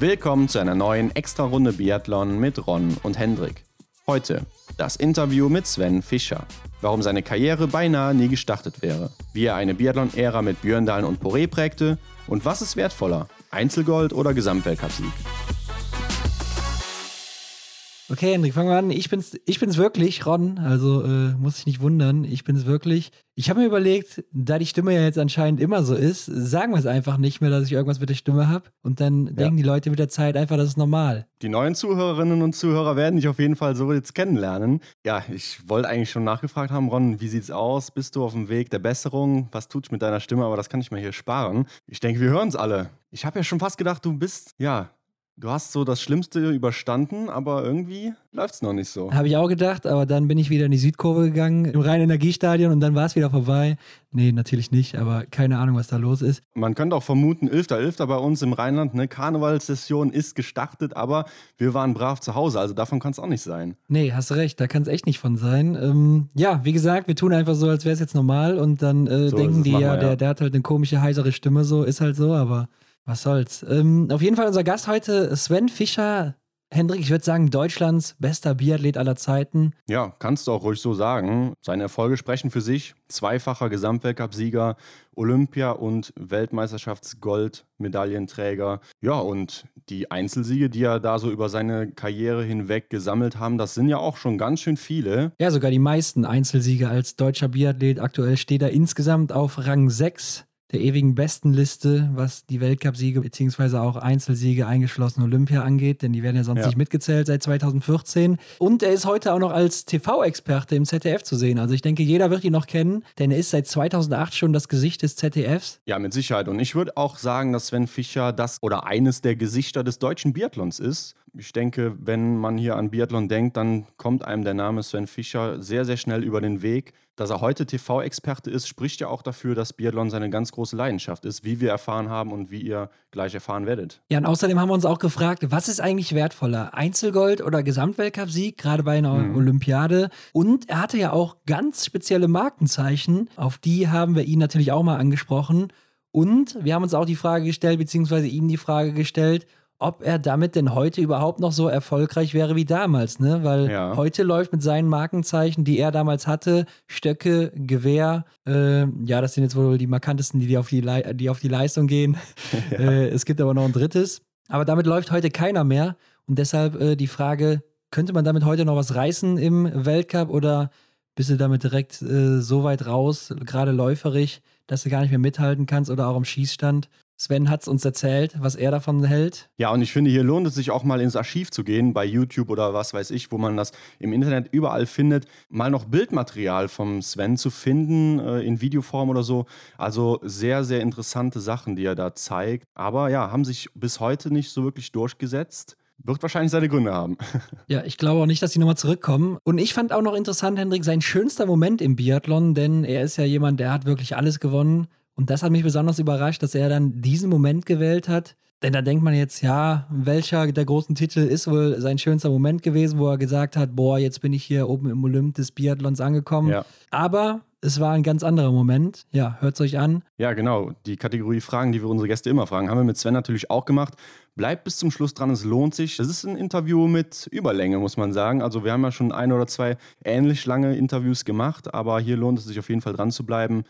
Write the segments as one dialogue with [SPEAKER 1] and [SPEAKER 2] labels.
[SPEAKER 1] Willkommen zu einer neuen Extra-Runde Biathlon mit Ron und Hendrik. Heute das Interview mit Sven Fischer. Warum seine Karriere beinahe nie gestartet wäre, wie er eine Biathlon-Ära mit Björndalen und Poré prägte und was ist wertvoller, Einzelgold oder Gesamtweltcupsieg.
[SPEAKER 2] Okay, Hendrik, fangen wir an. Ich bin's, ich bin's wirklich, Ron. Also äh, muss ich nicht wundern. Ich bin's wirklich. Ich habe mir überlegt, da die Stimme ja jetzt anscheinend immer so ist, sagen wir es einfach nicht mehr, dass ich irgendwas mit der Stimme habe. Und dann ja. denken die Leute mit der Zeit einfach, das ist normal.
[SPEAKER 1] Die neuen Zuhörerinnen und Zuhörer werden dich auf jeden Fall so jetzt kennenlernen. Ja, ich wollte eigentlich schon nachgefragt haben, Ron, wie sieht's aus? Bist du auf dem Weg der Besserung? Was tut's mit deiner Stimme? Aber das kann ich mir hier sparen. Ich denke, wir hören es alle. Ich habe ja schon fast gedacht, du bist, ja, Du hast so das Schlimmste überstanden, aber irgendwie läuft es noch nicht so.
[SPEAKER 2] Habe ich auch gedacht, aber dann bin ich wieder in die Südkurve gegangen, im Rhein-Energiestadion und dann war es wieder vorbei. Nee, natürlich nicht, aber keine Ahnung, was da los ist.
[SPEAKER 1] Man könnte auch vermuten, 11.11. .11. bei uns im Rheinland, ne, Karnevalssession ist gestartet, aber wir waren brav zu Hause, also davon kann es auch nicht sein.
[SPEAKER 2] Nee, hast recht, da kann es echt nicht von sein. Ähm, ja, wie gesagt, wir tun einfach so, als wäre es jetzt normal und dann äh, so denken die ja, ja, Der, der hat halt eine komische, heisere Stimme, so ist halt so, aber was soll's. Ähm, auf jeden Fall unser Gast heute, Sven Fischer. Hendrik, ich würde sagen, Deutschlands bester Biathlet aller Zeiten.
[SPEAKER 1] Ja, kannst du auch ruhig so sagen. Seine Erfolge sprechen für sich. Zweifacher Gesamtweltcup-Sieger, Olympia- und Weltmeisterschaftsgoldmedaillenträger. Ja, und die Einzelsiege, die er da so über seine Karriere hinweg gesammelt haben, das sind ja auch schon ganz schön viele.
[SPEAKER 2] Ja, sogar die meisten Einzelsiege als deutscher Biathlet. Aktuell steht er insgesamt auf Rang 6 der ewigen Bestenliste, was die Weltcupsiege bzw. auch Einzelsiege eingeschlossen Olympia angeht, denn die werden ja sonst ja. nicht mitgezählt seit 2014. Und er ist heute auch noch als TV-Experte im ZDF zu sehen. Also ich denke, jeder wird ihn noch kennen, denn er ist seit 2008 schon das Gesicht des ZDFs.
[SPEAKER 1] Ja, mit Sicherheit. Und ich würde auch sagen, dass Sven Fischer das oder eines der Gesichter des deutschen Biathlons ist. Ich denke, wenn man hier an Biathlon denkt, dann kommt einem der Name Sven Fischer sehr, sehr schnell über den Weg. Dass er heute TV-Experte ist, spricht ja auch dafür, dass Biathlon seine ganz große Leidenschaft ist, wie wir erfahren haben und wie ihr gleich erfahren werdet.
[SPEAKER 2] Ja, und außerdem haben wir uns auch gefragt, was ist eigentlich wertvoller, Einzelgold oder Gesamtweltcupsieg, gerade bei einer mhm. Olympiade? Und er hatte ja auch ganz spezielle Markenzeichen, auf die haben wir ihn natürlich auch mal angesprochen. Und wir haben uns auch die Frage gestellt, beziehungsweise ihm die Frage gestellt, ob er damit denn heute überhaupt noch so erfolgreich wäre wie damals, ne? Weil ja. heute läuft mit seinen Markenzeichen, die er damals hatte, Stöcke, Gewehr, äh, ja, das sind jetzt wohl die markantesten, die, auf, die, die auf die Leistung gehen. Ja. Äh, es gibt aber noch ein drittes. Aber damit läuft heute keiner mehr. Und deshalb äh, die Frage, könnte man damit heute noch was reißen im Weltcup oder bist du damit direkt äh, so weit raus, gerade läuferig, dass du gar nicht mehr mithalten kannst oder auch am Schießstand? Sven hat es uns erzählt, was er davon hält.
[SPEAKER 1] Ja, und ich finde, hier lohnt es sich auch mal ins Archiv zu gehen, bei YouTube oder was weiß ich, wo man das im Internet überall findet, mal noch Bildmaterial vom Sven zu finden, äh, in Videoform oder so. Also sehr, sehr interessante Sachen, die er da zeigt. Aber ja, haben sich bis heute nicht so wirklich durchgesetzt. Wird wahrscheinlich seine Gründe haben.
[SPEAKER 2] Ja, ich glaube auch nicht, dass sie nochmal zurückkommen. Und ich fand auch noch interessant, Hendrik, sein schönster Moment im Biathlon, denn er ist ja jemand, der hat wirklich alles gewonnen und das hat mich besonders überrascht, dass er dann diesen Moment gewählt hat. Denn da denkt man jetzt, ja, welcher der großen Titel ist wohl sein schönster Moment gewesen, wo er gesagt hat, boah, jetzt bin ich hier oben im Olymp des Biathlons angekommen. Ja. Aber es war ein ganz anderer Moment. Ja, hört es euch an.
[SPEAKER 1] Ja, genau. Die Kategorie Fragen, die wir unsere Gäste immer fragen, haben wir mit Sven natürlich auch gemacht. Bleibt bis zum Schluss dran, es lohnt sich. Das ist ein Interview mit Überlänge, muss man sagen. Also wir haben ja schon ein oder zwei ähnlich lange Interviews gemacht, aber hier lohnt es sich auf jeden Fall dran zu bleiben.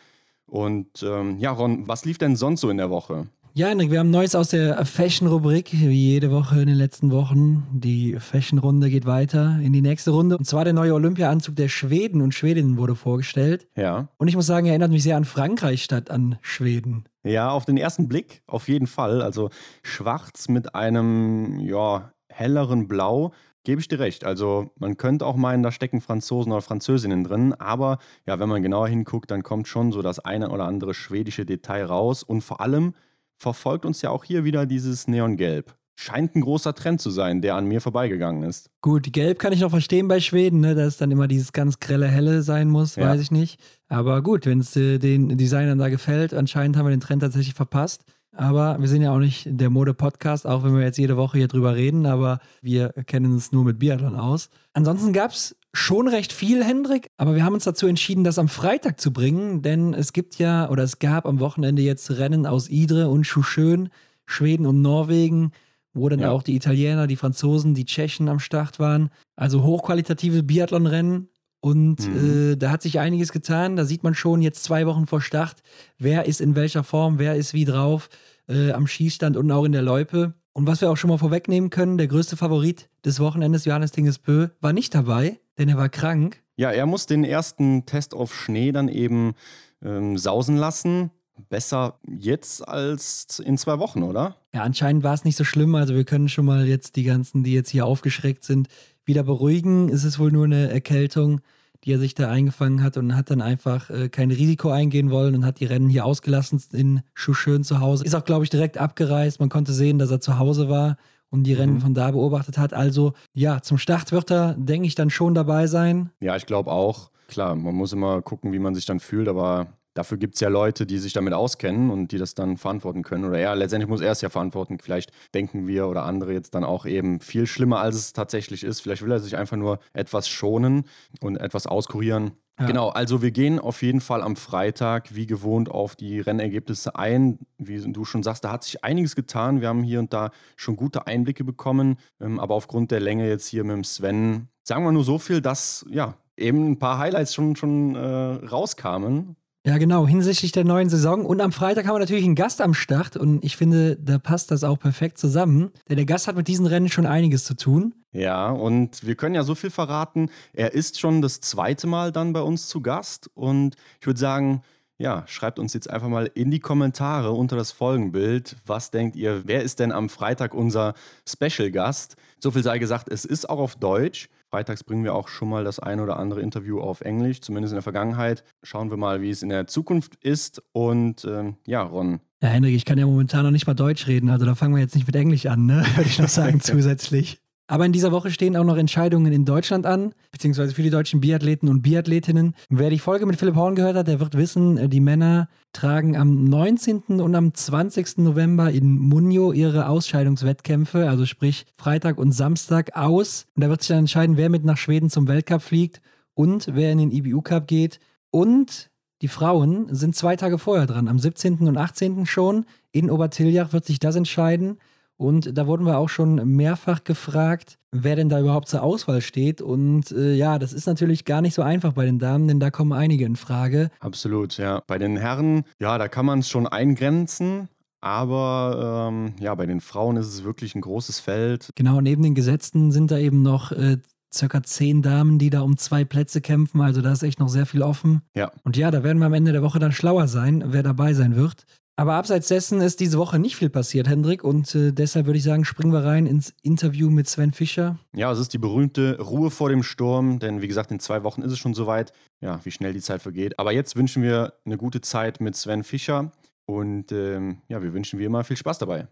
[SPEAKER 1] Und ähm, ja, Ron, was lief denn sonst so in der Woche?
[SPEAKER 2] Ja, Henrik, wir haben Neues aus der Fashion-Rubrik, wie jede Woche in den letzten Wochen. Die Fashion-Runde geht weiter in die nächste Runde. Und zwar der neue Olympia-Anzug der Schweden und Schwedinnen wurde vorgestellt.
[SPEAKER 1] Ja.
[SPEAKER 2] Und ich muss sagen, er erinnert mich sehr an Frankreich statt an Schweden.
[SPEAKER 1] Ja, auf den ersten Blick auf jeden Fall. Also schwarz mit einem, ja, helleren Blau. Gebe ich dir recht. Also man könnte auch meinen, da stecken Franzosen oder Französinnen drin, aber ja, wenn man genauer hinguckt, dann kommt schon so das eine oder andere schwedische Detail raus und vor allem verfolgt uns ja auch hier wieder dieses Neongelb. Scheint ein großer Trend zu sein, der an mir vorbeigegangen ist.
[SPEAKER 2] Gut, gelb kann ich noch verstehen bei Schweden, ne, dass es dann immer dieses ganz grelle Helle sein muss, ja. weiß ich nicht. Aber gut, wenn es äh, den Designern da gefällt, anscheinend haben wir den Trend tatsächlich verpasst. Aber wir sind ja auch nicht der Mode-Podcast, auch wenn wir jetzt jede Woche hier drüber reden, aber wir kennen uns nur mit Biathlon aus. Ansonsten gab es schon recht viel, Hendrik, aber wir haben uns dazu entschieden, das am Freitag zu bringen, denn es gibt ja oder es gab am Wochenende jetzt Rennen aus Idre und Schuschön, Schweden und Norwegen, wo dann ja. auch die Italiener, die Franzosen, die Tschechen am Start waren. Also hochqualitative Biathlonrennen. Und mhm. äh, da hat sich einiges getan. Da sieht man schon jetzt zwei Wochen vor Start, wer ist in welcher Form, wer ist wie drauf äh, am Schießstand und auch in der Loipe. Und was wir auch schon mal vorwegnehmen können, der größte Favorit des Wochenendes, Johannes Dingesbö, war nicht dabei, denn er war krank.
[SPEAKER 1] Ja, er muss den ersten Test auf Schnee dann eben ähm, sausen lassen besser jetzt als in zwei Wochen, oder?
[SPEAKER 2] Ja, anscheinend war es nicht so schlimm. Also wir können schon mal jetzt die ganzen, die jetzt hier aufgeschreckt sind, wieder beruhigen. Es ist wohl nur eine Erkältung, die er sich da eingefangen hat und hat dann einfach äh, kein Risiko eingehen wollen und hat die Rennen hier ausgelassen in Schuschön zu Hause. Ist auch, glaube ich, direkt abgereist. Man konnte sehen, dass er zu Hause war und die Rennen mhm. von da beobachtet hat. Also ja, zum Start wird er, denke ich, dann schon dabei sein.
[SPEAKER 1] Ja, ich glaube auch. Klar, man muss immer gucken, wie man sich dann fühlt, aber Dafür gibt es ja Leute, die sich damit auskennen und die das dann verantworten können. Oder er, letztendlich muss er es ja verantworten. Vielleicht denken wir oder andere jetzt dann auch eben viel schlimmer, als es tatsächlich ist. Vielleicht will er sich einfach nur etwas schonen und etwas auskurieren. Ja. Genau, also wir gehen auf jeden Fall am Freitag wie gewohnt auf die Rennergebnisse ein. Wie du schon sagst, da hat sich einiges getan. Wir haben hier und da schon gute Einblicke bekommen, ähm, aber aufgrund der Länge jetzt hier mit dem Sven, sagen wir nur so viel, dass ja eben ein paar Highlights schon, schon äh, rauskamen.
[SPEAKER 2] Ja, genau, hinsichtlich der neuen Saison. Und am Freitag haben wir natürlich einen Gast am Start und ich finde, da passt das auch perfekt zusammen. Denn der Gast hat mit diesen Rennen schon einiges zu tun.
[SPEAKER 1] Ja, und wir können ja so viel verraten. Er ist schon das zweite Mal dann bei uns zu Gast und ich würde sagen, ja, schreibt uns jetzt einfach mal in die Kommentare unter das Folgenbild. Was denkt ihr, wer ist denn am Freitag unser Special-Gast? So viel sei gesagt, es ist auch auf Deutsch. Freitags bringen wir auch schon mal das ein oder andere Interview auf Englisch, zumindest in der Vergangenheit. Schauen wir mal, wie es in der Zukunft ist. Und ähm, ja, Ron.
[SPEAKER 2] Ja, Henrik, ich kann ja momentan noch nicht mal Deutsch reden, also da fangen wir jetzt nicht mit Englisch an, ne? Würde ich noch sagen, zusätzlich. Aber in dieser Woche stehen auch noch Entscheidungen in Deutschland an, beziehungsweise für die deutschen Biathleten und Biathletinnen. Wer die Folge mit Philipp Horn gehört hat, der wird wissen, äh, die Männer tragen am 19. und am 20. November in Munio ihre Ausscheidungswettkämpfe, also sprich Freitag und Samstag aus. Und da wird sich dann entscheiden, wer mit nach Schweden zum Weltcup fliegt und wer in den IBU Cup geht. Und die Frauen sind zwei Tage vorher dran, am 17. und 18. schon. In Obertiljach wird sich das entscheiden. Und da wurden wir auch schon mehrfach gefragt, wer denn da überhaupt zur Auswahl steht. Und äh, ja, das ist natürlich gar nicht so einfach bei den Damen, denn da kommen einige in Frage.
[SPEAKER 1] Absolut, ja. Bei den Herren, ja, da kann man es schon eingrenzen. Aber ähm, ja, bei den Frauen ist es wirklich ein großes Feld.
[SPEAKER 2] Genau, neben den Gesetzten sind da eben noch äh, circa zehn Damen, die da um zwei Plätze kämpfen. Also da ist echt noch sehr viel offen.
[SPEAKER 1] Ja.
[SPEAKER 2] Und ja, da werden wir am Ende der Woche dann schlauer sein, wer dabei sein wird. Aber abseits dessen ist diese Woche nicht viel passiert, Hendrik. Und äh, deshalb würde ich sagen, springen wir rein ins Interview mit Sven Fischer.
[SPEAKER 1] Ja, es ist die berühmte Ruhe vor dem Sturm. Denn wie gesagt, in zwei Wochen ist es schon soweit. Ja, wie schnell die Zeit vergeht. Aber jetzt wünschen wir eine gute Zeit mit Sven Fischer. Und ähm, ja, wir wünschen wie immer viel Spaß dabei.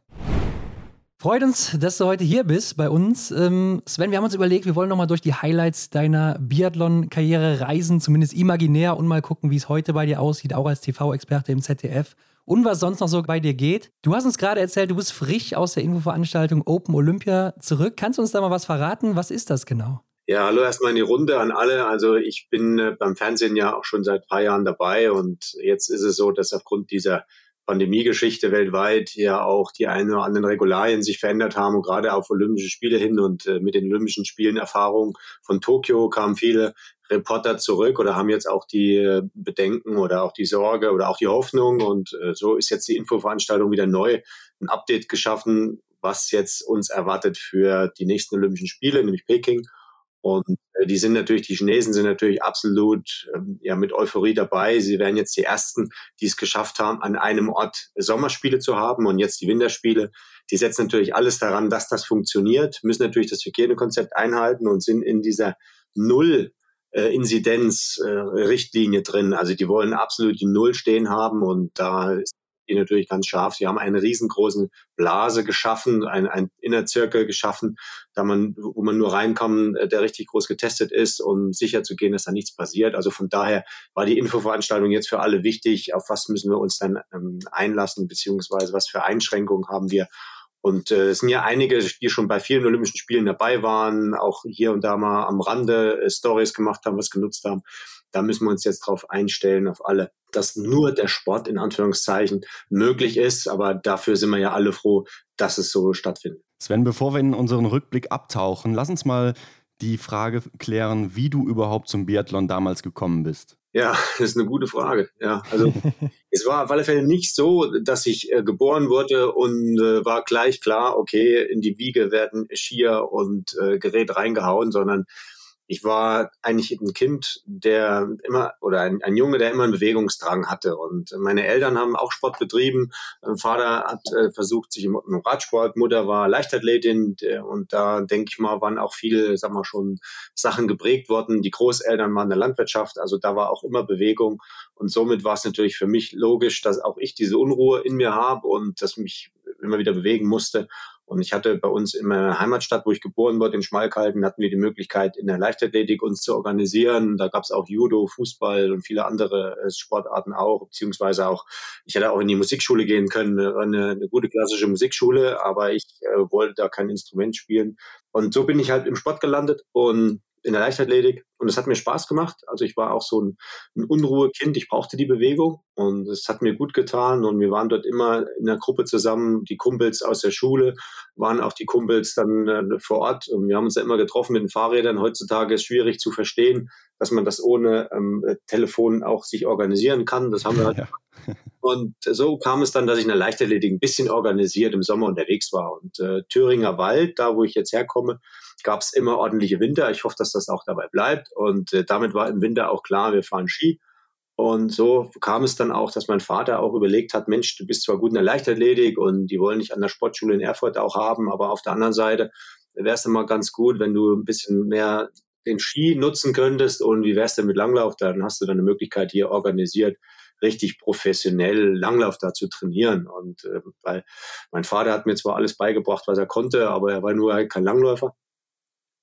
[SPEAKER 2] Freut uns, dass du heute hier bist bei uns. Ähm, Sven, wir haben uns überlegt, wir wollen nochmal durch die Highlights deiner Biathlon-Karriere reisen, zumindest imaginär, und mal gucken, wie es heute bei dir aussieht, auch als TV-Experte im ZDF und was sonst noch so bei dir geht. Du hast uns gerade erzählt, du bist frisch aus der Infoveranstaltung Open Olympia zurück. Kannst du uns da mal was verraten? Was ist das genau?
[SPEAKER 3] Ja, hallo erstmal in die Runde an alle. Also ich bin äh, beim Fernsehen ja auch schon seit ein paar Jahren dabei und jetzt ist es so, dass aufgrund dieser Pandemiegeschichte weltweit ja auch die ein oder anderen Regularien sich verändert haben und gerade auf Olympische Spiele hin und äh, mit den Olympischen Spielen Erfahrung von Tokio kamen viele Reporter zurück oder haben jetzt auch die äh, Bedenken oder auch die Sorge oder auch die Hoffnung und äh, so ist jetzt die Infoveranstaltung wieder neu ein Update geschaffen, was jetzt uns erwartet für die nächsten Olympischen Spiele, nämlich Peking und äh, die sind natürlich, die Chinesen sind natürlich absolut ähm, ja, mit Euphorie dabei. Sie werden jetzt die Ersten, die es geschafft haben, an einem Ort Sommerspiele zu haben und jetzt die Winterspiele. Die setzen natürlich alles daran, dass das funktioniert, müssen natürlich das Hygienekonzept einhalten und sind in dieser Null äh, Inzidenz-Richtlinie äh, drin. Also die wollen absolut die Null stehen haben und da ist die natürlich ganz scharf. Sie haben eine riesengroße Blase geschaffen, ein, ein Innerzirkel geschaffen, da man, wo man nur reinkommen, äh, der richtig groß getestet ist, um sicher zu gehen, dass da nichts passiert. Also von daher war die Infoveranstaltung jetzt für alle wichtig. Auf was müssen wir uns dann ähm, einlassen, beziehungsweise was für Einschränkungen haben wir? Und äh, es sind ja einige, die schon bei vielen Olympischen Spielen dabei waren, auch hier und da mal am Rande äh, Stories gemacht haben, was genutzt haben. Da müssen wir uns jetzt drauf einstellen, auf alle, dass nur der Sport in Anführungszeichen möglich ist. Aber dafür sind wir ja alle froh, dass es so stattfindet.
[SPEAKER 1] Sven, bevor wir in unseren Rückblick abtauchen, lass uns mal die Frage klären, wie du überhaupt zum Biathlon damals gekommen bist.
[SPEAKER 3] Ja, das ist eine gute Frage. Ja, also es war auf alle Fälle nicht so, dass ich äh, geboren wurde und äh, war gleich klar, okay, in die Wiege werden Skier und äh, Gerät reingehauen, sondern ich war eigentlich ein Kind, der immer, oder ein, ein, Junge, der immer einen Bewegungsdrang hatte. Und meine Eltern haben auch Sport betrieben. Mein Vater hat äh, versucht, sich im, im, Radsport, Mutter war Leichtathletin. Und da denke ich mal, waren auch viele, sagen wir schon, Sachen geprägt worden. Die Großeltern waren in der Landwirtschaft. Also da war auch immer Bewegung. Und somit war es natürlich für mich logisch, dass auch ich diese Unruhe in mir habe und dass mich immer wieder bewegen musste. Und ich hatte bei uns in meiner Heimatstadt, wo ich geboren wurde, in Schmalkalden, hatten wir die Möglichkeit, in der Leichtathletik uns zu organisieren. Da gab es auch Judo, Fußball und viele andere äh, Sportarten auch, beziehungsweise auch, ich hätte auch in die Musikschule gehen können, eine, eine gute klassische Musikschule, aber ich äh, wollte da kein Instrument spielen. Und so bin ich halt im Sport gelandet und in der Leichtathletik und es hat mir Spaß gemacht. Also ich war auch so ein, ein Unruhekind, ich brauchte die Bewegung und es hat mir gut getan und wir waren dort immer in der Gruppe zusammen, die Kumpels aus der Schule waren auch die Kumpels dann äh, vor Ort und wir haben uns ja immer getroffen mit den Fahrrädern. Heutzutage ist schwierig zu verstehen, dass man das ohne ähm, Telefon auch sich organisieren kann. Das haben wir halt. Ja. Und so kam es dann, dass ich in der Leichtathletik ein bisschen organisiert im Sommer unterwegs war. Und äh, Thüringer Wald, da wo ich jetzt herkomme, gab es immer ordentliche Winter. Ich hoffe, dass das auch dabei bleibt. Und äh, damit war im Winter auch klar, wir fahren Ski. Und so kam es dann auch, dass mein Vater auch überlegt hat, Mensch, du bist zwar gut in der Leichtathletik und die wollen dich an der Sportschule in Erfurt auch haben, aber auf der anderen Seite wäre es immer ganz gut, wenn du ein bisschen mehr den Ski nutzen könntest und wie wär's denn mit Langlauf? Dann hast du dann eine Möglichkeit hier organisiert, richtig professionell Langlauf da zu trainieren. Und äh, weil mein Vater hat mir zwar alles beigebracht, was er konnte, aber er war nur halt kein Langläufer.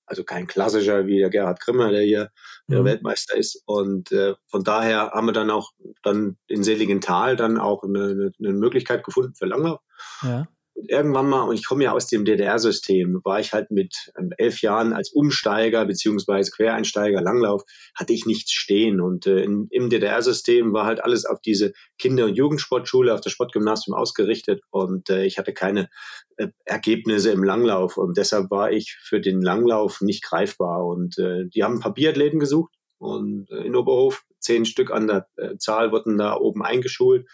[SPEAKER 3] Also kein klassischer wie der Gerhard Grimmer, der hier mhm. Weltmeister ist. Und äh, von daher haben wir dann auch dann in Seligenthal dann auch eine, eine Möglichkeit gefunden für Langlauf. Ja irgendwann mal, und ich komme ja aus dem DDR-System, war ich halt mit ähm, elf Jahren als Umsteiger beziehungsweise Quereinsteiger Langlauf, hatte ich nichts stehen. Und äh, in, im DDR-System war halt alles auf diese Kinder- und Jugendsportschule, auf das Sportgymnasium ausgerichtet. Und äh, ich hatte keine äh, Ergebnisse im Langlauf. Und deshalb war ich für den Langlauf nicht greifbar. Und äh, die haben Biathleten gesucht. Und äh, in Oberhof, zehn Stück an der äh, Zahl wurden da oben eingeschult.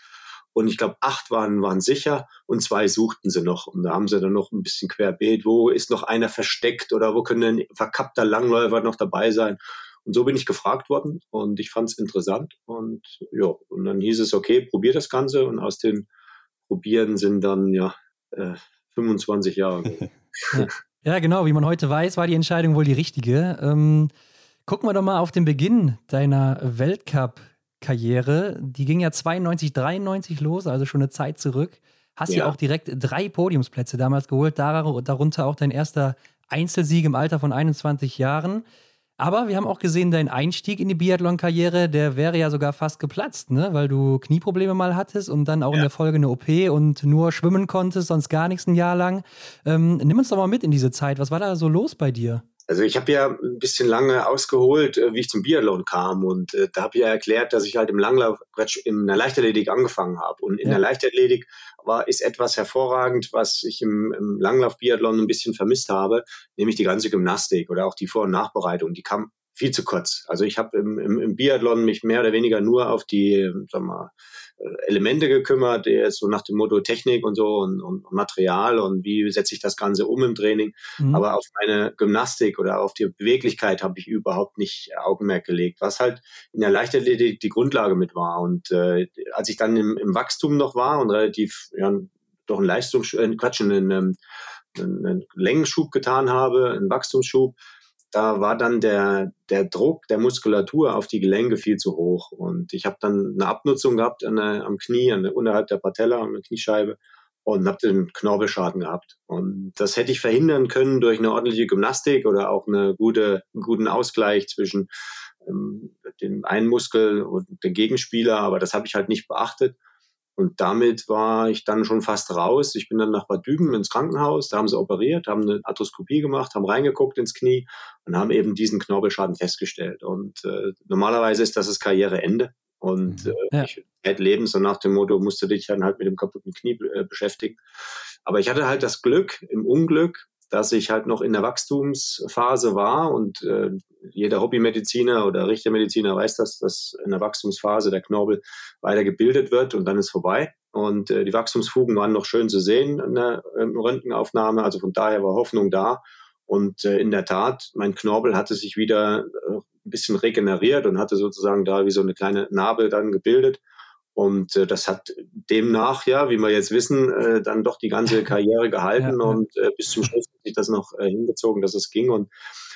[SPEAKER 3] Und ich glaube, acht waren, waren sicher und zwei suchten sie noch. Und da haben sie dann noch ein bisschen querbeet. Wo ist noch einer versteckt oder wo können ein verkappter Langläufer noch dabei sein? Und so bin ich gefragt worden und ich fand es interessant. Und ja, und dann hieß es, okay, probier das Ganze. Und aus dem Probieren sind dann ja äh, 25 Jahre.
[SPEAKER 2] ja, genau. Wie man heute weiß, war die Entscheidung wohl die richtige. Ähm, gucken wir doch mal auf den Beginn deiner Weltcup Karriere, die ging ja 92, 93 los, also schon eine Zeit zurück. Hast ja, ja auch direkt drei Podiumsplätze damals geholt, darunter auch dein erster Einzelsieg im Alter von 21 Jahren. Aber wir haben auch gesehen, dein Einstieg in die Biathlon-Karriere, der wäre ja sogar fast geplatzt, ne? weil du Knieprobleme mal hattest und dann auch ja. in der Folge eine OP und nur schwimmen konntest, sonst gar nichts ein Jahr lang. Ähm, nimm uns doch mal mit in diese Zeit. Was war da so los bei dir?
[SPEAKER 3] Also ich habe ja ein bisschen lange ausgeholt, äh, wie ich zum Biathlon kam und äh, da habe ich ja erklärt, dass ich halt im Langlauf, Quatsch, in der Leichtathletik angefangen habe und in ja. der Leichtathletik war ist etwas hervorragend, was ich im, im Langlauf-Biathlon ein bisschen vermisst habe, nämlich die ganze Gymnastik oder auch die Vor- und Nachbereitung. Die kam viel zu kurz. Also ich habe im, im, im Biathlon mich mehr oder weniger nur auf die, sag mal, Elemente gekümmert, jetzt so nach dem Motto Technik und so und, und Material und wie setze ich das Ganze um im Training. Mhm. Aber auf meine Gymnastik oder auf die Beweglichkeit habe ich überhaupt nicht Augenmerk gelegt, was halt in der Leichtathletik die Grundlage mit war. Und äh, als ich dann im, im Wachstum noch war und relativ ja, doch einen Leistungs äh, Quatsch, einen, einen, einen Längenschub getan habe, einen Wachstumsschub, da war dann der, der Druck der Muskulatur auf die Gelenke viel zu hoch. Und ich habe dann eine Abnutzung gehabt an der, am Knie, an der, unterhalb der Patella, an der Kniescheibe und habe den Knorpelschaden gehabt. Und das hätte ich verhindern können durch eine ordentliche Gymnastik oder auch eine gute, einen guten Ausgleich zwischen ähm, dem einen Muskel und dem Gegenspieler, aber das habe ich halt nicht beachtet. Und damit war ich dann schon fast raus. Ich bin dann nach Bad Düben ins Krankenhaus, da haben sie operiert, haben eine Arthroskopie gemacht, haben reingeguckt ins Knie und haben eben diesen Knorpelschaden festgestellt. Und äh, normalerweise ist das das Karriereende. Und mhm. äh, ja. ich hätte leben, so nach dem Motto, musste dich dann halt mit dem kaputten Knie äh, beschäftigen. Aber ich hatte halt das Glück, im Unglück, dass ich halt noch in der Wachstumsphase war und äh, jeder Hobbymediziner oder Richtermediziner weiß das, dass in der Wachstumsphase der Knorpel weiter gebildet wird und dann ist vorbei. Und äh, die Wachstumsfugen waren noch schön zu sehen in der ähm, Röntgenaufnahme, also von daher war Hoffnung da. Und äh, in der Tat, mein Knorpel hatte sich wieder äh, ein bisschen regeneriert und hatte sozusagen da wie so eine kleine Narbe dann gebildet. Und äh, das hat demnach, ja, wie wir jetzt wissen, äh, dann doch die ganze Karriere gehalten ja, und äh, bis zum Schluss hat sich das noch äh, hingezogen, dass es ging. Und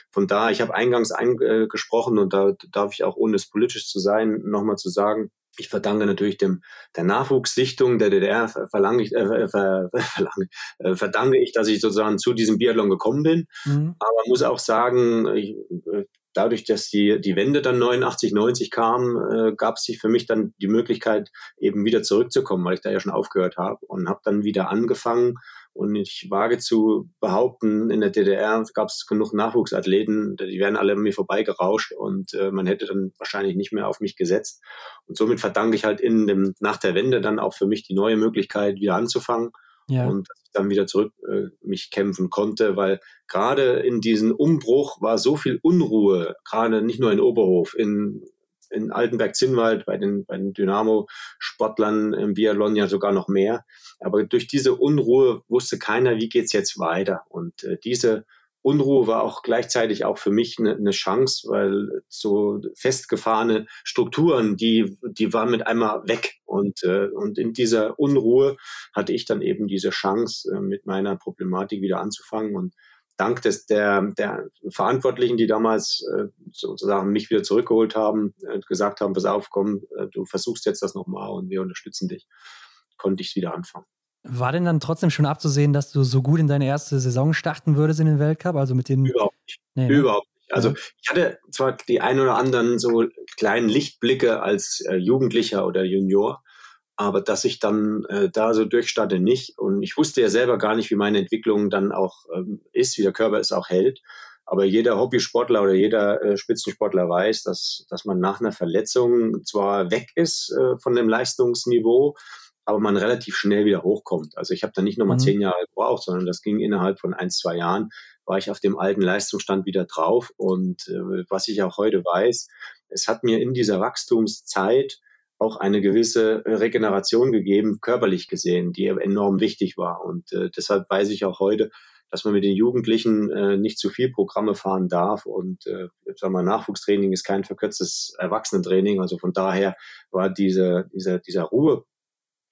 [SPEAKER 3] von da, ich habe eingangs eingesprochen und da darf ich auch, ohne es politisch zu sein, nochmal zu sagen, ich verdanke natürlich dem, der Nachwuchssichtung der DDR verlange ich, äh, ver, verlange, äh, verdanke ich, dass ich sozusagen zu diesem Biathlon gekommen bin. Mhm. Aber muss auch sagen, ich, äh, dadurch, dass die, die Wende dann 89, 90 kam, äh, gab es für mich dann die Möglichkeit, eben wieder zurückzukommen, weil ich da ja schon aufgehört habe und habe dann wieder angefangen. Und ich wage zu behaupten, in der DDR gab es genug Nachwuchsathleten, die wären alle an mir vorbeigerauscht und äh, man hätte dann wahrscheinlich nicht mehr auf mich gesetzt. Und somit verdanke ich halt in dem, nach der Wende dann auch für mich die neue Möglichkeit, wieder anzufangen ja. und dass ich dann wieder zurück äh, mich kämpfen konnte, weil gerade in diesem Umbruch war so viel Unruhe, gerade nicht nur in Oberhof, in, in Altenberg-Zinnwald bei den, bei den Dynamo-Sportlern im Biathlon ja sogar noch mehr. Aber durch diese Unruhe wusste keiner, wie geht's jetzt weiter. Und äh, diese Unruhe war auch gleichzeitig auch für mich eine, eine Chance, weil so festgefahrene Strukturen, die, die waren mit einmal weg. Und, äh, und in dieser Unruhe hatte ich dann eben diese Chance, äh, mit meiner Problematik wieder anzufangen. Und dank des, der, der Verantwortlichen, die damals äh, sozusagen mich wieder zurückgeholt haben, äh, gesagt haben, pass auf, komm, äh, du versuchst jetzt das nochmal und wir unterstützen dich, konnte ich wieder anfangen.
[SPEAKER 2] War denn dann trotzdem schon abzusehen, dass du so gut in deine erste Saison starten würdest in den Weltcup? Also mit den.
[SPEAKER 3] Überhaupt nicht. Nee, ne? Überhaupt nicht. Also ich hatte zwar die ein oder anderen so kleinen Lichtblicke als äh, Jugendlicher oder Junior, aber dass ich dann äh, da so durchstarte nicht. Und ich wusste ja selber gar nicht, wie meine Entwicklung dann auch ähm, ist, wie der Körper es auch hält. Aber jeder Hobbysportler oder jeder äh, Spitzensportler weiß, dass, dass man nach einer Verletzung zwar weg ist äh, von dem Leistungsniveau, aber man relativ schnell wieder hochkommt. Also ich habe da nicht nochmal mhm. zehn Jahre gebraucht, sondern das ging innerhalb von ein, zwei Jahren, war ich auf dem alten Leistungsstand wieder drauf. Und äh, was ich auch heute weiß, es hat mir in dieser Wachstumszeit auch eine gewisse Regeneration gegeben, körperlich gesehen, die enorm wichtig war. Und äh, deshalb weiß ich auch heute, dass man mit den Jugendlichen äh, nicht zu viel Programme fahren darf. Und äh, sag mal, Nachwuchstraining ist kein verkürztes Erwachsenentraining. Also von daher war diese, dieser, dieser Ruhe,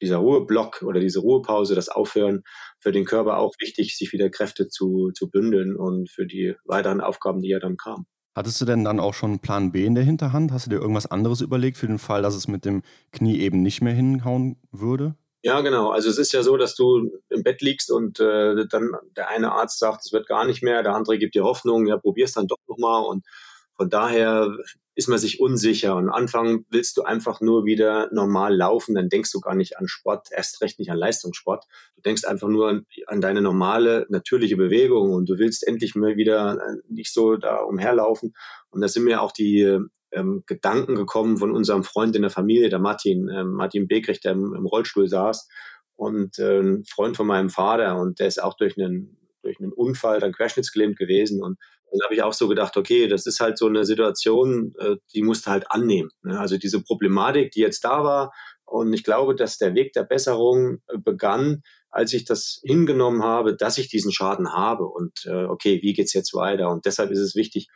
[SPEAKER 3] dieser Ruheblock oder diese Ruhepause, das Aufhören für den Körper auch wichtig, sich wieder Kräfte zu, zu bündeln und für die weiteren Aufgaben, die ja dann kamen.
[SPEAKER 1] Hattest du denn dann auch schon einen Plan B in der Hinterhand? Hast du dir irgendwas anderes überlegt für den Fall, dass es mit dem Knie eben nicht mehr hinhauen würde?
[SPEAKER 3] Ja, genau. Also es ist ja so, dass du im Bett liegst und äh, dann der eine Arzt sagt, es wird gar nicht mehr, der andere gibt dir Hoffnung, ja, probier's dann doch nochmal und von daher ist man sich unsicher. Und am Anfang willst du einfach nur wieder normal laufen, dann denkst du gar nicht an Sport, erst recht nicht an Leistungssport. Du denkst einfach nur an, an deine normale, natürliche Bewegung und du willst endlich mal wieder äh, nicht so da umherlaufen. Und da sind mir auch die ähm, Gedanken gekommen von unserem Freund in der Familie, der Martin, äh, Martin Begrich, der im, im, Rollstuhl saß und äh, ein Freund von meinem Vater und der ist auch durch einen durch einen Unfall dann querschnittsgelähmt gewesen und dann habe ich auch so gedacht, okay, das ist halt so eine Situation, äh, die musst du halt annehmen. Ne? Also diese Problematik, die jetzt da war. Und ich glaube, dass der Weg der Besserung äh, begann, als ich das hingenommen habe, dass ich diesen Schaden habe. Und äh, okay, wie geht's jetzt weiter? Und deshalb ist es wichtig,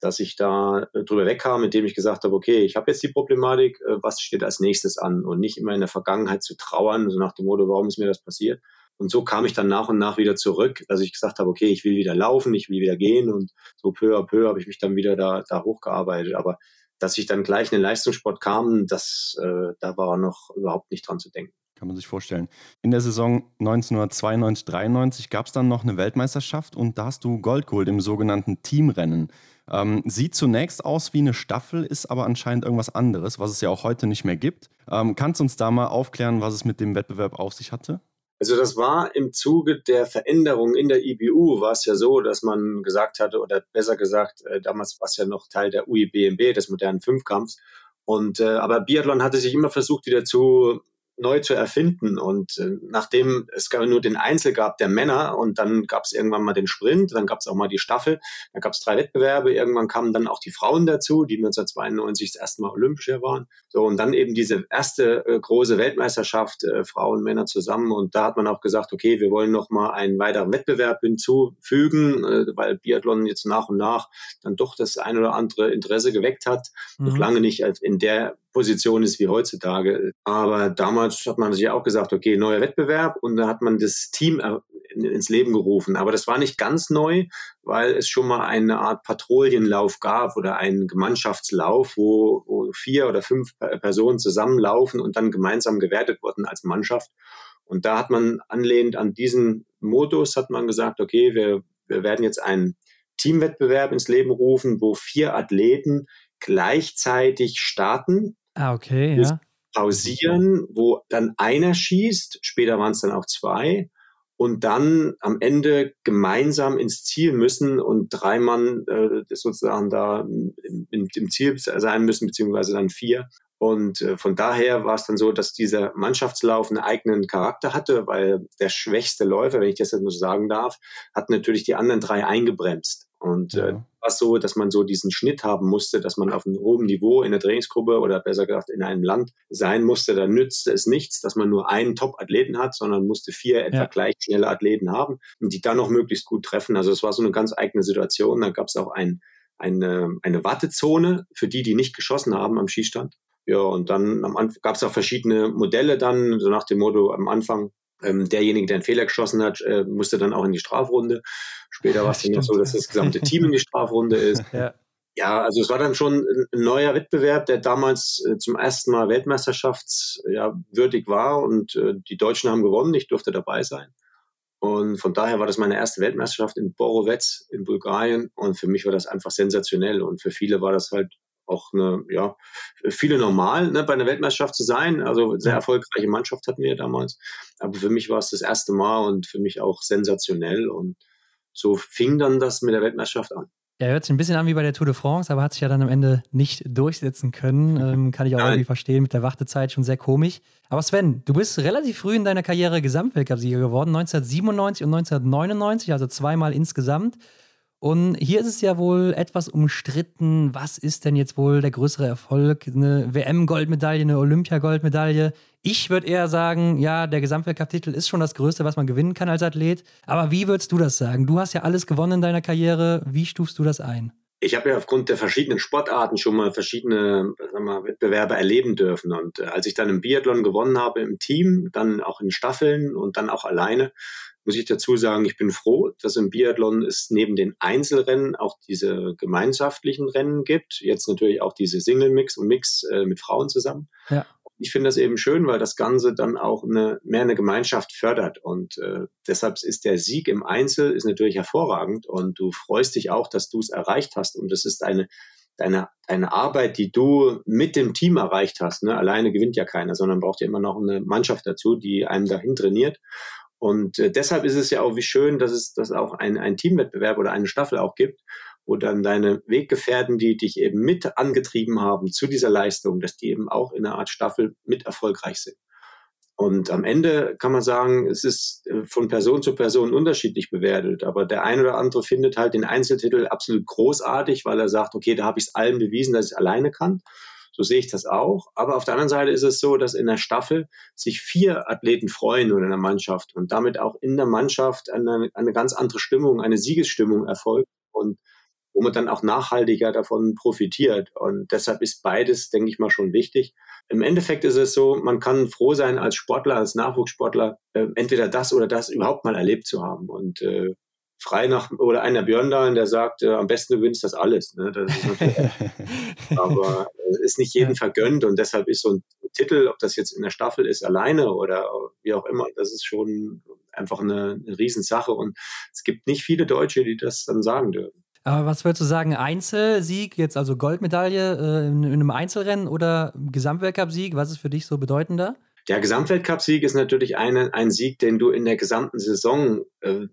[SPEAKER 3] dass ich da drüber wegkam, indem ich gesagt habe, okay, ich habe jetzt die Problematik, was steht als nächstes an? Und nicht immer in der Vergangenheit zu trauern, so nach dem Motto, warum ist mir das passiert, und so kam ich dann nach und nach wieder zurück, dass ich gesagt habe, okay, ich will wieder laufen, ich will wieder gehen und so peu à peu habe ich mich dann wieder da, da hochgearbeitet. Aber dass ich dann gleich in den Leistungssport kam, das, äh, da war noch überhaupt nicht dran zu denken.
[SPEAKER 1] Kann man sich vorstellen. In der Saison 1992, 93 gab es dann noch eine Weltmeisterschaft und da hast du Gold geholt im sogenannten Teamrennen. Ähm, sieht zunächst aus wie eine Staffel, ist aber anscheinend irgendwas anderes, was es ja auch heute nicht mehr gibt. Ähm, kannst du uns da mal aufklären, was es mit dem Wettbewerb auf sich hatte?
[SPEAKER 3] Also das war im Zuge der Veränderung in der IBU, war es ja so, dass man gesagt hatte, oder besser gesagt, äh, damals war es ja noch Teil der UIBMB, des modernen Fünfkampfs. Und äh, aber Biathlon hatte sich immer versucht, wieder zu neu zu erfinden. Und äh, nachdem es nur den Einzel gab der Männer und dann gab es irgendwann mal den Sprint, dann gab es auch mal die Staffel, dann gab es drei Wettbewerbe, irgendwann kamen dann auch die Frauen dazu, die 1992 das erste Mal olympisch waren. So, und dann eben diese erste äh, große Weltmeisterschaft, äh, Frauen, Männer zusammen. Und da hat man auch gesagt, okay, wir wollen noch mal einen weiteren Wettbewerb hinzufügen, äh, weil Biathlon jetzt nach und nach dann doch das ein oder andere Interesse geweckt hat. Mhm. Noch lange nicht in der Position ist wie heutzutage. Aber damals hat man sich auch gesagt, okay, neuer Wettbewerb und da hat man das Team ins Leben gerufen. Aber das war nicht ganz neu, weil es schon mal eine Art Patrouillenlauf gab oder einen Gemeinschaftslauf, wo, wo vier oder fünf Personen zusammenlaufen und dann gemeinsam gewertet wurden als Mannschaft. Und da hat man anlehnend an diesen Modus hat man gesagt, okay, wir, wir werden jetzt einen Teamwettbewerb ins Leben rufen, wo vier Athleten gleichzeitig starten
[SPEAKER 2] Ah, okay, ja.
[SPEAKER 3] Pausieren, wo dann einer schießt, später waren es dann auch zwei, und dann am Ende gemeinsam ins Ziel müssen und drei Mann äh, sozusagen da im, im, Ziel sein müssen, beziehungsweise dann vier. Und äh, von daher war es dann so, dass dieser Mannschaftslauf einen eigenen Charakter hatte, weil der schwächste Läufer, wenn ich das jetzt nur sagen darf, hat natürlich die anderen drei eingebremst. Und äh, war so, dass man so diesen Schnitt haben musste, dass man auf einem hohen Niveau in der Trainingsgruppe oder besser gesagt in einem Land sein musste. Da nützte es nichts, dass man nur einen Top-Athleten hat, sondern musste vier etwa ja. gleich schnelle Athleten haben und die dann noch möglichst gut treffen. Also es war so eine ganz eigene Situation. Da gab es auch ein, eine, eine Wartezone für die, die nicht geschossen haben am Schießstand. Ja, und dann am Anfang gab es auch verschiedene Modelle dann, so nach dem Motto am Anfang ähm, derjenige, der einen Fehler geschossen hat, äh, musste dann auch in die Strafrunde. Später war es dann noch so, dass das gesamte Team in die Strafrunde ist. Ja. Ja, also es war dann schon ein neuer Wettbewerb, der damals äh, zum ersten Mal weltmeisterschaftswürdig ja, war und äh, die Deutschen haben gewonnen, ich durfte dabei sein. Und von daher war das meine erste Weltmeisterschaft in Borovec in Bulgarien und für mich war das einfach sensationell und für viele war das halt auch eine, ja, viele normal, ne, bei einer Weltmeisterschaft zu sein. Also sehr erfolgreiche Mannschaft hatten wir damals. Aber für mich war es das erste Mal und für mich auch sensationell. Und so fing dann das mit der Weltmeisterschaft an.
[SPEAKER 2] Ja, hört sich ein bisschen an wie bei der Tour de France, aber hat sich ja dann am Ende nicht durchsetzen können. Ähm, kann ich auch Nein. irgendwie verstehen, mit der Wartezeit schon sehr komisch. Aber Sven, du bist relativ früh in deiner Karriere Gesamtweltcupsieger geworden, 1997 und 1999, also zweimal insgesamt. Und hier ist es ja wohl etwas umstritten, was ist denn jetzt wohl der größere Erfolg? Eine WM-Goldmedaille, eine Olympia-Goldmedaille? Ich würde eher sagen, ja, der Gesamtweltcup-Titel ist schon das Größte, was man gewinnen kann als Athlet. Aber wie würdest du das sagen? Du hast ja alles gewonnen in deiner Karriere. Wie stufst du das ein?
[SPEAKER 3] Ich habe ja aufgrund der verschiedenen Sportarten schon mal verschiedene mal, Wettbewerbe erleben dürfen. Und äh, als ich dann im Biathlon gewonnen habe im Team, dann auch in Staffeln und dann auch alleine, muss ich dazu sagen, ich bin froh, dass im Biathlon es neben den Einzelrennen auch diese gemeinschaftlichen Rennen gibt. Jetzt natürlich auch diese Single-Mix und Mix äh, mit Frauen zusammen. Ja. Ich finde das eben schön, weil das Ganze dann auch eine, mehr eine Gemeinschaft fördert. Und äh, deshalb ist der Sieg im Einzel ist natürlich hervorragend und du freust dich auch, dass du es erreicht hast. Und das ist eine, deine, deine Arbeit, die du mit dem Team erreicht hast. Ne? Alleine gewinnt ja keiner, sondern braucht ja immer noch eine Mannschaft dazu, die einem dahin trainiert. Und äh, deshalb ist es ja auch wie schön, dass es dass auch ein, ein Teamwettbewerb oder eine Staffel auch gibt, wo dann deine Weggefährten, die dich eben mit angetrieben haben zu dieser Leistung, dass die eben auch in einer Art Staffel mit erfolgreich sind. Und am Ende kann man sagen, es ist äh, von Person zu Person unterschiedlich bewertet. Aber der eine oder andere findet halt den Einzeltitel absolut großartig, weil er sagt, okay, da habe ich es allen bewiesen, dass ich alleine kann. So sehe ich das auch. Aber auf der anderen Seite ist es so, dass in der Staffel sich vier Athleten freuen oder in der Mannschaft und damit auch in der Mannschaft eine, eine ganz andere Stimmung, eine Siegesstimmung erfolgt und wo man dann auch nachhaltiger davon profitiert. Und deshalb ist beides, denke ich mal, schon wichtig. Im Endeffekt ist es so, man kann froh sein als Sportler, als Nachwuchssportler, äh, entweder das oder das überhaupt mal erlebt zu haben. Und äh, frei nach, oder einer Björn da, der sagt, äh, am besten du gewinnst das alles. Ne? Das ist aber es äh, ist nicht jedem vergönnt und deshalb ist so ein Titel, ob das jetzt in der Staffel ist, alleine oder wie auch immer, das ist schon einfach eine, eine Riesensache und es gibt nicht viele Deutsche, die das dann sagen dürfen.
[SPEAKER 2] Aber was würdest du sagen, Einzelsieg, jetzt also Goldmedaille äh, in, in einem Einzelrennen oder Gesamtweltcup-Sieg, was ist für dich so bedeutender?
[SPEAKER 3] Der Gesamtweltcup-Sieg ist natürlich eine, ein Sieg, den du in der gesamten Saison äh,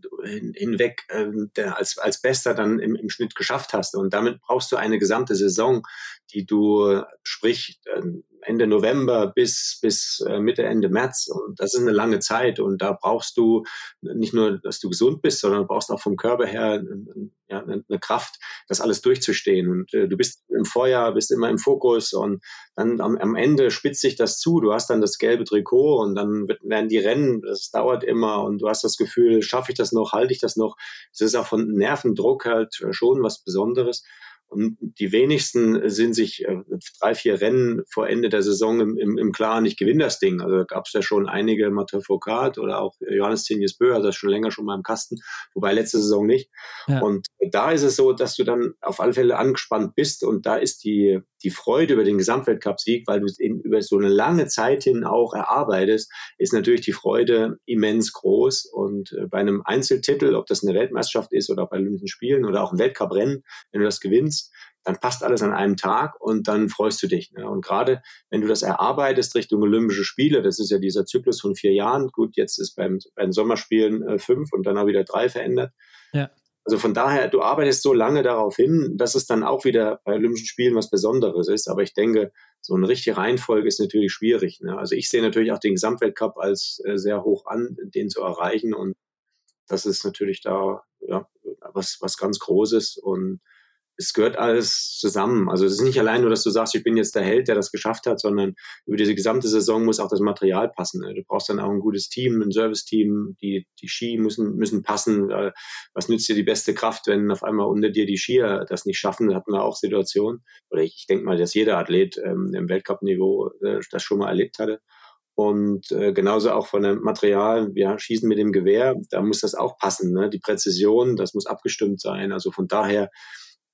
[SPEAKER 3] hinweg äh, als, als Bester dann im, im Schnitt geschafft hast. Und damit brauchst du eine gesamte Saison, die du, sprich, ähm, Ende November bis, bis äh, Mitte, Ende März. Und das ist eine lange Zeit. Und da brauchst du nicht nur, dass du gesund bist, sondern brauchst auch vom Körper her ja, eine, Kraft, das alles durchzustehen. Und äh, du bist im Vorjahr, bist immer im Fokus und dann am, am Ende spitzt sich das zu. Du hast dann das gelbe Trikot und dann wird, werden die Rennen, das dauert immer und du hast das Gefühl, schaffe ich das noch, halte ich das noch. Es ist auch von Nervendruck halt schon was Besonderes. Und die wenigsten sind sich äh, drei, vier Rennen vor Ende der Saison im, im, im Klaren, ich gewinne das Ding. Also da gab es ja schon einige, Mathieu Foucault oder auch Johannes Tinius Bö, also das schon länger schon mal im Kasten, wobei letzte Saison nicht. Ja. Und da ist es so, dass du dann auf alle Fälle angespannt bist und da ist die, die Freude über den Gesamtweltcup-Sieg, weil du es über so eine lange Zeit hin auch erarbeitest, ist natürlich die Freude immens groß. Und äh, bei einem Einzeltitel, ob das eine Weltmeisterschaft ist oder bei Olympischen Spielen oder auch ein Weltcuprennen, wenn du das gewinnst, dann passt alles an einem Tag und dann freust du dich. Ne? Und gerade wenn du das erarbeitest Richtung Olympische Spiele, das ist ja dieser Zyklus von vier Jahren, gut, jetzt ist beim, bei Sommerspielen äh, fünf und dann auch wieder drei verändert. Ja. Also von daher, du arbeitest so lange darauf hin, dass es dann auch wieder bei Olympischen Spielen was Besonderes ist. Aber ich denke, so eine richtige Reihenfolge ist natürlich schwierig. Ne? Also ich sehe natürlich auch den Gesamtweltcup als äh, sehr hoch an, den zu erreichen. Und das ist natürlich da ja, was, was ganz Großes. Und es gehört alles zusammen. Also es ist nicht allein nur, dass du sagst, ich bin jetzt der Held, der das geschafft hat, sondern über diese gesamte Saison muss auch das Material passen. Du brauchst dann auch ein gutes Team, ein Service-Team, die, die Ski müssen, müssen passen. Was nützt dir die beste Kraft, wenn auf einmal unter dir die Skier das nicht schaffen? Da hatten wir auch Situationen. Oder ich, ich denke mal, dass jeder Athlet ähm, im Weltcup-Niveau äh, das schon mal erlebt hatte. Und äh, genauso auch von dem Material, ja, Schießen mit dem Gewehr, da muss das auch passen. Ne? Die Präzision, das muss abgestimmt sein. Also von daher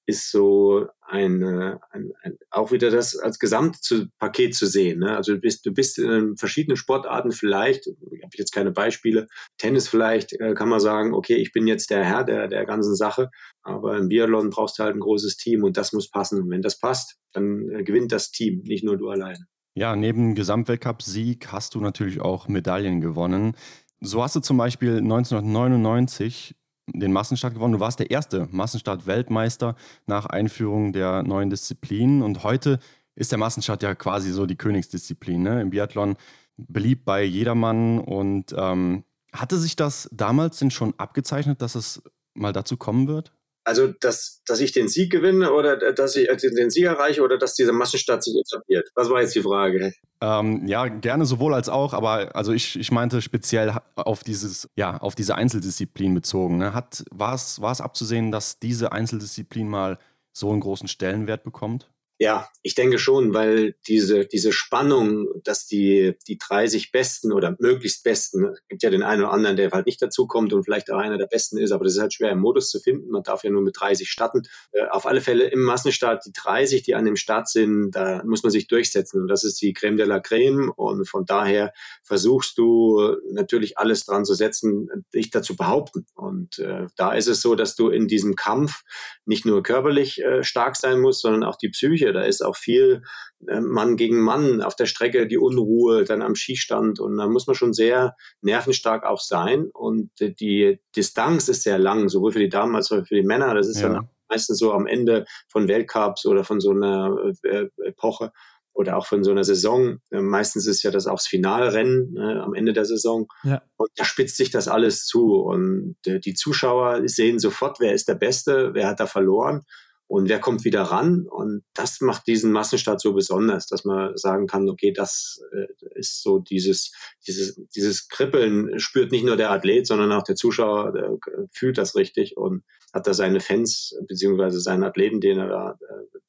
[SPEAKER 3] ist so ein, ein, ein, auch wieder das als Gesamtpaket zu sehen. Ne? Also du bist, du bist in verschiedenen Sportarten vielleicht, ich habe jetzt keine Beispiele, Tennis vielleicht äh, kann man sagen, okay, ich bin jetzt der Herr der, der ganzen Sache, aber im Biathlon brauchst du halt ein großes Team und das muss passen. Und wenn das passt, dann äh, gewinnt das Team, nicht nur du allein.
[SPEAKER 1] Ja, neben Gesamtweltcup-Sieg hast du natürlich auch Medaillen gewonnen. So hast du zum Beispiel 1999 den Massenstart gewonnen. Du warst der erste Massenstart-Weltmeister nach Einführung der neuen Disziplin. Und heute ist der Massenstart ja quasi so die Königsdisziplin ne? im Biathlon. Beliebt bei jedermann. Und ähm, hatte sich das damals denn schon abgezeichnet, dass es mal dazu kommen wird?
[SPEAKER 3] Also, dass, dass ich den Sieg gewinne oder dass ich den Sieg erreiche oder dass dieser Massenstart sich etabliert? Was war jetzt die Frage?
[SPEAKER 1] Ähm, ja, gerne sowohl als auch, aber also ich, ich meinte speziell auf dieses, ja, auf diese Einzeldisziplin bezogen. Ne? War es abzusehen, dass diese Einzeldisziplin mal so einen großen Stellenwert bekommt?
[SPEAKER 3] Ja, ich denke schon, weil diese, diese Spannung, dass die, die 30 Besten oder möglichst Besten, es gibt ja den einen oder anderen, der halt nicht dazukommt und vielleicht auch einer der Besten ist, aber das ist halt schwer im Modus zu finden. Man darf ja nur mit 30 starten. Äh, auf alle Fälle im Massenstart die 30, die an dem Start sind, da muss man sich durchsetzen und das ist die Creme de la Creme und von daher versuchst du natürlich alles dran zu setzen, dich dazu behaupten. Und äh, da ist es so, dass du in diesem Kampf nicht nur körperlich äh, stark sein musst, sondern auch die Psyche Psyche. Da ist auch viel äh, Mann gegen Mann auf der Strecke, die Unruhe, dann am Skistand. Und da muss man schon sehr nervenstark auch sein. Und die Distanz ist sehr lang, sowohl für die Damen als auch für die Männer. Das ist ja. dann meistens so am Ende von Weltcups oder von so einer äh, Epoche oder auch von so einer Saison. Äh, meistens ist ja das auch das Finalrennen ne, am Ende der Saison. Ja. Und da spitzt sich das alles zu. Und äh, die Zuschauer sehen sofort, wer ist der Beste, wer hat da verloren und wer kommt wieder ran. Und das macht diesen Massenstart so besonders, dass man sagen kann, okay, das äh, ist so dieses, dieses, dieses Kribbeln spürt nicht nur der Athlet, sondern auch der Zuschauer der fühlt das richtig und hat da seine Fans beziehungsweise seinen Athleten, den er da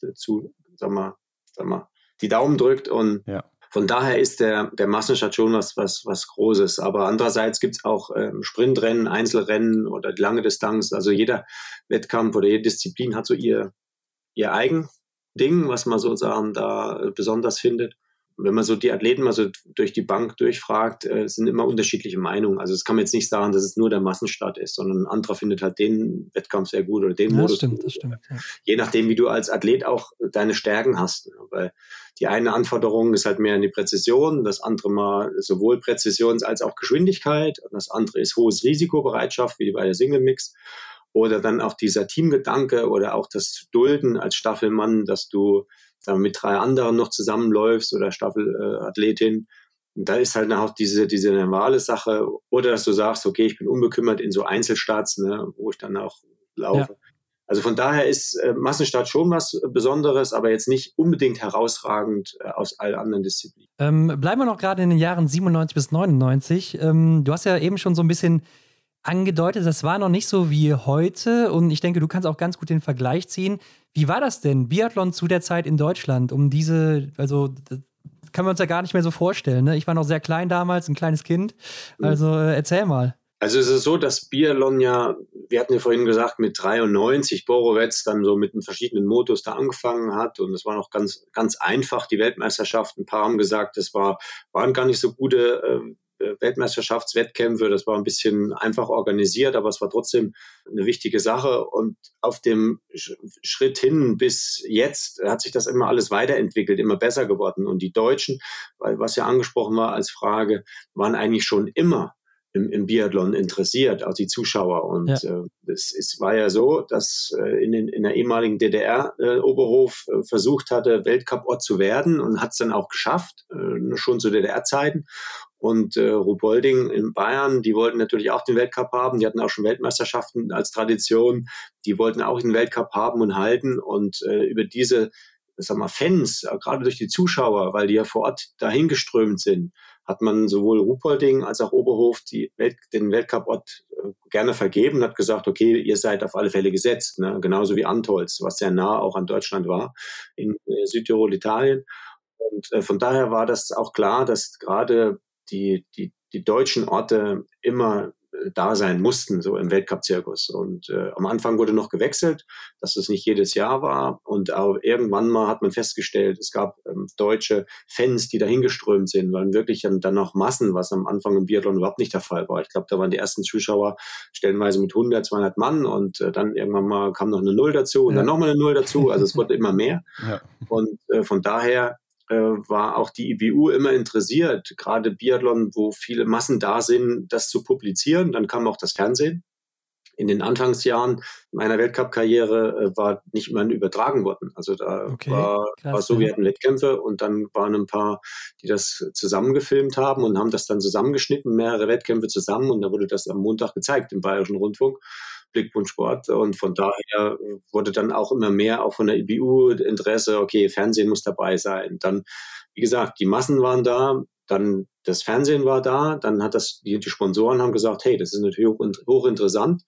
[SPEAKER 3] äh, zu, sag mal, sag mal, die Daumen drückt und ja. Von daher ist der, der Massenstart schon was, was, was Großes. Aber andererseits gibt es auch ähm, Sprintrennen, Einzelrennen oder lange Distanz. Also jeder Wettkampf oder jede Disziplin hat so ihr, ihr eigen Ding, was man sozusagen da besonders findet wenn man so die Athleten mal so durch die Bank durchfragt, äh, sind immer unterschiedliche Meinungen. Also es kann man jetzt nicht sagen, dass es nur der Massenstart ist, sondern ein anderer findet halt den Wettkampf sehr gut oder den ja, Modus. Stimmt, das stimmt. Ja. Je nachdem, wie du als Athlet auch deine Stärken hast. Weil die eine Anforderung ist halt mehr in die Präzision, das andere mal sowohl Präzision als auch Geschwindigkeit und das andere ist hohes Risikobereitschaft, wie bei der Single Mix oder dann auch dieser Teamgedanke oder auch das Dulden als Staffelmann, dass du da mit drei anderen noch zusammenläufst oder Staffelathletin. Äh, da ist halt auch diese, diese normale Sache. Oder dass du sagst, okay, ich bin unbekümmert in so Einzelstarts, ne, wo ich dann auch laufe. Ja. Also von daher ist äh, Massenstart schon was Besonderes, aber jetzt nicht unbedingt herausragend äh, aus allen anderen Disziplinen.
[SPEAKER 2] Ähm, bleiben wir noch gerade in den Jahren 97 bis 99. Ähm, du hast ja eben schon so ein bisschen angedeutet, das war noch nicht so wie heute und ich denke, du kannst auch ganz gut den Vergleich ziehen. Wie war das denn, Biathlon zu der Zeit in Deutschland, um diese, also kann man uns ja gar nicht mehr so vorstellen. Ne? Ich war noch sehr klein damals, ein kleines Kind. Also äh, erzähl mal.
[SPEAKER 3] Also es ist so, dass Biathlon ja, wir hatten ja vorhin gesagt, mit 93 Borowetz dann so mit den verschiedenen Motos da angefangen hat und es war noch ganz, ganz einfach, die Weltmeisterschaft. Ein paar haben gesagt, es war, waren gar nicht so gute äh, Weltmeisterschaftswettkämpfe, das war ein bisschen einfach organisiert, aber es war trotzdem eine wichtige Sache und auf dem Schritt hin bis jetzt hat sich das immer alles weiterentwickelt, immer besser geworden und die Deutschen, was ja angesprochen war als Frage, waren eigentlich schon immer im, im Biathlon interessiert, auch die Zuschauer. Und ja. äh, es, es war ja so, dass äh, in, den, in der ehemaligen DDR äh, Oberhof äh, versucht hatte, Weltcup-Ort zu werden und hat es dann auch geschafft, äh, schon zu DDR-Zeiten. Und äh, Ruhpolding in Bayern, die wollten natürlich auch den Weltcup haben. Die hatten auch schon Weltmeisterschaften als Tradition. Die wollten auch den Weltcup haben und halten. Und äh, über diese sag mal, Fans, gerade durch die Zuschauer, weil die ja vor Ort dahingeströmt sind, hat man sowohl Ruhpolding als auch Oberhof die Welt, den Weltcuport äh, gerne vergeben und hat gesagt, okay, ihr seid auf alle Fälle gesetzt, ne? genauso wie Antolz, was sehr nah auch an Deutschland war, in äh, Südtirol, Italien. Und äh, von daher war das auch klar, dass gerade die, die, die deutschen Orte immer da sein mussten, so im Weltcup-Zirkus. Und äh, am Anfang wurde noch gewechselt, dass es nicht jedes Jahr war. Und auch irgendwann mal hat man festgestellt, es gab ähm, deutsche Fans, die dahingeströmt sind, waren wirklich dann, dann noch Massen, was am Anfang im Biathlon überhaupt nicht der Fall war. Ich glaube, da waren die ersten Zuschauer stellenweise mit 100, 200 Mann und äh, dann irgendwann mal kam noch eine Null dazu und ja. dann nochmal eine Null dazu. Also es wurde immer mehr. Ja. Und äh, von daher äh, war auch die IBU immer interessiert, gerade Biathlon, wo viele Massen da sind, das zu publizieren. Dann kam auch das Fernsehen. In den Anfangsjahren meiner Weltcup-Karriere äh, war nicht immer übertragen worden. Also da okay, war, krass, war so, wir hatten Wettkämpfe und dann waren ein paar, die das zusammengefilmt haben und haben das dann zusammengeschnitten, mehrere Wettkämpfe zusammen und da wurde das am Montag gezeigt im Bayerischen Rundfunk. Blickpunkt Sport. Und von daher wurde dann auch immer mehr auch von der IBU Interesse, okay, Fernsehen muss dabei sein. Dann, wie gesagt, die Massen waren da, dann das Fernsehen war da, dann hat das, die, die Sponsoren haben gesagt, hey, das ist natürlich hoch, hochinteressant.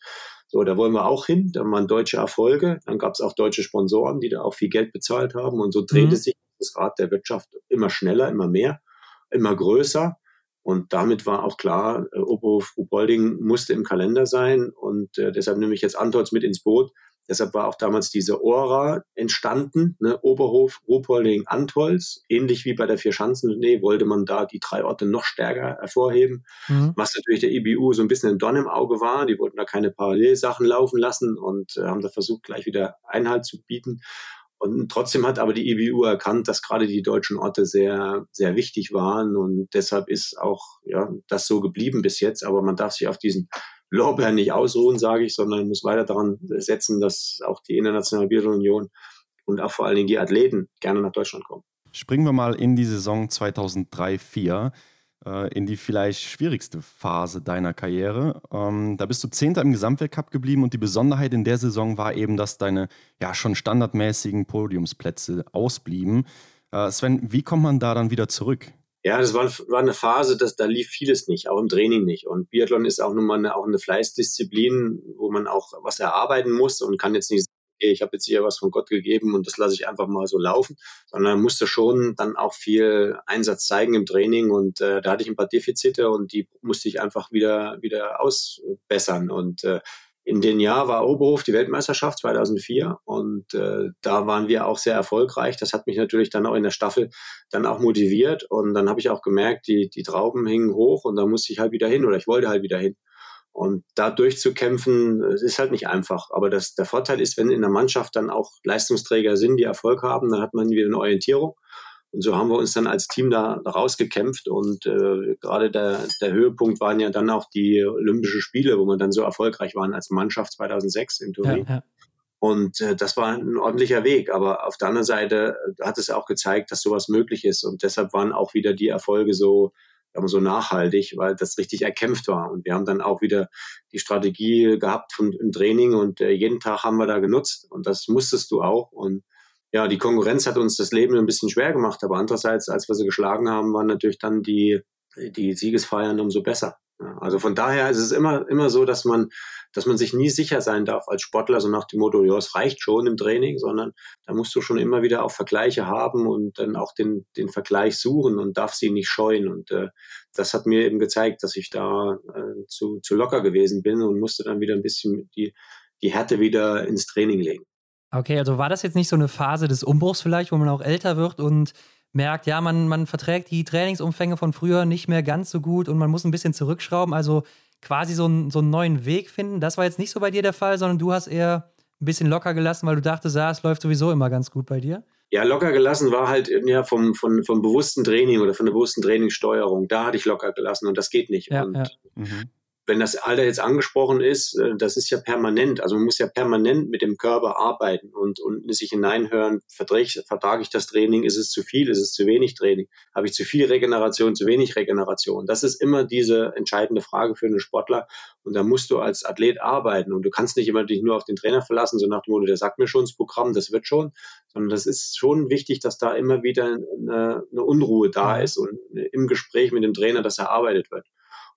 [SPEAKER 3] So, da wollen wir auch hin. Da waren deutsche Erfolge. Dann gab es auch deutsche Sponsoren, die da auch viel Geld bezahlt haben. Und so drehte mhm. sich das Rad der Wirtschaft immer schneller, immer mehr, immer größer. Und damit war auch klar, äh, Oberhof Ruhpolding musste im Kalender sein und äh, deshalb nehme ich jetzt Antolz mit ins Boot. Deshalb war auch damals diese Ora entstanden, ne? Oberhof, Ruhpolding, Antolz. Ähnlich wie bei der Vier-Schanzen-Tournee wollte man da die drei Orte noch stärker hervorheben. Mhm. Was natürlich der IBU so ein bisschen ein Dorn im Auge war. Die wollten da keine Parallelsachen laufen lassen und äh, haben da versucht, gleich wieder Einhalt zu bieten. Und trotzdem hat aber die EBU erkannt, dass gerade die deutschen Orte sehr, sehr wichtig waren. Und deshalb ist auch ja, das so geblieben bis jetzt. Aber man darf sich auf diesen Lorbeeren nicht ausruhen, sage ich, sondern muss weiter daran setzen, dass auch die Internationale Biathlon-Union und auch vor allen Dingen die Athleten gerne nach Deutschland kommen.
[SPEAKER 1] Springen wir mal in die Saison 2003-2004 äh, in die vielleicht schwierigste Phase deiner Karriere. Ähm, da bist du Zehnter im Gesamtweltcup geblieben und die Besonderheit in der Saison war eben, dass deine ja schon standardmäßigen Podiumsplätze ausblieben. Äh, Sven, wie kommt man da dann wieder zurück?
[SPEAKER 3] Ja, das war, war eine Phase, dass, da lief vieles nicht, auch im Training nicht. Und Biathlon ist auch nun mal eine, auch eine Fleißdisziplin, wo man auch was erarbeiten muss und kann jetzt nicht okay, ich habe jetzt hier was von Gott gegeben und das lasse ich einfach mal so laufen, sondern musste schon dann auch viel Einsatz zeigen im Training und äh, da hatte ich ein paar Defizite und die musste ich einfach wieder, wieder ausbessern und äh, in dem Jahr war Oberhof die Weltmeisterschaft 2004 und äh, da waren wir auch sehr erfolgreich. Das hat mich natürlich dann auch in der Staffel dann auch motiviert und dann habe ich auch gemerkt, die, die Trauben hingen hoch und da musste ich halt wieder hin oder ich wollte halt wieder hin. Und da durchzukämpfen, ist halt nicht einfach. Aber das, der Vorteil ist, wenn in der Mannschaft dann auch Leistungsträger sind, die Erfolg haben, dann hat man wieder eine Orientierung. Und so haben wir uns dann als Team da rausgekämpft. Und äh, gerade der, der Höhepunkt waren ja dann auch die Olympischen Spiele, wo wir dann so erfolgreich waren als Mannschaft 2006 in Turin. Ja, ja. Und äh, das war ein ordentlicher Weg. Aber auf der anderen Seite hat es auch gezeigt, dass sowas möglich ist. Und deshalb waren auch wieder die Erfolge so, so nachhaltig, weil das richtig erkämpft war. Und wir haben dann auch wieder die Strategie gehabt von, im Training und äh, jeden Tag haben wir da genutzt. Und das musstest du auch. Und ja, die Konkurrenz hat uns das Leben ein bisschen schwer gemacht. Aber andererseits, als wir sie geschlagen haben, waren natürlich dann die, die Siegesfeiern umso besser. Also von daher ist es immer, immer so, dass man, dass man sich nie sicher sein darf als Sportler, so nach dem Motto, ja, es reicht schon im Training, sondern da musst du schon immer wieder auch Vergleiche haben und dann auch den, den Vergleich suchen und darf sie nicht scheuen. Und äh, das hat mir eben gezeigt, dass ich da äh, zu, zu locker gewesen bin und musste dann wieder ein bisschen die, die Härte wieder ins Training legen.
[SPEAKER 2] Okay, also war das jetzt nicht so eine Phase des Umbruchs vielleicht, wo man auch älter wird und merkt, ja, man, man verträgt die Trainingsumfänge von früher nicht mehr ganz so gut und man muss ein bisschen zurückschrauben, also quasi so, ein, so einen neuen Weg finden. Das war jetzt nicht so bei dir der Fall, sondern du hast eher ein bisschen locker gelassen, weil du dachtest, ja, es läuft sowieso immer ganz gut bei dir.
[SPEAKER 3] Ja, locker gelassen war halt ja vom, vom, vom bewussten Training oder von der bewussten Trainingssteuerung. Da hatte ich locker gelassen und das geht nicht.
[SPEAKER 2] Ja,
[SPEAKER 3] und
[SPEAKER 2] ja. Mhm
[SPEAKER 3] wenn das Alter jetzt angesprochen ist, äh, das ist ja permanent. Also man muss ja permanent mit dem Körper arbeiten und, und sich hineinhören, vertrage, vertrage ich das Training, ist es zu viel, ist es zu wenig Training, habe ich zu viel Regeneration, zu wenig Regeneration. Das ist immer diese entscheidende Frage für einen Sportler. Und da musst du als Athlet arbeiten. Und du kannst nicht immer dich nur auf den Trainer verlassen, so nach dem Motto, der sagt mir schon das Programm, das wird schon, sondern das ist schon wichtig, dass da immer wieder eine, eine Unruhe da ist und im Gespräch mit dem Trainer, das erarbeitet wird.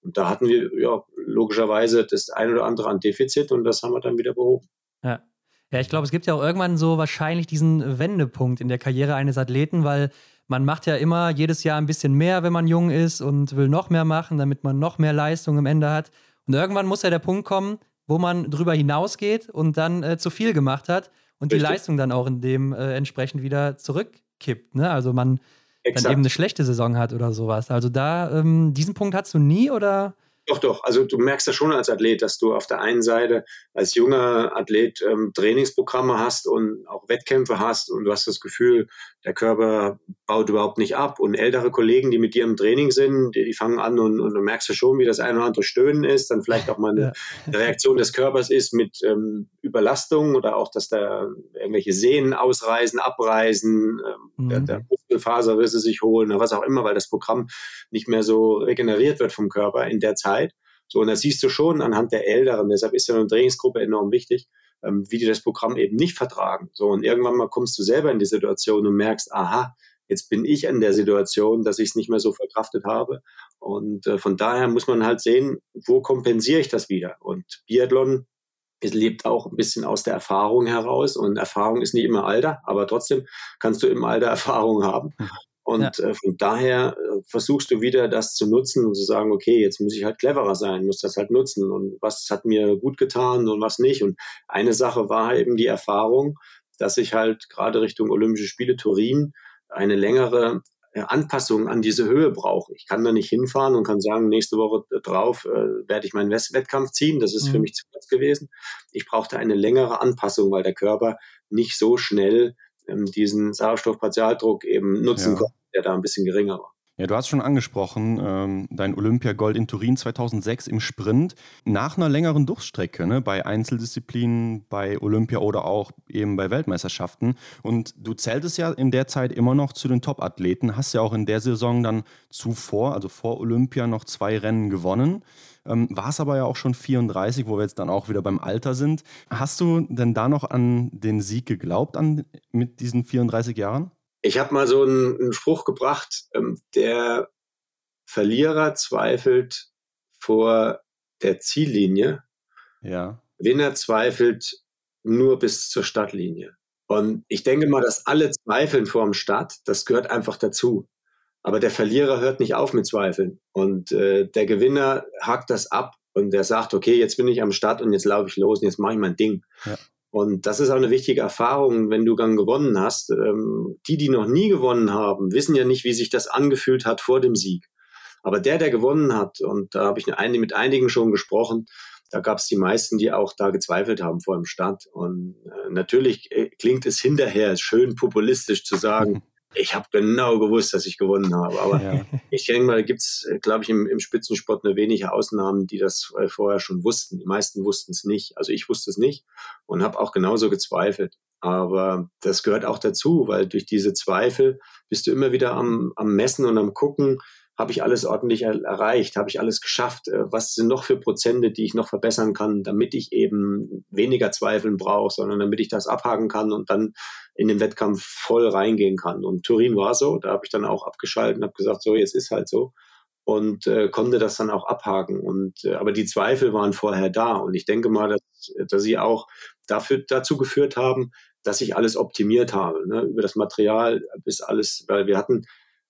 [SPEAKER 3] Und da hatten wir ja logischerweise das ein oder andere an Defizit und das haben wir dann wieder behoben.
[SPEAKER 2] Ja. Ja, ich glaube, es gibt ja auch irgendwann so wahrscheinlich diesen Wendepunkt in der Karriere eines Athleten, weil man macht ja immer jedes Jahr ein bisschen mehr, wenn man jung ist und will noch mehr machen, damit man noch mehr Leistung am Ende hat. Und irgendwann muss ja der Punkt kommen, wo man drüber hinausgeht und dann äh, zu viel gemacht hat und Richtig. die Leistung dann auch in dem äh, entsprechend wieder zurückkippt. Ne? Also man Exakt. dann eben eine schlechte Saison hat oder sowas. Also da, ähm, diesen Punkt hast du nie oder?
[SPEAKER 3] Doch, doch. Also du merkst ja schon als Athlet, dass du auf der einen Seite als junger Athlet ähm, Trainingsprogramme hast und auch Wettkämpfe hast und du hast das Gefühl, der Körper baut überhaupt nicht ab. Und ältere Kollegen, die mit dir im Training sind, die, die fangen an und, und, du merkst ja schon, wie das ein oder andere Stöhnen ist, dann vielleicht auch mal eine ja. Reaktion des Körpers ist mit ähm, Überlastung oder auch, dass da irgendwelche Sehnen ausreißen, abreißen, ähm, mhm. der, der Muskelfaserrisse sich holen oder was auch immer, weil das Programm nicht mehr so regeneriert wird vom Körper in der Zeit. So, und da siehst du schon anhand der Älteren, deshalb ist ja eine Trainingsgruppe enorm wichtig, ähm, wie die das Programm eben nicht vertragen. So, und irgendwann mal kommst du selber in die Situation und merkst, aha, jetzt bin ich in der Situation, dass ich es nicht mehr so verkraftet habe. Und äh, von daher muss man halt sehen, wo kompensiere ich das wieder? Und Biathlon es lebt auch ein bisschen aus der Erfahrung heraus und Erfahrung ist nicht immer Alter, aber trotzdem kannst du im Alter Erfahrung haben. Und ja. äh, von daher äh, versuchst du wieder das zu nutzen und zu sagen, okay, jetzt muss ich halt cleverer sein, muss das halt nutzen und was hat mir gut getan und was nicht. Und eine Sache war eben die Erfahrung, dass ich halt gerade Richtung Olympische Spiele Turin eine längere äh, Anpassung an diese Höhe brauche. Ich kann da nicht hinfahren und kann sagen, nächste Woche drauf äh, werde ich meinen Wettkampf ziehen. Das ist mhm. für mich zu kurz gewesen. Ich brauchte eine längere Anpassung, weil der Körper nicht so schnell ähm, diesen Sauerstoffpartialdruck eben nutzen ja. konnte, der da ein bisschen geringer war.
[SPEAKER 1] Ja, du hast schon angesprochen, ähm, dein Olympiagold in Turin 2006 im Sprint. Nach einer längeren Durchstrecke, ne, bei Einzeldisziplinen, bei Olympia oder auch eben bei Weltmeisterschaften. Und du zähltest ja in der Zeit immer noch zu den Top-Athleten, hast ja auch in der Saison dann zuvor, also vor Olympia, noch zwei Rennen gewonnen. Ähm, war es aber ja auch schon 34, wo wir jetzt dann auch wieder beim Alter sind. Hast du denn da noch an den Sieg geglaubt an, mit diesen 34 Jahren?
[SPEAKER 3] Ich habe mal so einen, einen Spruch gebracht, ähm, der Verlierer zweifelt vor der Ziellinie.
[SPEAKER 1] Ja.
[SPEAKER 3] Winner zweifelt nur bis zur Stadtlinie. Und ich denke mal, dass alle zweifeln vor dem Start. Das gehört einfach dazu. Aber der Verlierer hört nicht auf mit Zweifeln. Und äh, der Gewinner hakt das ab und der sagt, okay, jetzt bin ich am Start und jetzt laufe ich los und jetzt mache ich mein Ding. Ja. Und das ist auch eine wichtige Erfahrung, wenn du dann gewonnen hast. Ähm, die, die noch nie gewonnen haben, wissen ja nicht, wie sich das angefühlt hat vor dem Sieg. Aber der, der gewonnen hat, und da habe ich mit einigen schon gesprochen, da gab es die meisten, die auch da gezweifelt haben vor dem Start. Und äh, natürlich äh, klingt es hinterher schön populistisch zu sagen, Ich habe genau gewusst, dass ich gewonnen habe. Aber ja. ich denke mal, da gibt es, glaube ich, im, im, Spitzensport nur wenige Ausnahmen, die das äh, vorher schon wussten. Die meisten wussten es nicht. Also ich wusste es nicht und habe auch genauso gezweifelt. Aber das gehört auch dazu, weil durch diese Zweifel bist du immer wieder am, am Messen und am Gucken, habe ich alles ordentlich er erreicht, habe ich alles geschafft, äh, was sind noch für Prozente, die ich noch verbessern kann, damit ich eben weniger Zweifeln brauche, sondern damit ich das abhaken kann und dann in den Wettkampf voll reingehen kann. Und Turin war so, da habe ich dann auch abgeschaltet und habe gesagt, so, jetzt ist halt so. Und äh, konnte das dann auch abhaken. Und äh, aber die Zweifel waren vorher da. Und ich denke mal, dass, dass sie auch dafür dazu geführt haben, dass ich alles optimiert habe ne, über das Material bis alles, weil wir hatten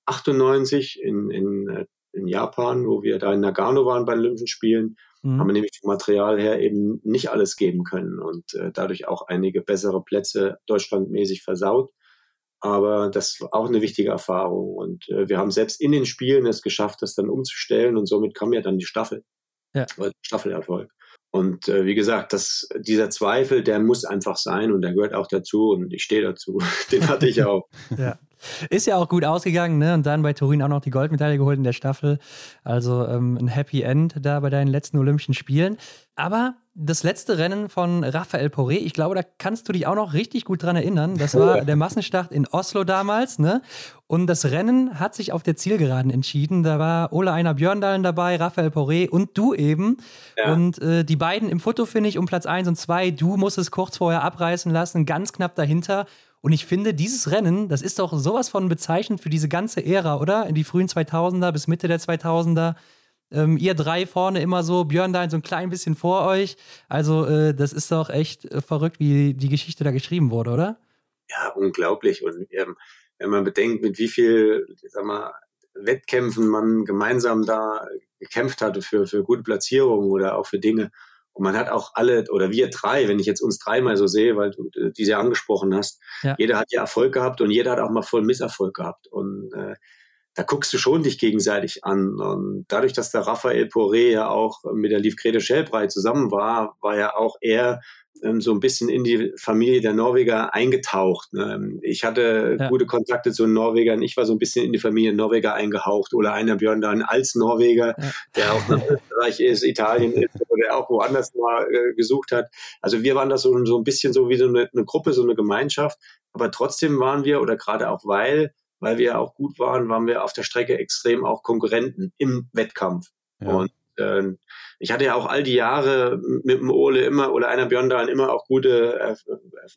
[SPEAKER 3] 98 in, in, äh, in Japan, wo wir da in Nagano waren bei den Olympischen Spielen, mhm. haben wir nämlich vom Material her eben nicht alles geben können und äh, dadurch auch einige bessere Plätze deutschlandmäßig versaut. Aber das war auch eine wichtige Erfahrung. Und äh, wir haben selbst in den Spielen es geschafft, das dann umzustellen und somit kam ja dann die Staffel. Ja. Staffelerfolg. Und äh, wie gesagt, das, dieser Zweifel, der muss einfach sein und der gehört auch dazu und ich stehe dazu. Den hatte ich auch.
[SPEAKER 2] ja. Ist ja auch gut ausgegangen, ne? Und dann bei Turin auch noch die Goldmedaille geholt in der Staffel. Also ähm, ein Happy End da bei deinen letzten Olympischen Spielen. Aber das letzte Rennen von Raphael Poré, ich glaube, da kannst du dich auch noch richtig gut dran erinnern. Das war der Massenstart in Oslo damals, ne? Und das Rennen hat sich auf der Zielgeraden entschieden. Da war Ole Einer Björndalen dabei, Raphael Poré und du eben. Ja. Und äh, die beiden im Foto finde ich um Platz 1 und 2. Du musst es kurz vorher abreißen lassen, ganz knapp dahinter. Und ich finde, dieses Rennen, das ist doch sowas von bezeichnend für diese ganze Ära, oder? In die frühen 2000er bis Mitte der 2000er. Ähm, ihr drei vorne immer so, Björn da so ein klein bisschen vor euch. Also, äh, das ist doch echt äh, verrückt, wie die Geschichte da geschrieben wurde, oder?
[SPEAKER 3] Ja, unglaublich. Und ähm, wenn man bedenkt, mit wie viel, sag mal, Wettkämpfen man gemeinsam da gekämpft hatte für, für gute Platzierungen oder auch für Dinge. Und man hat auch alle, oder wir drei, wenn ich jetzt uns dreimal so sehe, weil du äh, diese angesprochen hast, ja. jeder hat ja Erfolg gehabt und jeder hat auch mal voll Misserfolg gehabt. Und äh, da guckst du schon dich gegenseitig an. Und dadurch, dass der Raphael Poré ja auch mit der Liefgrede Schellbrei zusammen war, war ja auch er ähm, so ein bisschen in die Familie der Norweger eingetaucht. Ne? Ich hatte ja. gute Kontakte zu Norwegern. Ich war so ein bisschen in die Familie Norweger eingehaucht. Oder einer Björn dann als Norweger, ja. der auch nach Österreich ist, Italien ist oder auch woanders mal äh, gesucht hat. Also wir waren da so, so ein bisschen so wie so eine, eine Gruppe, so eine Gemeinschaft. Aber trotzdem waren wir, oder gerade auch weil, weil wir auch gut waren, waren wir auf der Strecke extrem auch Konkurrenten im Wettkampf. Ja. Und äh, ich hatte ja auch all die Jahre mit dem Ole immer oder einer Björndalen immer auch gute er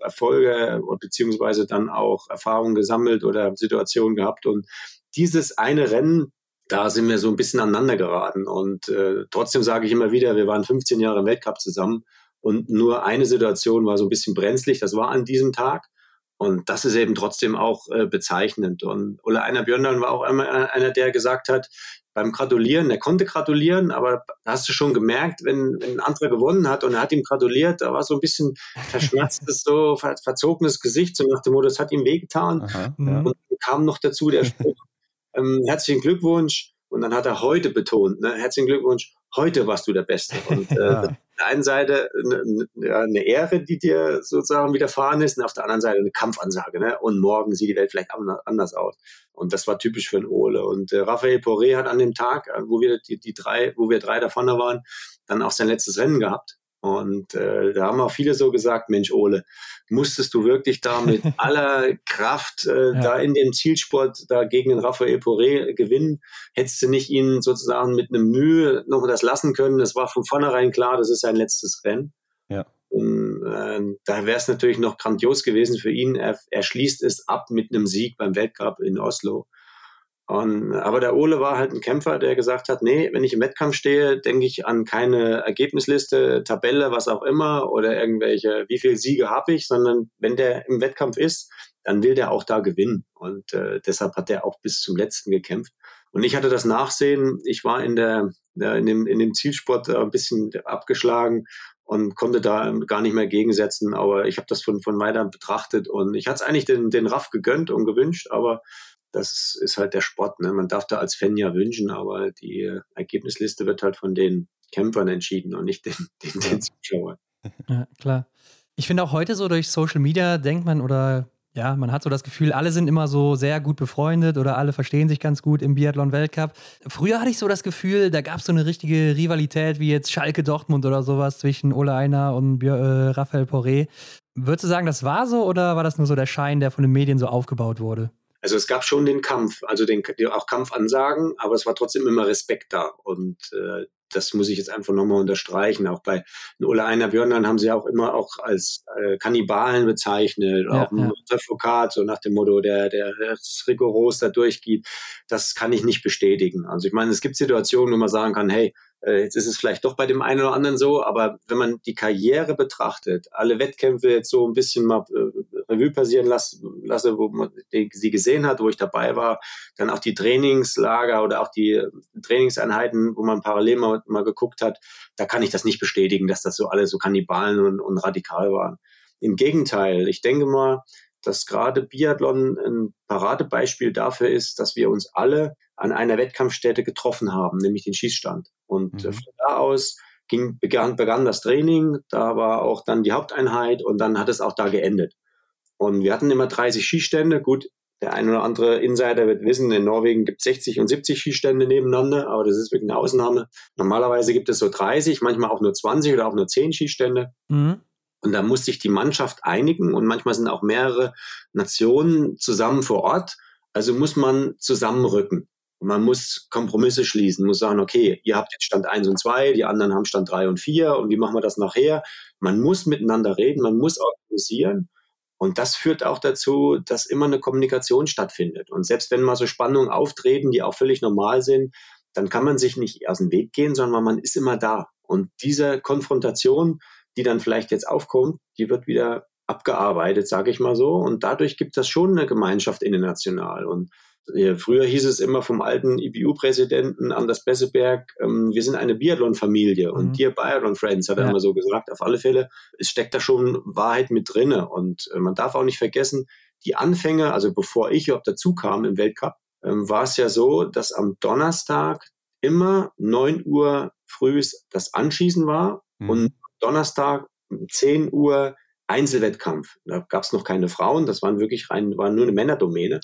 [SPEAKER 3] Erfolge beziehungsweise dann auch Erfahrungen gesammelt oder Situationen gehabt. Und dieses eine Rennen, da sind wir so ein bisschen aneinander geraten. Und äh, trotzdem sage ich immer wieder, wir waren 15 Jahre im Weltcup zusammen und nur eine Situation war so ein bisschen brenzlig. Das war an diesem Tag. Und das ist eben trotzdem auch äh, bezeichnend. Und Ole Einer Björndalen war auch immer einer, der gesagt hat, beim Gratulieren, er konnte gratulieren, aber da hast du schon gemerkt, wenn, wenn ein anderer gewonnen hat und er hat ihm gratuliert, da war so ein bisschen verschmerztes, so ver verzogenes Gesicht, so nach dem Motto, das hat ihm wehgetan. Aha, ja. Und kam noch dazu der Spruch, ähm, herzlichen Glückwunsch. Und dann hat er heute betont, ne, herzlichen Glückwunsch, heute warst du der Beste. Und äh, ja. auf der einen Seite eine, eine, Ehre, die dir sozusagen widerfahren ist, und auf der anderen Seite eine Kampfansage. Ne? Und morgen sieht die Welt vielleicht anders aus. Und das war typisch für einen Ole. Und äh, Raphael Poré hat an dem Tag, äh, wo wir die, die drei, wo wir drei davon waren, dann auch sein letztes Rennen gehabt. Und äh, da haben auch viele so gesagt, Mensch, Ole, musstest du wirklich da mit aller Kraft äh, ja. da in dem Zielsport da gegen den Raphael Poré gewinnen? Hättest du nicht ihn sozusagen mit einem Mühe noch das lassen können? Das war von vornherein klar, das ist sein letztes Rennen. Ja. Und, äh, da wäre es natürlich noch grandios gewesen für ihn. Er, er schließt es ab mit einem Sieg beim Weltcup in Oslo. Und, aber der Ole war halt ein Kämpfer, der gesagt hat, nee, wenn ich im Wettkampf stehe, denke ich an keine Ergebnisliste, Tabelle, was auch immer oder irgendwelche, wie viele Siege habe ich, sondern wenn der im Wettkampf ist, dann will der auch da gewinnen. Und äh, deshalb hat er auch bis zum letzten gekämpft. Und ich hatte das Nachsehen, ich war in der, der in, dem, in dem Zielsport ein bisschen abgeschlagen und konnte da gar nicht mehr gegensetzen, aber ich habe das von, von weiter betrachtet und ich hatte es eigentlich den, den Raff gegönnt und gewünscht, aber das ist halt der Sport. Ne? Man darf da als Fan ja wünschen, aber die Ergebnisliste wird halt von den Kämpfern entschieden und nicht den, den, den Zuschauern.
[SPEAKER 2] Ja, klar. Ich finde auch heute so durch Social Media denkt man oder Ja, man hat so das Gefühl, alle sind immer so sehr gut befreundet oder alle verstehen sich ganz gut im Biathlon-Weltcup. Früher hatte ich so das Gefühl, da gab es so eine richtige Rivalität wie jetzt Schalke Dortmund oder sowas zwischen Ole Einer und äh, Raphael Poré. Würdest du sagen, das war so oder war das nur so der Schein, der von den Medien so aufgebaut wurde?
[SPEAKER 3] Also es gab schon den Kampf, also den, auch Kampfansagen, aber es war trotzdem immer Respekt da. Und äh, das muss ich jetzt einfach nochmal unterstreichen. Auch bei Ulla Einer Björnern haben sie auch immer auch als äh, Kannibalen bezeichnet, ja, auch ja. Advokat, so nach dem Motto, der, der, rigoros da durchgeht. Das kann ich nicht bestätigen. Also ich meine, es gibt Situationen, wo man sagen kann, hey, jetzt ist es vielleicht doch bei dem einen oder anderen so, aber wenn man die Karriere betrachtet, alle Wettkämpfe jetzt so ein bisschen mal äh, Revue passieren lasse, wo man sie gesehen hat, wo ich dabei war, dann auch die Trainingslager oder auch die Trainingseinheiten, wo man parallel mal, mal geguckt hat, da kann ich das nicht bestätigen, dass das so alle so Kannibalen und, und radikal waren. Im Gegenteil, ich denke mal, dass gerade Biathlon ein Paradebeispiel dafür ist, dass wir uns alle an einer Wettkampfstätte getroffen haben, nämlich den Schießstand. Und äh, mhm. von da aus ging, begann, begann das Training, da war auch dann die Haupteinheit und dann hat es auch da geendet. Und wir hatten immer 30 Schießstände. Gut, der ein oder andere Insider wird wissen, in Norwegen gibt es 60 und 70 Schießstände nebeneinander, aber das ist wirklich eine Ausnahme. Normalerweise gibt es so 30, manchmal auch nur 20 oder auch nur 10 Schießstände. Mhm. Und da muss sich die Mannschaft einigen und manchmal sind auch mehrere Nationen zusammen vor Ort. Also muss man zusammenrücken. Man muss Kompromisse schließen, muss sagen, okay, ihr habt jetzt Stand 1 und 2, die anderen haben Stand 3 und 4 und wie machen wir das nachher? Man muss miteinander reden, man muss organisieren. Und das führt auch dazu, dass immer eine Kommunikation stattfindet. Und selbst wenn mal so Spannungen auftreten, die auch völlig normal sind, dann kann man sich nicht aus dem Weg gehen, sondern man ist immer da. Und diese Konfrontation, die dann vielleicht jetzt aufkommt, die wird wieder abgearbeitet, sage ich mal so. Und dadurch gibt es schon eine Gemeinschaft international. Und früher hieß es immer vom alten IBU-Präsidenten Anders Besseberg, ähm, wir sind eine Biathlon-Familie mhm. und Dear Biathlon Friends, hat er ja. immer so gesagt. Auf alle Fälle, es steckt da schon Wahrheit mit drinne. Und äh, man darf auch nicht vergessen, die Anfänge, also bevor ich überhaupt dazu kam im Weltcup, ähm, war es ja so, dass am Donnerstag immer 9 Uhr früh das Anschießen war mhm. und Donnerstag 10 Uhr Einzelwettkampf. Da gab es noch keine Frauen, das waren wirklich rein, war nur eine Männerdomäne.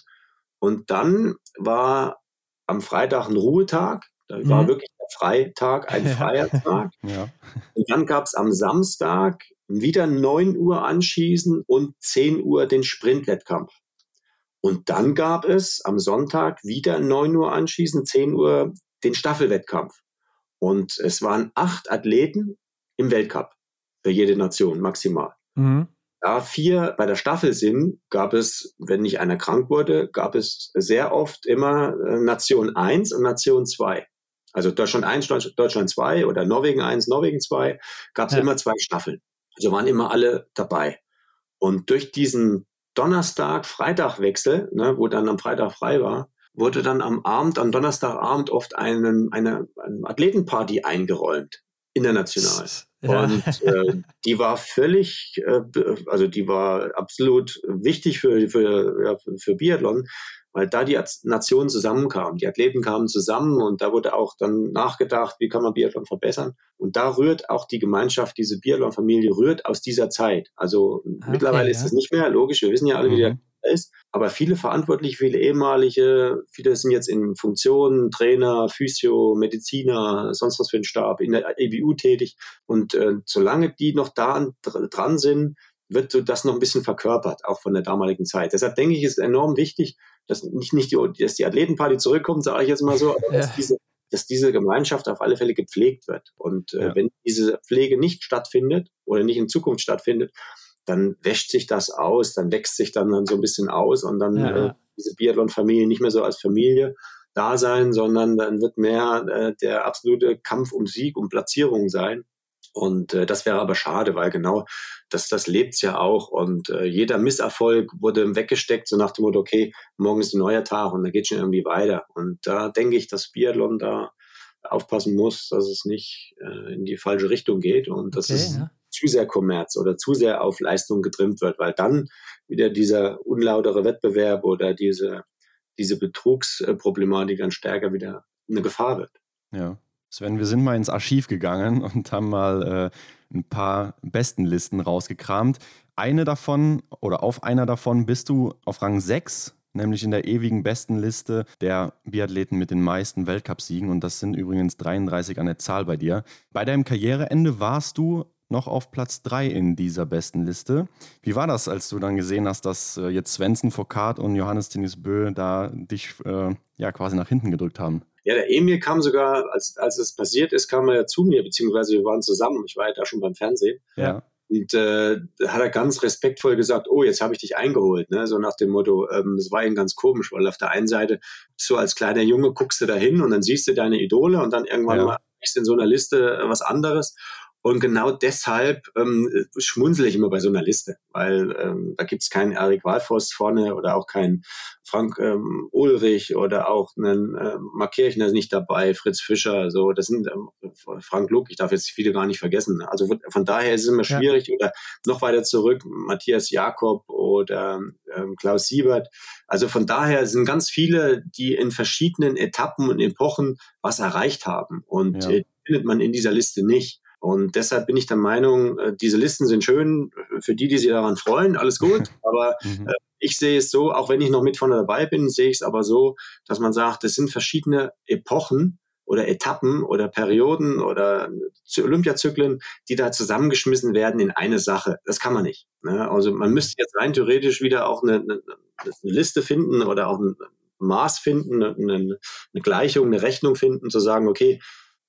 [SPEAKER 3] Und dann war am Freitag ein Ruhetag, da mhm. war wirklich der Freitag ein freier Tag. ja. Und dann gab es am Samstag wieder 9 Uhr Anschießen und 10 Uhr den Sprintwettkampf. Und dann gab es am Sonntag wieder 9 Uhr Anschießen, 10 Uhr den Staffelwettkampf. Und es waren acht Athleten im Weltcup für jede Nation maximal. Mhm. Da vier bei der Staffel sind, gab es, wenn nicht einer krank wurde, gab es sehr oft immer äh, Nation 1 und Nation 2. Also Deutschland 1, Deutschland 2 oder Norwegen 1, Norwegen 2, gab es ja. immer zwei Staffeln. Also waren immer alle dabei. Und durch diesen Donnerstag-Freitag-Wechsel, ne, wo dann am Freitag frei war, wurde dann am Abend, am Donnerstagabend oft einen, eine, eine Athletenparty eingeräumt, international. Ja. Und äh, die war völlig, äh, also die war absolut wichtig für, für, ja, für Biathlon, weil da die Nationen zusammenkamen, die Athleten kamen zusammen und da wurde auch dann nachgedacht, wie kann man Biathlon verbessern. Und da rührt auch die Gemeinschaft, diese Biathlon-Familie rührt aus dieser Zeit. Also okay, mittlerweile ist es nicht mehr, logisch, wir wissen ja alle, mhm. wie der mhm ist. Aber viele verantwortlich, viele ehemalige, viele sind jetzt in Funktionen, Trainer, Physio, Mediziner, sonst was für ein Stab, in der EBU tätig. Und äh, solange die noch da dran sind, wird so das noch ein bisschen verkörpert, auch von der damaligen Zeit. Deshalb denke ich, ist enorm wichtig, dass nicht, nicht die, dass die Athletenparty zurückkommt, sage ich jetzt mal so, aber ja. dass, diese, dass diese Gemeinschaft auf alle Fälle gepflegt wird. Und äh, ja. wenn diese Pflege nicht stattfindet oder nicht in Zukunft stattfindet, dann wäscht sich das aus, dann wächst sich dann, dann so ein bisschen aus und dann ja. äh, diese Biathlon-Familie nicht mehr so als Familie da sein, sondern dann wird mehr äh, der absolute Kampf um Sieg, um Platzierung sein. Und äh, das wäre aber schade, weil genau das, das lebt ja auch. Und äh, jeder Misserfolg wurde weggesteckt, so nach dem Motto, okay, morgen ist ein neuer Tag und da geht schon irgendwie weiter. Und da denke ich, dass Biathlon da aufpassen muss, dass es nicht äh, in die falsche Richtung geht und dass okay, es ja zu sehr Kommerz oder zu sehr auf Leistung getrimmt wird, weil dann wieder dieser unlautere Wettbewerb oder diese, diese Betrugsproblematik dann stärker wieder eine Gefahr wird.
[SPEAKER 1] Ja. Sven, wir sind mal ins Archiv gegangen und haben mal äh, ein paar Bestenlisten rausgekramt. Eine davon oder auf einer davon bist du auf Rang 6, nämlich in der ewigen Bestenliste der Biathleten mit den meisten Weltcupsiegen. Und das sind übrigens 33 an der Zahl bei dir. Bei deinem Karriereende warst du noch auf Platz 3 in dieser besten Liste. Wie war das, als du dann gesehen hast, dass äh, jetzt Svensson, Foucault und Johannes Denis Bö da dich äh, ja quasi nach hinten gedrückt haben?
[SPEAKER 3] Ja, der Emil kam sogar, als, als es passiert ist, kam er ja zu mir, beziehungsweise wir waren zusammen. Ich war ja da schon beim Fernsehen.
[SPEAKER 1] Ja.
[SPEAKER 3] Und äh, hat er ganz respektvoll gesagt, oh, jetzt habe ich dich eingeholt. Ne? So nach dem Motto, ähm, das war ihm ganz komisch, weil auf der einen Seite, so als kleiner Junge guckst du da hin und dann siehst du deine Idole und dann irgendwann ja. mal in so einer Liste was anderes. Und genau deshalb ähm, schmunzel ich immer bei so einer Liste, weil ähm, da gibt's keinen Erik Walforst vorne oder auch keinen Frank ähm, Ulrich oder auch einen äh, Mark Kirchner ist nicht dabei, Fritz Fischer, so das sind ähm, Frank Luck, ich darf jetzt viele gar nicht vergessen. Also von, von daher ist es immer schwierig ja. oder noch weiter zurück Matthias Jakob oder ähm, Klaus Siebert. Also von daher sind ganz viele, die in verschiedenen Etappen und Epochen was erreicht haben und ja. äh, findet man in dieser Liste nicht. Und deshalb bin ich der Meinung, äh, diese Listen sind schön für die, die sich daran freuen, alles gut. Aber mhm. Äh, ich sehe es so, auch wenn ich noch mit vorne dabei bin, sehe ich es aber so, dass man sagt, es sind verschiedene Epochen oder Etappen oder Perioden oder Olympiazyklen, die da zusammengeschmissen werden in eine Sache. Das kann man nicht. Ne? Also man müsste jetzt rein theoretisch wieder auch eine, eine, eine Liste finden oder auch ein Maß finden, eine, eine Gleichung, eine Rechnung finden, zu sagen, okay,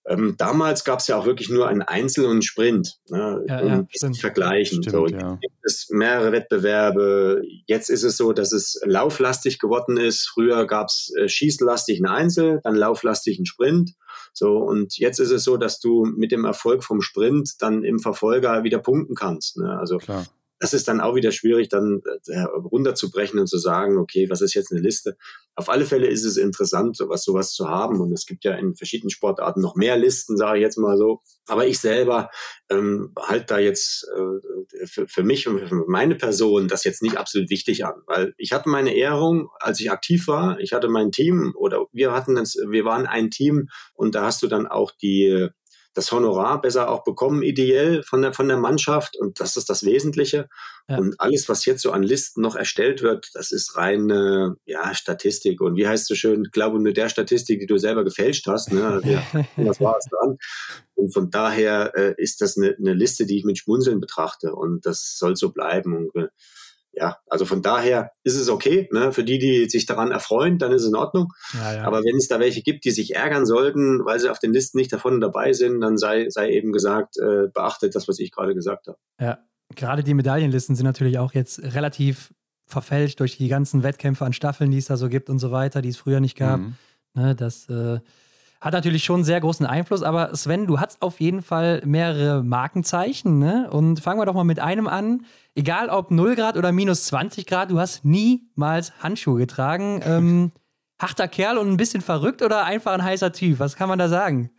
[SPEAKER 3] ähm, damals gab es ja auch wirklich nur einen Einzel- und einen Sprint. Ne, ja, um ja, vergleichen. Stimmt, so, ja. gibt es mehrere Wettbewerbe. Jetzt ist es so, dass es lauflastig geworden ist. Früher gab es äh, schießlastig einen Einzel, dann lauflastig einen Sprint. So, und jetzt ist es so, dass du mit dem Erfolg vom Sprint dann im Verfolger wieder punkten kannst. Ne? Also Klar das ist dann auch wieder schwierig, dann äh, runterzubrechen und zu sagen, okay, was ist jetzt eine Liste? Auf alle Fälle ist es interessant, sowas, sowas zu haben. Und es gibt ja in verschiedenen Sportarten noch mehr Listen, sage ich jetzt mal so. Aber ich selber ähm, halt da jetzt äh, für, für mich und für meine Person das jetzt nicht absolut wichtig an, weil ich hatte meine Ehrung, als ich aktiv war. Ich hatte mein Team oder wir hatten das, wir waren ein Team und da hast du dann auch die das Honorar besser auch bekommen, ideell von der, von der Mannschaft. Und das ist das Wesentliche. Ja. Und alles, was jetzt so an Listen noch erstellt wird, das ist reine ja, Statistik. Und wie heißt es so schön, glaube mit der Statistik, die du selber gefälscht hast. Ne? Ja, was war es dran? Und von daher äh, ist das eine, eine Liste, die ich mit Schmunzeln betrachte. Und das soll so bleiben. Und äh, ja, also von daher ist es okay. Ne? Für die, die sich daran erfreuen, dann ist es in Ordnung. Ja, ja. Aber wenn es da welche gibt, die sich ärgern sollten, weil sie auf den Listen nicht davon dabei sind, dann sei, sei eben gesagt, äh, beachtet das, was ich gerade gesagt habe.
[SPEAKER 2] Ja, gerade die Medaillenlisten sind natürlich auch jetzt relativ verfälscht durch die ganzen Wettkämpfe an Staffeln, die es da so gibt und so weiter, die es früher nicht gab. Mhm. Ne, das äh, hat natürlich schon einen sehr großen Einfluss, aber Sven, du hast auf jeden Fall mehrere Markenzeichen, ne? Und fangen wir doch mal mit einem an. Egal ob 0 Grad oder minus 20 Grad, du hast niemals Handschuhe getragen. Ähm, harter Kerl und ein bisschen verrückt oder einfach ein heißer Typ? Was kann man da sagen?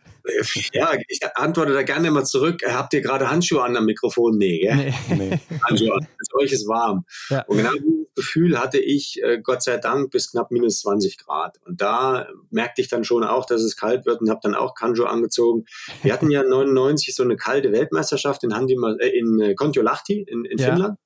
[SPEAKER 3] Ja, ich antworte da gerne mal zurück. Habt ihr gerade Handschuhe an am Mikrofon? Nee, gell? Nee. nee. Handschuhe an. Euch ist warm. Ja. Und genau Gefühl hatte ich, äh, Gott sei Dank, bis knapp minus 20 Grad. Und da merkte ich dann schon auch, dass es kalt wird und habe dann auch Handschuhe angezogen. Wir hatten ja 99 so eine kalte Weltmeisterschaft in, Handi, äh, in Kontiolahti in, in ja. Finnland.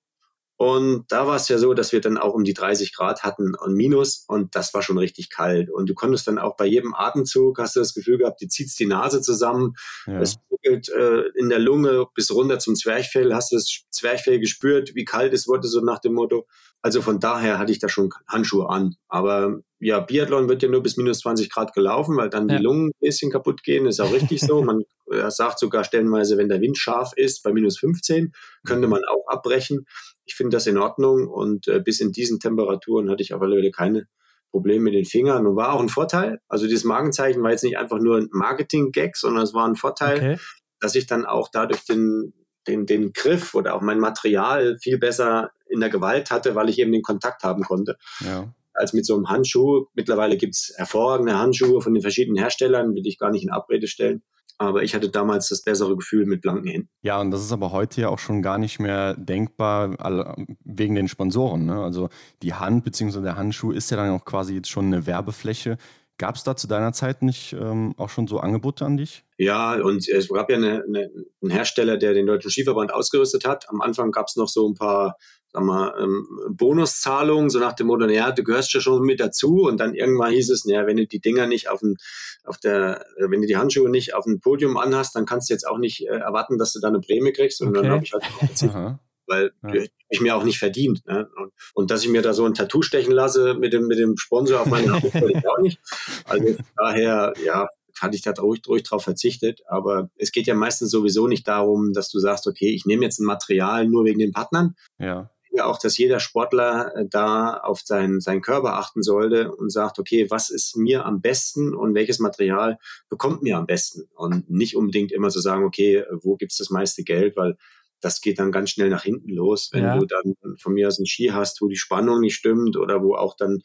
[SPEAKER 3] Und da war es ja so, dass wir dann auch um die 30 Grad hatten und Minus und das war schon richtig kalt. Und du konntest dann auch bei jedem Atemzug, hast du das Gefühl gehabt, die zieht die Nase zusammen, ja. es ruckelt äh, in der Lunge bis runter zum Zwerchfell, hast du das Zwerchfell gespürt, wie kalt es wurde, so nach dem Motto. Also von daher hatte ich da schon Handschuhe an. Aber ja, Biathlon wird ja nur bis minus 20 Grad gelaufen, weil dann ja. die Lungen ein bisschen kaputt gehen. Ist auch richtig so. Man sagt sogar stellenweise, wenn der Wind scharf ist, bei minus 15, könnte man auch abbrechen. Ich finde das in Ordnung und äh, bis in diesen Temperaturen hatte ich auf alle Fälle keine Probleme mit den Fingern und war auch ein Vorteil. Also dieses Magenzeichen war jetzt nicht einfach nur ein Marketing-Gag, sondern es war ein Vorteil, okay. dass ich dann auch dadurch den, den, den Griff oder auch mein Material viel besser in der Gewalt hatte, weil ich eben den Kontakt haben konnte. Ja. Als mit so einem Handschuh. Mittlerweile gibt es hervorragende Handschuhe von den verschiedenen Herstellern, will ich gar nicht in Abrede stellen. Aber ich hatte damals das bessere Gefühl mit blanken Händen.
[SPEAKER 1] Ja, und das ist aber heute ja auch schon gar nicht mehr denkbar wegen den Sponsoren. Ne? Also die Hand bzw. der Handschuh ist ja dann auch quasi jetzt schon eine Werbefläche Gab es da zu deiner Zeit nicht ähm, auch schon so Angebote an dich?
[SPEAKER 3] Ja, und es gab ja eine, eine, einen Hersteller, der den Deutschen Skiverband ausgerüstet hat. Am Anfang gab es noch so ein paar sag mal, ähm, Bonuszahlungen, so nach dem Motto, ja, du gehörst ja schon mit dazu. Und dann irgendwann hieß es, ja, wenn du die Dinger nicht auf, den, auf der, äh, wenn du die Handschuhe nicht auf dem Podium anhast, dann kannst du jetzt auch nicht äh, erwarten, dass du da eine Prämie kriegst. Und okay. dann habe ich halt weil ja. ich mir auch nicht verdient. Ne? Und, und, dass ich mir da so ein Tattoo stechen lasse mit dem, mit dem Sponsor auf meine Haut, ich auch nicht. Also daher, ja, hatte ich da ruhig, ruhig drauf verzichtet. Aber es geht ja meistens sowieso nicht darum, dass du sagst, okay, ich nehme jetzt ein Material nur wegen den Partnern.
[SPEAKER 1] Ja.
[SPEAKER 3] Ja, auch, dass jeder Sportler äh, da auf seinen, seinen Körper achten sollte und sagt, okay, was ist mir am besten und welches Material bekommt mir am besten? Und nicht unbedingt immer zu so sagen, okay, wo gibt's das meiste Geld, weil das geht dann ganz schnell nach hinten los, wenn ja. du dann von mir aus einen Ski hast, wo die Spannung nicht stimmt oder wo auch dann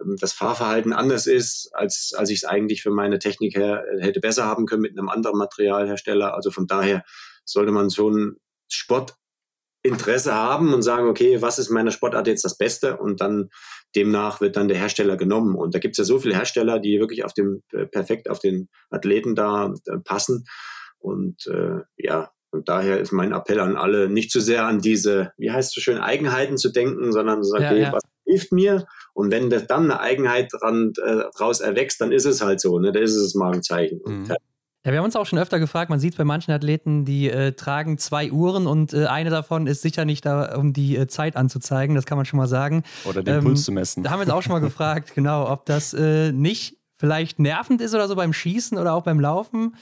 [SPEAKER 3] ähm, das Fahrverhalten anders ist, als, als ich es eigentlich für meine Technik her, äh, hätte besser haben können mit einem anderen Materialhersteller. Also von daher sollte man so ein Sportinteresse haben und sagen, okay, was ist meiner Sportart jetzt das Beste? Und dann demnach wird dann der Hersteller genommen. Und da gibt es ja so viele Hersteller, die wirklich auf dem, äh, perfekt auf den Athleten da äh, passen. Und äh, ja, und daher ist mein Appell an alle, nicht zu sehr an diese, wie heißt es so schön, Eigenheiten zu denken, sondern zu sagen, ja, okay, ja. was hilft mir? Und wenn das dann eine Eigenheit dran, äh, daraus erwächst, dann ist es halt so, ne? Da ist es das Markenzeichen. Mhm.
[SPEAKER 2] Ja, wir haben uns auch schon öfter gefragt, man sieht es bei manchen Athleten, die äh, tragen zwei Uhren und äh, eine davon ist sicher nicht da, um die äh, Zeit anzuzeigen, das kann man schon mal sagen.
[SPEAKER 1] Oder den ähm, Puls zu messen.
[SPEAKER 2] Da haben wir uns auch schon mal gefragt, genau, ob das äh, nicht vielleicht nervend ist oder so beim Schießen oder auch beim Laufen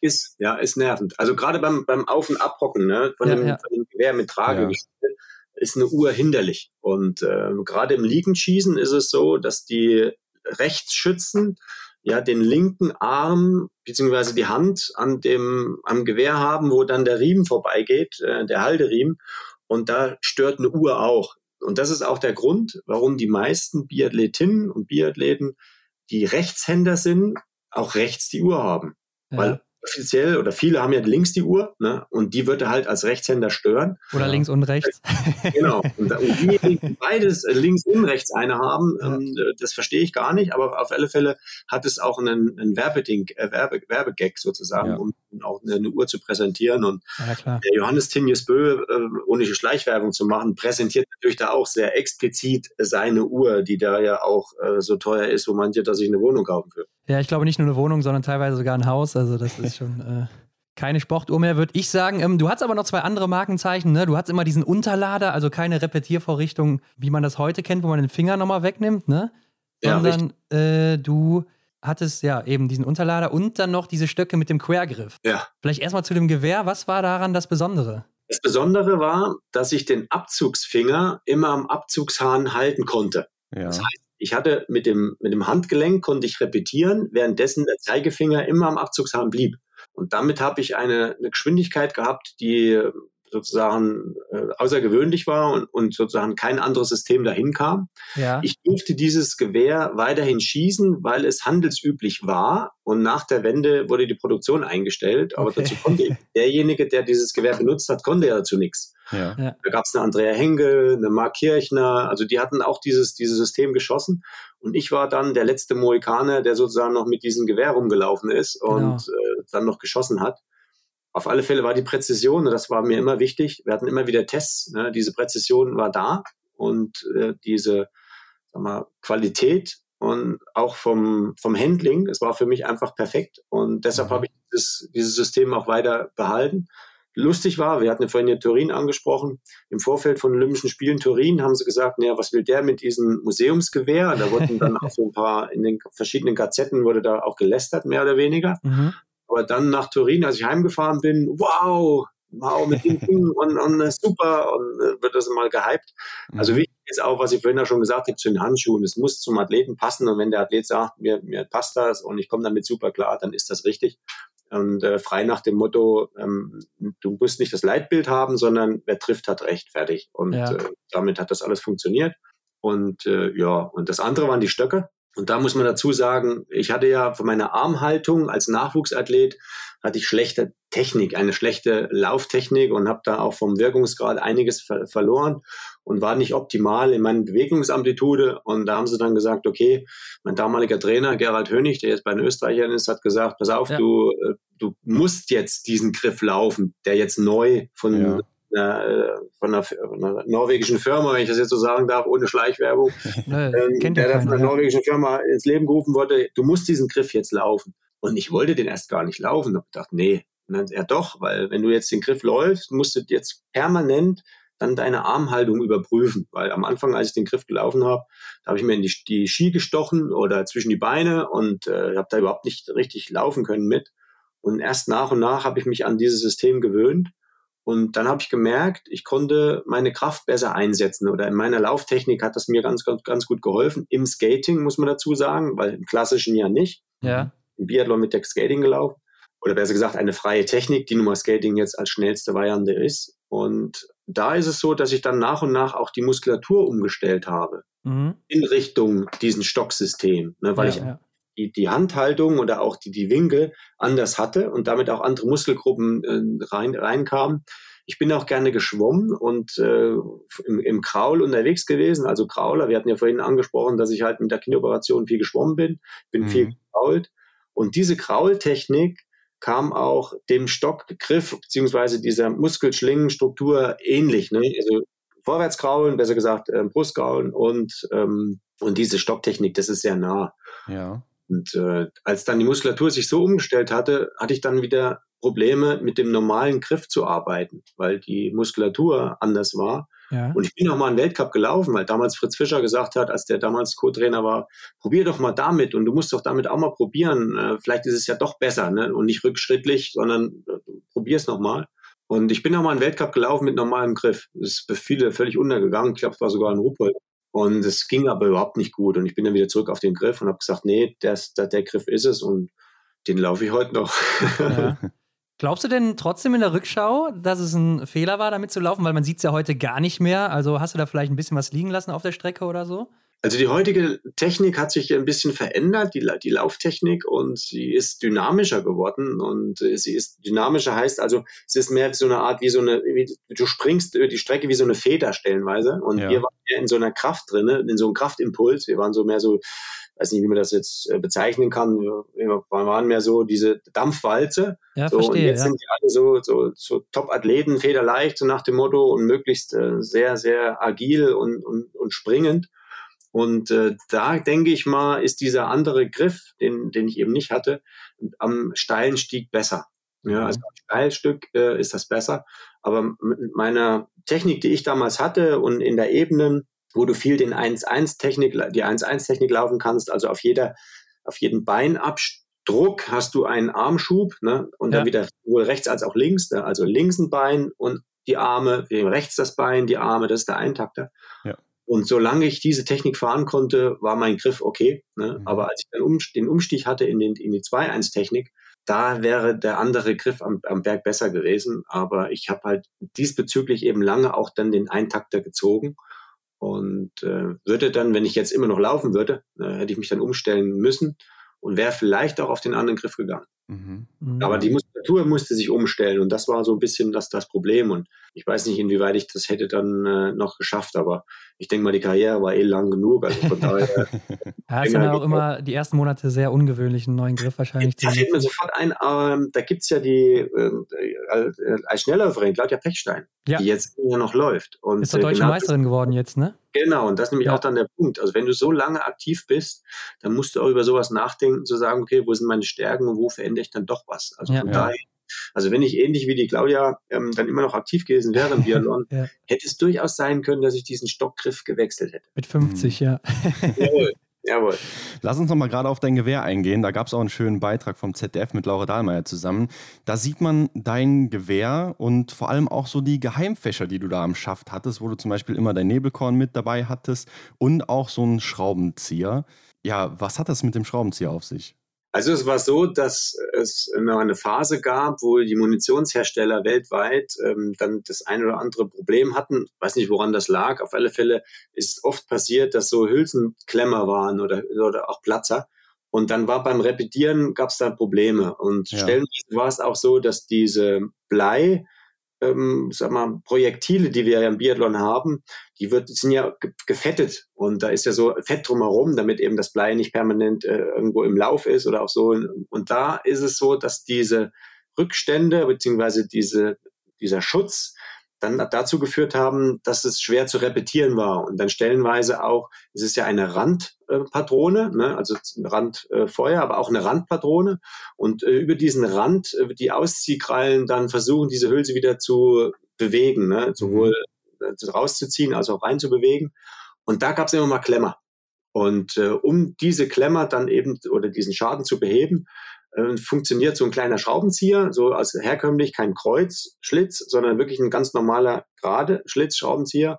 [SPEAKER 3] ist, ja, ist nervend. Also gerade beim, beim Auf- und Abhocken, ne, von, ja, dem, ja. von dem Gewehr mit Trage ja. ist eine Uhr hinderlich. Und äh, gerade im Liegenschießen ist es so, dass die Rechtsschützen ja den linken Arm beziehungsweise die Hand an dem am Gewehr haben, wo dann der Riemen vorbeigeht, äh, der Halteriemen. Und da stört eine Uhr auch. Und das ist auch der Grund, warum die meisten Biathletinnen und Biathleten, die Rechtshänder sind, auch rechts die Uhr haben. Ja. Weil offiziell oder viele haben ja links die Uhr ne? und die würde halt als Rechtshänder stören.
[SPEAKER 2] Oder links und rechts.
[SPEAKER 3] genau. Und, und diejenigen, die beides äh, links und rechts eine haben, ja. ähm, das verstehe ich gar nicht, aber auf alle Fälle hat es auch einen, einen Werbeding, äh, Werbe, Werbegag sozusagen, ja. um auch eine, eine, Uhr zu präsentieren. Und ja, der Johannes Tinjes Bö, äh, ohne Schleichwerbung zu machen, präsentiert natürlich da auch sehr explizit seine Uhr, die da ja auch äh, so teuer ist, wo manche da sich eine Wohnung kaufen für.
[SPEAKER 2] Ja, ich glaube nicht nur eine Wohnung, sondern teilweise sogar ein Haus. Also das ist schon äh, keine Sportuhr mehr, würde ich sagen. Ähm, du hast aber noch zwei andere Markenzeichen. Ne? Du hast immer diesen Unterlader, also keine Repetiervorrichtung, wie man das heute kennt, wo man den Finger nochmal wegnimmt, ne? Sondern ja, äh, du hattest ja eben diesen Unterlader und dann noch diese Stöcke mit dem Quergriff.
[SPEAKER 3] Ja.
[SPEAKER 2] Vielleicht erstmal zu dem Gewehr. Was war daran das Besondere?
[SPEAKER 3] Das Besondere war, dass ich den Abzugsfinger immer am Abzugshahn halten konnte. Ja. Das heißt, ich hatte mit dem, mit dem Handgelenk konnte ich repetieren, währenddessen der Zeigefinger immer am Abzugshahn blieb. Und damit habe ich eine, eine Geschwindigkeit gehabt, die sozusagen äh, außergewöhnlich war und, und sozusagen kein anderes System dahin kam. Ja. Ich durfte dieses Gewehr weiterhin schießen, weil es handelsüblich war und nach der Wende wurde die Produktion eingestellt. Aber okay. dazu konnte ich, derjenige, der dieses Gewehr benutzt hat, konnte ja dazu nichts. Ja. Da gab es eine Andrea Hengel, eine Mark Kirchner, also die hatten auch dieses, dieses System geschossen. Und ich war dann der letzte Mohikaner, der sozusagen noch mit diesem Gewehr rumgelaufen ist und genau. äh, dann noch geschossen hat. Auf alle Fälle war die Präzision, das war mir immer wichtig. Wir hatten immer wieder Tests. Ne? Diese Präzision war da und äh, diese sag mal, Qualität und auch vom, vom Handling, es war für mich einfach perfekt. Und deshalb mhm. habe ich dieses, dieses System auch weiter behalten. Lustig war, wir hatten vorhin ja Turin angesprochen, im Vorfeld von Olympischen Spielen Turin haben sie gesagt, naja, was will der mit diesem Museumsgewehr? Da wurden dann auch so ein paar, in den verschiedenen Gazetten wurde da auch gelästert, mehr oder weniger. Mhm. Aber dann nach Turin, als ich heimgefahren bin, wow, wow, mit dem Ding und, und super und äh, wird das mal gehypt. Also mhm. wichtig ist auch, was ich vorhin ja schon gesagt habe, zu den Handschuhen. Es muss zum Athleten passen und wenn der Athlet sagt, mir, mir passt das und ich komme damit super klar, dann ist das richtig. Und äh, frei nach dem Motto, ähm, du musst nicht das Leitbild haben, sondern wer trifft, hat recht, fertig. Und ja. äh, damit hat das alles funktioniert. Und äh, ja, und das andere waren die Stöcke. Und da muss man dazu sagen, ich hatte ja von meiner Armhaltung als Nachwuchsathlet hatte ich schlechte Technik, eine schlechte Lauftechnik und habe da auch vom Wirkungsgrad einiges ver verloren. Und war nicht optimal in meiner Bewegungsamplitude. Und da haben sie dann gesagt, okay, mein damaliger Trainer Gerald Hönig, der jetzt bei den Österreichern ist, hat gesagt, pass auf, ja. du, äh, du musst jetzt diesen Griff laufen, der jetzt neu von ja einer, äh, von, einer, von, einer, norwegischen Firma, wenn ich das jetzt so sagen darf, ohne Schleichwerbung, ähm, der da von einer norwegischen Firma ins Leben gerufen wurde, du musst diesen Griff jetzt laufen. Und ich wollte den erst gar nicht laufen. Da habe ich gedacht, nee, dann, ja doch, weil wenn du jetzt den Griff läufst, musst du jetzt permanent dann deine Armhaltung überprüfen. Weil am Anfang, als ich den Griff gelaufen habe, da habe ich mir in die, die Ski gestochen oder zwischen die Beine und äh, habe da überhaupt nicht richtig laufen können mit. Und erst nach und nach habe ich mich an dieses System gewöhnt und dann habe ich gemerkt, ich konnte meine Kraft besser einsetzen oder in meiner Lauftechnik hat das mir ganz, ganz, ganz gut geholfen. Im Skating muss man dazu sagen, weil im klassischen ja nicht.
[SPEAKER 2] Ja.
[SPEAKER 3] Im Biathlon mit der Skating gelaufen. Oder besser gesagt, eine freie Technik, die nun mal Skating jetzt als schnellste Variante ist. Und da ist es so, dass ich dann nach und nach auch die Muskulatur umgestellt habe. Mhm. In Richtung diesen Stocksystem. Ne, weil ja, ich ja die, die Handhaltung oder auch die, die Winkel anders hatte und damit auch andere Muskelgruppen äh, rein, reinkamen. Ich bin auch gerne geschwommen und äh, im, im Kraul unterwegs gewesen, also Krauler. Wir hatten ja vorhin angesprochen, dass ich halt mit der Knieoperation viel geschwommen bin, bin mhm. viel gekrault. Und diese Kraultechnik kam auch dem Stockgriff beziehungsweise dieser Muskelschlingenstruktur ähnlich. Ne? Also Vorwärtskraulen, besser gesagt äh, Brustkraulen und, ähm, und diese Stocktechnik, das ist sehr nah.
[SPEAKER 1] Ja.
[SPEAKER 3] Und äh, als dann die Muskulatur sich so umgestellt hatte, hatte ich dann wieder Probleme mit dem normalen Griff zu arbeiten, weil die Muskulatur anders war. Ja. Und ich bin auch mal einen Weltcup gelaufen, weil damals Fritz Fischer gesagt hat, als der damals Co-Trainer war, probier doch mal damit und du musst doch damit auch mal probieren. Äh, vielleicht ist es ja doch besser ne? und nicht rückschrittlich, sondern äh, probier es nochmal. Und ich bin auch mal einen Weltcup gelaufen mit normalem Griff. Das ist für viele völlig untergegangen. Ich glaube, es war sogar ein Ruppel. Und es ging aber überhaupt nicht gut. Und ich bin dann wieder zurück auf den Griff und habe gesagt, nee, das, das, der Griff ist es und den laufe ich heute noch.
[SPEAKER 2] Ja. Glaubst du denn trotzdem in der Rückschau, dass es ein Fehler war, damit zu laufen? Weil man sieht es ja heute gar nicht mehr. Also hast du da vielleicht ein bisschen was liegen lassen auf der Strecke oder so?
[SPEAKER 3] Also die heutige Technik hat sich ein bisschen verändert, die, die Lauftechnik, und sie ist dynamischer geworden. Und äh, sie ist dynamischer heißt also, es ist mehr so eine Art wie so eine, wie, du springst über die Strecke wie so eine Feder stellenweise. Und ja. wir waren mehr in so einer Kraft drin, in so einem Kraftimpuls. Wir waren so mehr so, weiß nicht, wie man das jetzt äh, bezeichnen kann. Wir waren mehr so diese Dampfwalze.
[SPEAKER 2] Ja,
[SPEAKER 3] so,
[SPEAKER 2] verstehe.
[SPEAKER 3] Und jetzt
[SPEAKER 2] ja.
[SPEAKER 3] sind die alle so, so, so Top-Athleten, federleicht, so nach dem Motto und möglichst äh, sehr, sehr agil und, und, und springend. Und äh, da denke ich mal, ist dieser andere Griff, den, den ich eben nicht hatte, am steilen Stieg besser. Ja, mhm. also am Steilstück äh, ist das besser. Aber mit meiner Technik, die ich damals hatte und in der Ebene, wo du viel den 1-1-Technik, die 1-1-Technik laufen kannst, also auf jeder, auf jeden Beinabdruck hast du einen Armschub, ne? Und ja. dann wieder sowohl rechts als auch links, ne? also links ein Bein und die Arme, rechts das Bein, die Arme, das ist der Eintakter.
[SPEAKER 1] Ja.
[SPEAKER 3] Und solange ich diese Technik fahren konnte, war mein Griff okay. Ne? Mhm. Aber als ich dann um, den Umstieg hatte in, den, in die 2-1-Technik, da wäre der andere Griff am, am Berg besser gewesen. Aber ich habe halt diesbezüglich eben lange auch dann den Eintakter gezogen. Und äh, würde dann, wenn ich jetzt immer noch laufen würde, äh, hätte ich mich dann umstellen müssen und wäre vielleicht auch auf den anderen Griff gegangen. Mhm. mhm. Aber die Muskulatur musste sich umstellen und das war so ein bisschen das, das Problem. Und ich weiß nicht, inwieweit ich das hätte dann äh, noch geschafft, aber ich denke mal, die Karriere war eh lang genug. Also von daher.
[SPEAKER 2] ja, es sind ja auch immer die ersten Monate sehr ungewöhnlich, einen neuen Griff wahrscheinlich
[SPEAKER 3] zu Da fällt mir sofort ein, ähm, da gibt es ja die ähm, äh, als Schnellläuferin, Claudia Pechstein, ja. die jetzt ja noch läuft.
[SPEAKER 2] Und, ist doch deutsche genau Meisterin geworden jetzt, ne?
[SPEAKER 3] Genau, und das ist nämlich ja. auch dann der Punkt. Also wenn du so lange aktiv bist, dann musst du auch über sowas nachdenken, zu sagen, okay, wo sind meine Stärken und wo verändere ich dann doch was? Also ja. von daher also wenn ich ähnlich wie die Claudia ähm, dann immer noch aktiv gewesen wäre im Biathlon, ja. hätte es durchaus sein können, dass ich diesen Stockgriff gewechselt hätte.
[SPEAKER 2] Mit 50, mhm. ja.
[SPEAKER 3] Jawohl. Jawohl.
[SPEAKER 1] Lass uns noch mal gerade auf dein Gewehr eingehen. Da gab es auch einen schönen Beitrag vom ZDF mit Laura Dahlmeier zusammen. Da sieht man dein Gewehr und vor allem auch so die Geheimfächer, die du da am Schaft hattest, wo du zum Beispiel immer dein Nebelkorn mit dabei hattest und auch so einen Schraubenzieher. Ja, was hat das mit dem Schraubenzieher auf sich?
[SPEAKER 3] Also es war so, dass es eine Phase gab, wo die Munitionshersteller weltweit ähm, dann das ein oder andere Problem hatten. Ich weiß nicht, woran das lag. Auf alle Fälle ist es oft passiert, dass so Hülsenklemmer waren oder, oder auch Platzer. Und dann war beim Repetieren gab es da Probleme. Und ja. stellenweise war es auch so, dass diese Blei ähm, sag mal, Projektile, die wir ja im Biathlon haben, die, wird, sind ja gefettet und da ist ja so Fett drumherum, damit eben das Blei nicht permanent äh, irgendwo im Lauf ist oder auch so. Und da ist es so, dass diese Rückstände beziehungsweise diese, dieser Schutz dann dazu geführt haben, dass es schwer zu repetieren war. Und dann stellenweise auch, es ist ja eine Randpatrone, ne? also Randfeuer, aber auch eine Randpatrone. Und äh, über diesen Rand, äh, die Ausziehkrallen dann versuchen, diese Hülse wieder zu bewegen, ne? sowohl äh, rauszuziehen als auch reinzubewegen. Und da gab es immer mal Klemmer. Und äh, um diese Klemmer dann eben oder diesen Schaden zu beheben, äh, funktioniert so ein kleiner Schraubenzieher, so als herkömmlich kein Kreuzschlitz, sondern wirklich ein ganz normaler gerade Schlitzschraubenzieher,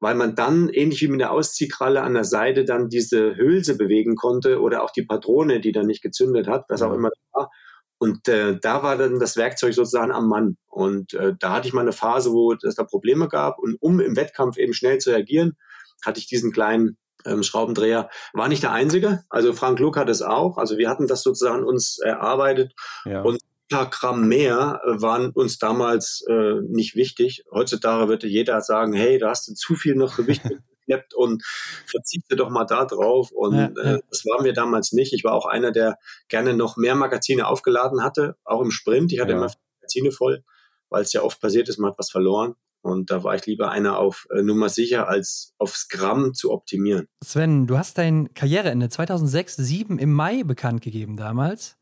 [SPEAKER 3] weil man dann ähnlich wie mit der Ausziehkralle an der Seite dann diese Hülse bewegen konnte oder auch die Patrone, die dann nicht gezündet hat, was auch immer war. Und äh, da war dann das Werkzeug sozusagen am Mann. Und äh, da hatte ich mal eine Phase, wo es da Probleme gab. Und um im Wettkampf eben schnell zu reagieren, hatte ich diesen kleinen ähm, Schraubendreher. War nicht der einzige. Also Frank Luck hat es auch. Also wir hatten das sozusagen uns erarbeitet. Ja. Und ein paar Gramm mehr waren uns damals äh, nicht wichtig. Heutzutage würde jeder sagen, hey, da hast du zu viel noch Gewicht mitgeschleppt und verzichte doch mal da drauf. Und ja, ja. Äh, das waren wir damals nicht. Ich war auch einer, der gerne noch mehr Magazine aufgeladen hatte, auch im Sprint. Ich hatte ja. immer Magazine voll, weil es ja oft passiert ist, man hat was verloren. Und da war ich lieber einer auf äh, Nummer sicher, als aufs Gramm zu optimieren.
[SPEAKER 2] Sven, du hast dein Karriereende 2006, 2007 im Mai bekannt gegeben damals.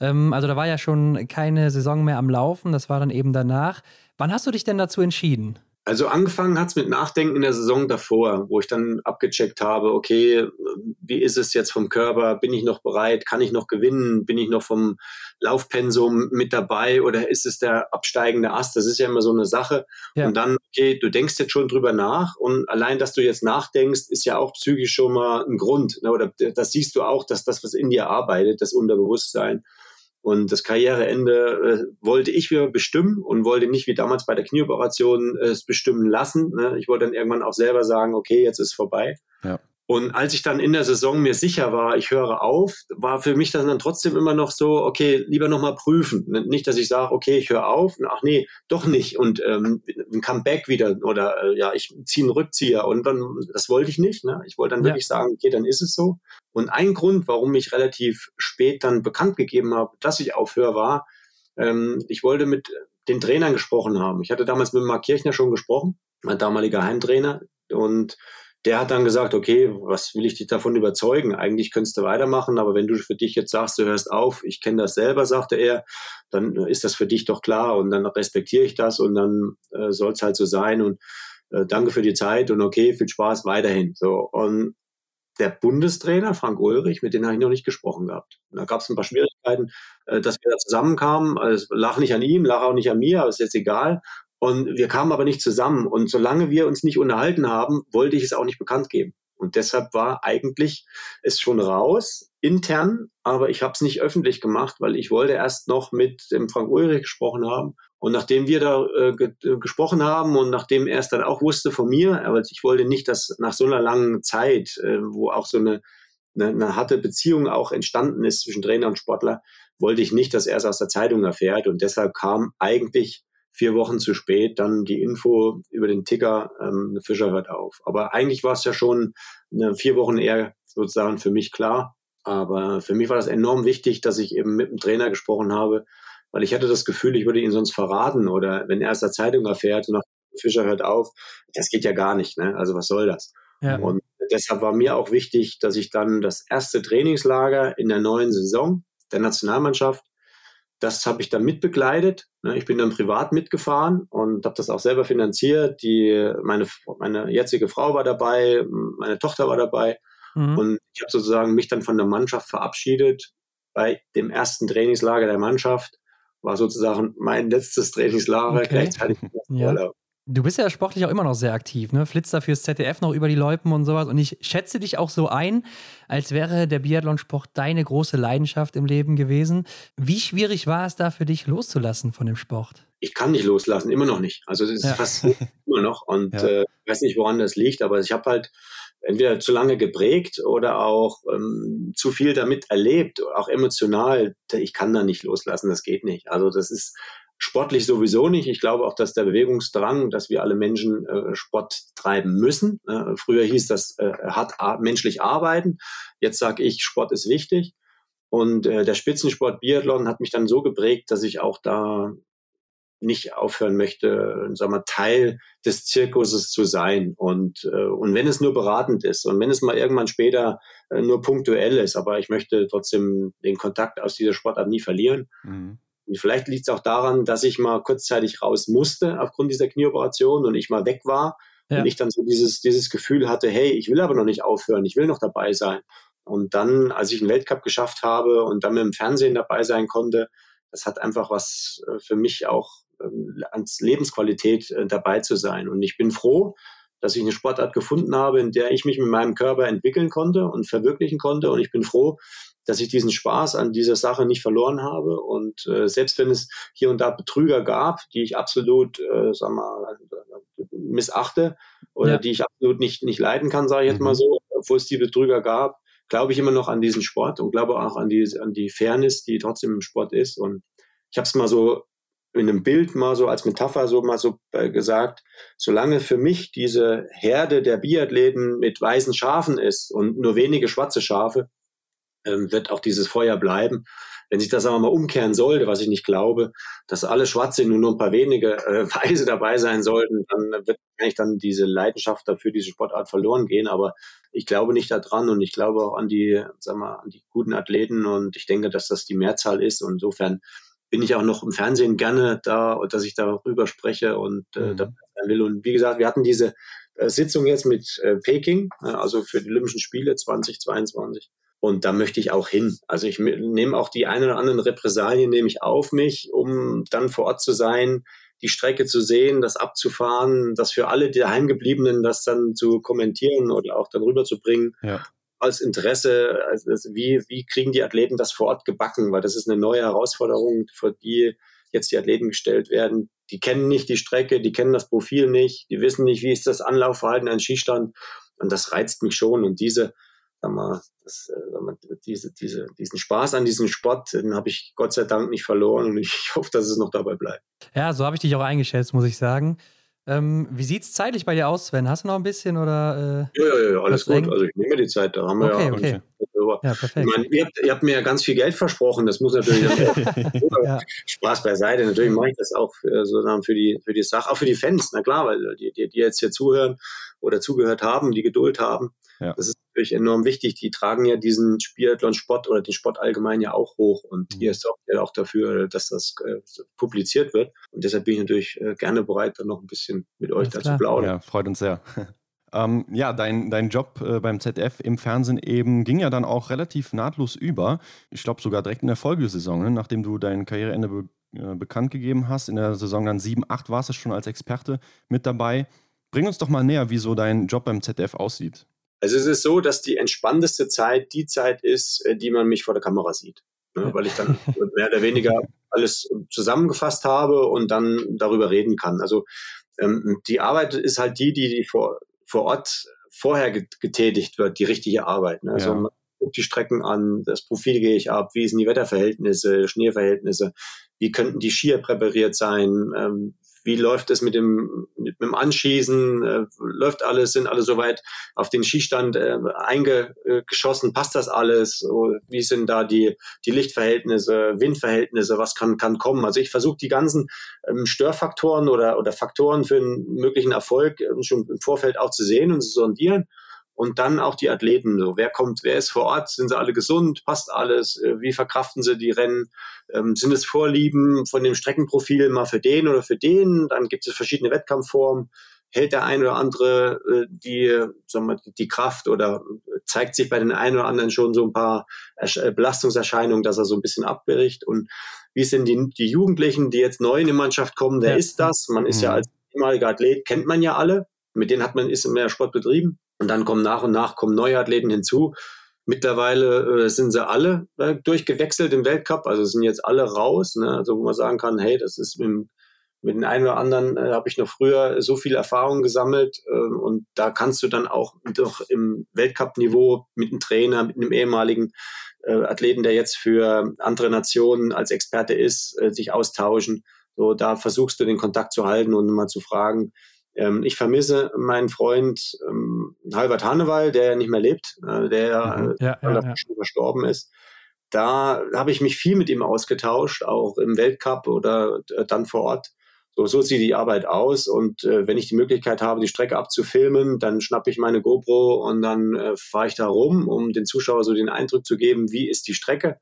[SPEAKER 2] Ähm, also da war ja schon keine Saison mehr am Laufen, das war dann eben danach. Wann hast du dich denn dazu entschieden?
[SPEAKER 3] Also angefangen hat es mit Nachdenken in der Saison davor, wo ich dann abgecheckt habe, okay, wie ist es jetzt vom Körper? Bin ich noch bereit? Kann ich noch gewinnen? Bin ich noch vom Laufpensum mit dabei oder ist es der absteigende Ast? Das ist ja immer so eine Sache. Ja. Und dann, okay, du denkst jetzt schon drüber nach und allein, dass du jetzt nachdenkst, ist ja auch psychisch schon mal ein Grund. Ne? Oder das siehst du auch, dass das, was in dir arbeitet, das Unterbewusstsein, und das Karriereende äh, wollte ich mir bestimmen und wollte nicht wie damals bei der Knieoperation äh, es bestimmen lassen. Ne? Ich wollte dann irgendwann auch selber sagen, okay, jetzt ist vorbei. Ja. Und als ich dann in der Saison mir sicher war, ich höre auf, war für mich dann trotzdem immer noch so, okay, lieber nochmal prüfen. Nicht, dass ich sage, okay, ich höre auf, ach nee, doch nicht und ähm, ein Comeback wieder oder äh, ja, ich ziehe einen Rückzieher und dann, das wollte ich nicht. Ne? Ich wollte dann ja. wirklich sagen, okay, dann ist es so. Und ein Grund, warum ich relativ spät dann bekannt gegeben habe, dass ich aufhöre, war, ähm, ich wollte mit den Trainern gesprochen haben. Ich hatte damals mit Mark Kirchner schon gesprochen, mein damaliger Heimtrainer und der hat dann gesagt, okay, was will ich dich davon überzeugen? Eigentlich könntest du weitermachen, aber wenn du für dich jetzt sagst, du hörst auf, ich kenne das selber, sagte er, dann ist das für dich doch klar und dann respektiere ich das und dann äh, soll es halt so sein und äh, danke für die Zeit und okay, viel Spaß weiterhin. So und der Bundestrainer Frank Ulrich, mit dem habe ich noch nicht gesprochen gehabt. Da gab es ein paar Schwierigkeiten, äh, dass wir da zusammenkamen. Also, lach nicht an ihm, lach auch nicht an mir, aber ist jetzt egal. Und wir kamen aber nicht zusammen. Und solange wir uns nicht unterhalten haben, wollte ich es auch nicht bekannt geben. Und deshalb war eigentlich es schon raus, intern, aber ich habe es nicht öffentlich gemacht, weil ich wollte erst noch mit dem Frank Ulrich gesprochen haben. Und nachdem wir da äh, ge äh, gesprochen haben und nachdem er es dann auch wusste von mir, aber ich wollte nicht, dass nach so einer langen Zeit, äh, wo auch so eine, eine, eine harte Beziehung auch entstanden ist zwischen Trainer und Sportler, wollte ich nicht, dass er es aus der Zeitung erfährt. Und deshalb kam eigentlich vier Wochen zu spät dann die Info über den Ticker, ähm, Fischer hört auf. Aber eigentlich war es ja schon eine, vier Wochen eher sozusagen für mich klar. Aber für mich war das enorm wichtig, dass ich eben mit dem Trainer gesprochen habe, weil ich hatte das Gefühl, ich würde ihn sonst verraten oder wenn er aus der Zeitung erfährt und nach Fischer hört auf, das geht ja gar nicht. Ne? Also was soll das? Ja. Und deshalb war mir auch wichtig, dass ich dann das erste Trainingslager in der neuen Saison der Nationalmannschaft das habe ich dann mitbegleitet. Ne? Ich bin dann privat mitgefahren und habe das auch selber finanziert. Die, meine, meine jetzige Frau war dabei, meine Tochter war dabei. Mhm. Und ich habe sozusagen mich dann von der Mannschaft verabschiedet. Bei dem ersten Trainingslager der Mannschaft war sozusagen mein letztes Trainingslager okay. gleichzeitig.
[SPEAKER 2] ja. Du bist ja sportlich auch immer noch sehr aktiv, ne? Flitzt da fürs ZDF noch über die Loipen und sowas. Und ich schätze dich auch so ein, als wäre der Biathlonsport deine große Leidenschaft im Leben gewesen. Wie schwierig war es da für dich loszulassen von dem Sport?
[SPEAKER 3] Ich kann nicht loslassen, immer noch nicht. Also das ist ja. fast immer noch. Und ja. äh, ich weiß nicht, woran das liegt, aber ich habe halt entweder zu lange geprägt oder auch ähm, zu viel damit erlebt, auch emotional. Ich kann da nicht loslassen, das geht nicht. Also das ist Sportlich sowieso nicht. Ich glaube auch, dass der Bewegungsdrang, dass wir alle Menschen äh, Sport treiben müssen. Äh, früher hieß das äh, hart menschlich arbeiten. Jetzt sage ich, Sport ist wichtig. Und äh, der Spitzensport Biathlon hat mich dann so geprägt, dass ich auch da nicht aufhören möchte, sagen wir, Teil des Zirkuses zu sein. Und, äh, und wenn es nur beratend ist und wenn es mal irgendwann später äh, nur punktuell ist, aber ich möchte trotzdem den Kontakt aus dieser Sportart nie verlieren. Mhm. Und vielleicht liegt es auch daran, dass ich mal kurzzeitig raus musste aufgrund dieser Knieoperation und ich mal weg war. Ja. Und ich dann so dieses, dieses Gefühl hatte, hey, ich will aber noch nicht aufhören, ich will noch dabei sein. Und dann, als ich einen Weltcup geschafft habe und dann mit dem Fernsehen dabei sein konnte, das hat einfach was äh, für mich auch ähm, ans Lebensqualität äh, dabei zu sein. Und ich bin froh, dass ich eine Sportart gefunden habe, in der ich mich mit meinem Körper entwickeln konnte und verwirklichen konnte. Und ich bin froh, dass ich diesen Spaß an dieser Sache nicht verloren habe. Und äh, selbst wenn es hier und da Betrüger gab, die ich absolut, äh, sag mal, missachte oder ja. die ich absolut nicht, nicht leiden kann, sage ich jetzt mal mhm. so, obwohl es die Betrüger gab, glaube ich immer noch an diesen Sport und glaube auch an die, an die Fairness, die trotzdem im Sport ist. Und ich habe es mal so in einem Bild mal so als Metapher so mal so äh, gesagt, solange für mich diese Herde der Biathleten mit weißen Schafen ist und nur wenige schwarze Schafe, ähm, wird auch dieses Feuer bleiben. Wenn sich das aber mal umkehren sollte, was ich nicht glaube, dass alle Schwarze nur noch ein paar wenige äh, Weiße dabei sein sollten, dann wird eigentlich dann diese Leidenschaft dafür, diese Sportart verloren gehen. Aber ich glaube nicht daran und ich glaube auch an die, sag mal, an die guten Athleten und ich denke, dass das die Mehrzahl ist. Und insofern bin ich auch noch im Fernsehen gerne da, dass ich darüber spreche und äh, mhm. da will. Und wie gesagt, wir hatten diese äh, Sitzung jetzt mit äh, Peking, äh, also für die Olympischen Spiele 2022. Und da möchte ich auch hin. Also ich nehme auch die ein oder anderen Repressalien nehme ich auf mich, um dann vor Ort zu sein, die Strecke zu sehen, das abzufahren, das für alle die Heimgebliebenen das dann zu kommentieren oder auch dann rüberzubringen. Ja als Interesse, also wie, wie kriegen die Athleten das vor Ort gebacken, weil das ist eine neue Herausforderung, vor die jetzt die Athleten gestellt werden. Die kennen nicht die Strecke, die kennen das Profil nicht, die wissen nicht, wie ist das Anlaufverhalten an Skistand und das reizt mich schon und diese, sag mal, das, äh, sag mal, diese, diese, diesen Spaß an diesem Sport, den habe ich Gott sei Dank nicht verloren und ich hoffe, dass es noch dabei bleibt.
[SPEAKER 2] Ja, so habe ich dich auch eingeschätzt, muss ich sagen. Ähm, wie sieht es zeitlich bei dir aus, Sven? Hast du noch ein bisschen oder?
[SPEAKER 3] Äh, ja, ja, ja, alles gut. Eng? Also ich nehme die Zeit, da haben wir
[SPEAKER 2] okay,
[SPEAKER 3] ja.
[SPEAKER 2] Okay.
[SPEAKER 3] Ja, perfekt. Ich meine, ihr, habt, ihr habt mir ja ganz viel Geld versprochen, das muss natürlich ja. Spaß beiseite. Natürlich mache ich das auch für, sondern für die, für die Sache, auch für die Fans, na klar, weil die, die, die jetzt hier zuhören oder zugehört haben, die Geduld haben. Ja. Das ist natürlich enorm wichtig. Die tragen ja diesen Spiathlon-Sport oder den Sport allgemein ja auch hoch und mhm. ihr sorgt ja auch dafür, dass das äh, publiziert wird. Und deshalb bin ich natürlich äh, gerne bereit, dann noch ein bisschen mit euch dazu plaudern.
[SPEAKER 1] Ja, freut uns sehr. Ähm, ja, dein, dein Job äh, beim ZDF im Fernsehen eben ging ja dann auch relativ nahtlos über. Ich glaube sogar direkt in der Folgesaison, ne? nachdem du dein Karriereende be äh, bekannt gegeben hast. In der Saison dann 7, 8 warst du schon als Experte mit dabei. Bring uns doch mal näher, wie so dein Job beim ZDF aussieht.
[SPEAKER 3] Also es ist so, dass die entspannteste Zeit die Zeit ist, äh, die man mich vor der Kamera sieht. Ne? Weil ich dann mehr oder weniger alles zusammengefasst habe und dann darüber reden kann. Also ähm, die Arbeit ist halt die, die, die vor, vor Ort vorher getätigt wird, die richtige Arbeit. Ne? Also ja. man guckt die Strecken an, das Profil gehe ich ab, wie sind die Wetterverhältnisse, Schneeverhältnisse, wie könnten die Skier präpariert sein, ähm, wie läuft es mit dem, mit, mit dem Anschießen, äh, läuft alles, sind alle soweit auf den Skistand äh, eingeschossen, passt das alles, wie sind da die, die Lichtverhältnisse, Windverhältnisse, was kann, kann kommen. Also ich versuche die ganzen ähm, Störfaktoren oder, oder Faktoren für einen möglichen Erfolg äh, schon im Vorfeld auch zu sehen und zu sondieren und dann auch die Athleten. So, wer kommt, wer ist vor Ort? Sind sie alle gesund? Passt alles? Äh, wie verkraften sie die Rennen? Ähm, sind es Vorlieben von dem Streckenprofil mal für den oder für den? Dann gibt es verschiedene Wettkampfformen. Hält der eine oder andere äh, die, sagen wir, die Kraft oder zeigt sich bei den einen oder anderen schon so ein paar äh, Belastungserscheinungen, dass er so ein bisschen abbricht? Und wie sind die, die Jugendlichen, die jetzt neu in die Mannschaft kommen? Wer ja. ist das? Man ist mhm. ja als ehemaliger Athlet, kennt man ja alle. Mit denen hat man, ist mehr Sport betrieben. Und dann kommen nach und nach kommen neue Athleten hinzu. Mittlerweile äh, sind sie alle äh, durchgewechselt im Weltcup, also sind jetzt alle raus. Ne? Also wo man sagen kann, hey, das ist mit, mit den einen oder anderen äh, habe ich noch früher so viel Erfahrung gesammelt äh, und da kannst du dann auch doch im Weltcup-Niveau mit einem Trainer, mit einem ehemaligen äh, Athleten, der jetzt für andere Nationen als Experte ist, äh, sich austauschen So, da versuchst du den Kontakt zu halten und mal zu fragen. Ähm, ich vermisse meinen Freund ähm, Halbert Hannewald, der ja nicht mehr lebt, äh, der mhm. ja, äh, ja, ja. schon verstorben ist. Da habe ich mich viel mit ihm ausgetauscht, auch im Weltcup oder äh, dann vor Ort. So, so sieht die Arbeit aus. Und äh, wenn ich die Möglichkeit habe, die Strecke abzufilmen, dann schnappe ich meine GoPro und dann äh, fahre ich da rum, um den Zuschauer so den Eindruck zu geben, wie ist die Strecke.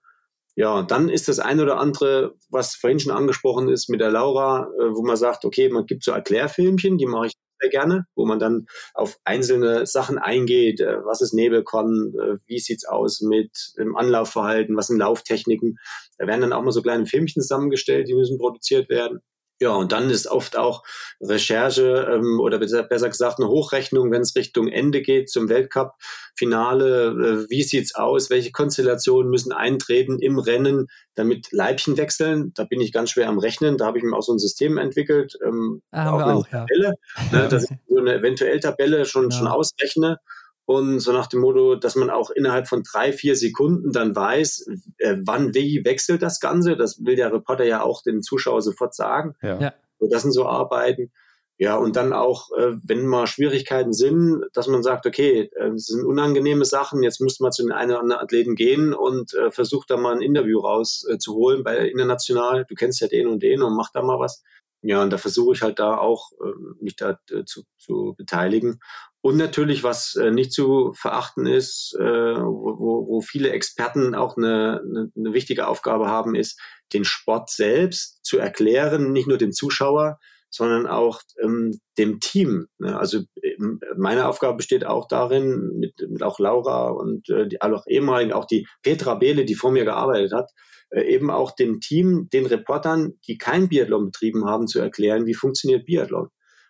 [SPEAKER 3] Ja, dann ist das ein oder andere, was vorhin schon angesprochen ist mit der Laura, äh, wo man sagt, okay, man gibt so Erklärfilmchen, die mache ich sehr gerne, wo man dann auf einzelne Sachen eingeht. Äh, was ist Nebelkorn? Äh, wie sieht's aus mit dem Anlaufverhalten? Was sind Lauftechniken? Da werden dann auch mal so kleine Filmchen zusammengestellt, die müssen produziert werden. Ja, und dann ist oft auch Recherche ähm, oder besser, gesagt eine Hochrechnung, wenn es Richtung Ende geht zum Weltcup-Finale. Äh, wie sieht's aus? Welche Konstellationen müssen eintreten im Rennen, damit Leibchen wechseln? Da bin ich ganz schwer am Rechnen. Da habe ich mir auch so ein System entwickelt. Ähm,
[SPEAKER 2] ah, auch, auch ja.
[SPEAKER 3] Tabelle, ne, dass ich so eine eventuell Tabelle schon, ja. schon ausrechne und so nach dem Motto, dass man auch innerhalb von drei, vier Sekunden dann weiß, äh, wann wie wechselt das Ganze. Das will der Reporter ja auch dem Zuschauer sofort sagen. Ja. So, das sind so Arbeiten. Ja, und dann auch, äh, wenn mal Schwierigkeiten sind, dass man sagt, okay, äh, das sind unangenehme Sachen, jetzt müsste man zu den einen oder anderen Athleten gehen und äh, versucht da mal ein Interview rauszuholen äh, bei international. Du kennst ja den und den und mach da mal was. Ja, und da versuche ich halt da auch, äh, mich da äh, zu, zu beteiligen. Und natürlich, was äh, nicht zu verachten ist, äh, wo, wo viele Experten auch eine, eine, wichtige Aufgabe haben, ist, den Sport selbst zu erklären, nicht nur dem Zuschauer, sondern auch ähm, dem Team. Ne? Also ähm, meine Aufgabe besteht auch darin, mit, mit auch Laura und äh, die, auch ehemaligen, auch die Petra Behle, die vor mir gearbeitet hat, eben auch dem Team, den Reportern, die kein Biathlon betrieben haben, zu erklären, wie funktioniert Biathlon.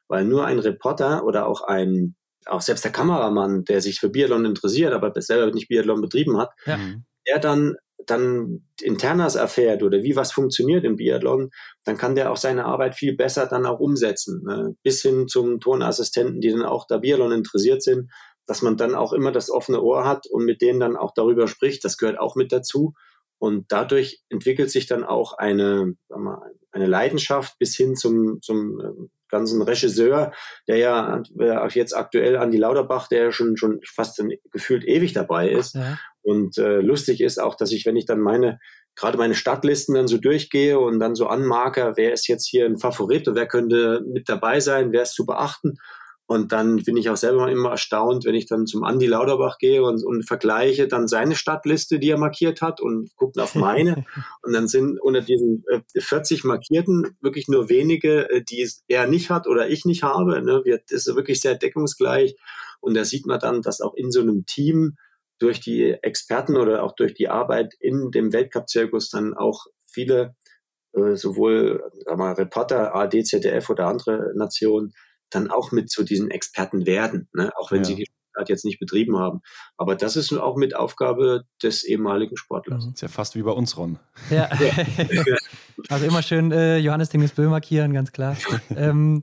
[SPEAKER 3] Weil nur ein Reporter oder auch ein auch selbst der Kameramann, der sich für Biathlon interessiert, aber selber nicht Biathlon betrieben hat, ja. der dann dann Internas erfährt oder wie was funktioniert im Biathlon, dann kann der auch seine Arbeit viel besser dann auch umsetzen. Ne? Bis hin zum Turnassistenten, die dann auch da Biathlon interessiert sind, dass man dann auch immer das offene Ohr hat und mit denen dann auch darüber spricht. Das gehört auch mit dazu. Und dadurch entwickelt sich dann auch eine, mal, eine Leidenschaft bis hin zum, zum ähm, ganzen Regisseur, der ja auch jetzt aktuell Andi Lauterbach, der ja schon, schon fast gefühlt ewig dabei ist. Ja. Und äh, lustig ist auch, dass ich, wenn ich dann meine, gerade meine Stadtlisten dann so durchgehe und dann so anmarke, wer ist jetzt hier ein Favorit und wer könnte mit dabei sein, wer ist zu beachten. Und dann bin ich auch selber immer erstaunt, wenn ich dann zum Andi Lauterbach gehe und, und vergleiche dann seine Stadtliste, die er markiert hat und gucke auf meine. und dann sind unter diesen äh, 40 Markierten wirklich nur wenige, äh, die er nicht hat oder ich nicht habe. Ne? Wir, das ist wirklich sehr deckungsgleich. Und da sieht man dann, dass auch in so einem Team durch die Experten oder auch durch die Arbeit in dem Weltcup-Zirkus dann auch viele, äh, sowohl mal, Reporter, AD, ZDF oder andere Nationen, dann auch mit zu diesen Experten werden, ne? auch wenn ja. sie die Sportart jetzt nicht betrieben haben. Aber das ist auch mit Aufgabe des ehemaligen Sportlers.
[SPEAKER 1] Mhm. Ist ja fast wie bei uns, Ron.
[SPEAKER 2] Ja. also immer schön äh, Johannes Dinges Böll markieren, ganz klar. ähm,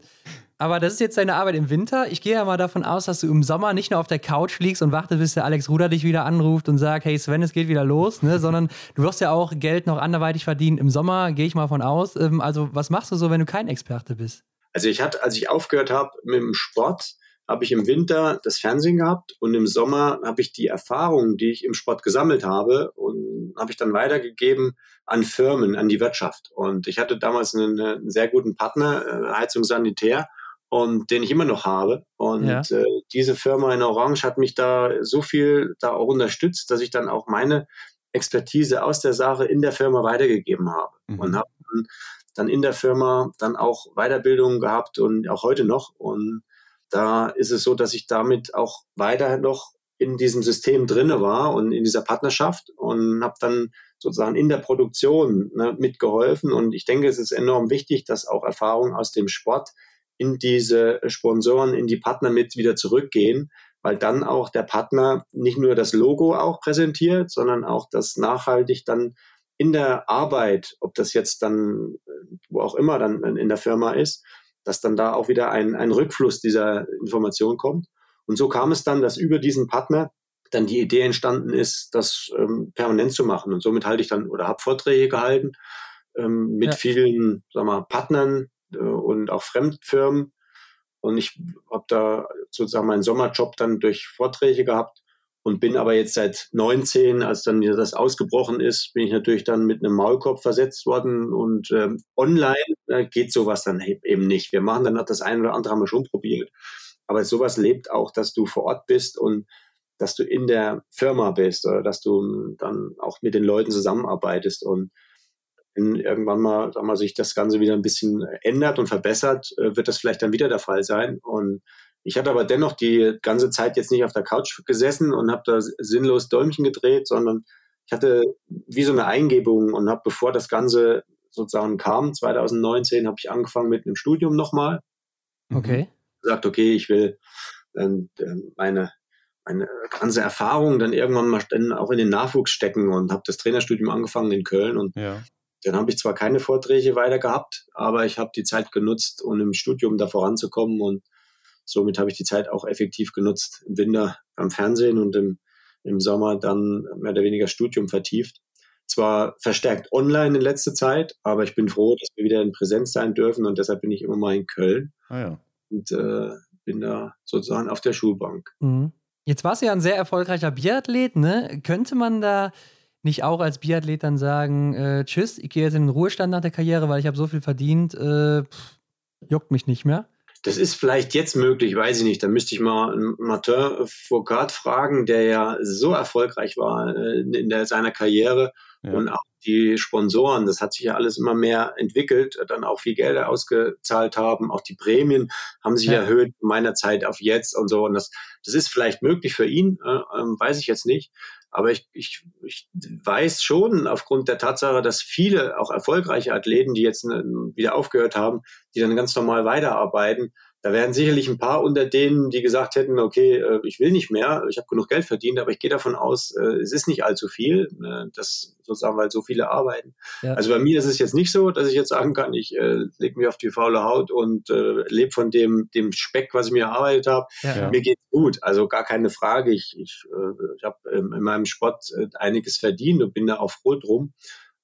[SPEAKER 2] aber das ist jetzt deine Arbeit im Winter. Ich gehe ja mal davon aus, dass du im Sommer nicht nur auf der Couch liegst und wartest, bis der Alex Ruder dich wieder anruft und sagt, hey Sven, es geht wieder los, ne? sondern du wirst ja auch Geld noch anderweitig verdienen im Sommer, gehe ich mal von aus. Ähm, also was machst du so, wenn du kein Experte bist?
[SPEAKER 3] Also ich hatte, als ich aufgehört habe mit dem Sport, habe ich im Winter das Fernsehen gehabt und im Sommer habe ich die Erfahrungen, die ich im Sport gesammelt habe, und habe ich dann weitergegeben an Firmen, an die Wirtschaft. Und ich hatte damals einen, einen sehr guten Partner, äh, Heizung Sanitär, und den ich immer noch habe. Und ja. äh, diese Firma in Orange hat mich da so viel da auch unterstützt, dass ich dann auch meine Expertise aus der Sache in der Firma weitergegeben habe mhm. und habe dann in der Firma dann auch Weiterbildungen gehabt und auch heute noch. Und da ist es so, dass ich damit auch weiter noch in diesem System drinne war und in dieser Partnerschaft und habe dann sozusagen in der Produktion ne, mitgeholfen. Und ich denke, es ist enorm wichtig, dass auch Erfahrungen aus dem Sport in diese Sponsoren, in die Partner mit wieder zurückgehen, weil dann auch der Partner nicht nur das Logo auch präsentiert, sondern auch das nachhaltig dann in der Arbeit, ob das jetzt dann, wo auch immer dann in der Firma ist, dass dann da auch wieder ein, ein Rückfluss dieser Information kommt. Und so kam es dann, dass über diesen Partner dann die Idee entstanden ist, das ähm, permanent zu machen. Und somit halte ich dann oder habe Vorträge gehalten ähm, mit ja. vielen sag mal, Partnern äh, und auch Fremdfirmen. Und ich habe da sozusagen meinen Sommerjob dann durch Vorträge gehabt und bin aber jetzt seit 19, als dann das ausgebrochen ist, bin ich natürlich dann mit einem Maulkorb versetzt worden. Und ähm, online äh, geht sowas dann eben nicht. Wir machen dann das eine oder andere haben wir schon probiert, aber sowas lebt auch, dass du vor Ort bist und dass du in der Firma bist oder dass du dann auch mit den Leuten zusammenarbeitest. Und wenn irgendwann mal, sag mal sich das Ganze wieder ein bisschen ändert und verbessert, äh, wird das vielleicht dann wieder der Fall sein. Und ich hatte aber dennoch die ganze Zeit jetzt nicht auf der Couch gesessen und habe da sinnlos Däumchen gedreht, sondern ich hatte wie so eine Eingebung und habe, bevor das Ganze sozusagen kam, 2019, habe ich angefangen mit einem Studium nochmal.
[SPEAKER 2] Okay.
[SPEAKER 3] Gesagt, okay, ich will ähm, meine, meine ganze Erfahrung dann irgendwann mal auch in den Nachwuchs stecken und habe das Trainerstudium angefangen in Köln und ja. dann habe ich zwar keine Vorträge weiter gehabt, aber ich habe die Zeit genutzt, um im Studium da voranzukommen und somit habe ich die Zeit auch effektiv genutzt. Im Winter beim Fernsehen und im, im Sommer dann mehr oder weniger Studium vertieft. Zwar verstärkt online in letzter Zeit, aber ich bin froh, dass wir wieder in Präsenz sein dürfen und deshalb bin ich immer mal in Köln.
[SPEAKER 1] Ah ja.
[SPEAKER 3] Und äh, bin da sozusagen auf der Schulbank.
[SPEAKER 2] Mhm. Jetzt warst du ja ein sehr erfolgreicher Biathlet, ne? Könnte man da nicht auch als Biathlet dann sagen, äh, tschüss, ich gehe jetzt in den Ruhestand nach der Karriere, weil ich habe so viel verdient, äh, pff, juckt mich nicht mehr?
[SPEAKER 3] Das ist vielleicht jetzt möglich, weiß ich nicht. Da müsste ich mal Martin Foucault fragen, der ja so erfolgreich war äh, in der, seiner Karriere ja. und auch die Sponsoren, das hat sich ja alles immer mehr entwickelt, dann auch viel Geld ausgezahlt haben, auch die Prämien haben sich ja. erhöht meiner Zeit auf jetzt und so. Und das, das ist vielleicht möglich für ihn, äh, äh, weiß ich jetzt nicht. Aber ich, ich, ich weiß schon aufgrund der Tatsache, dass viele auch erfolgreiche Athleten, die jetzt äh, wieder aufgehört haben, die dann ganz normal weiterarbeiten, da werden sicherlich ein paar unter denen, die gesagt hätten, okay, äh, ich will nicht mehr, ich habe genug Geld verdient, aber ich gehe davon aus, äh, es ist nicht allzu viel, ne, das sozusagen, weil so viele arbeiten. Ja. Also bei mir ist es jetzt nicht so, dass ich jetzt sagen kann, ich äh, lege mich auf die faule Haut und äh, lebe von dem, dem Speck, was ich mir erarbeitet habe. Ja. Mir geht's gut, also gar keine Frage. Ich, ich, äh, ich habe ähm, in meinem Sport äh, einiges verdient und bin da auch froh drum.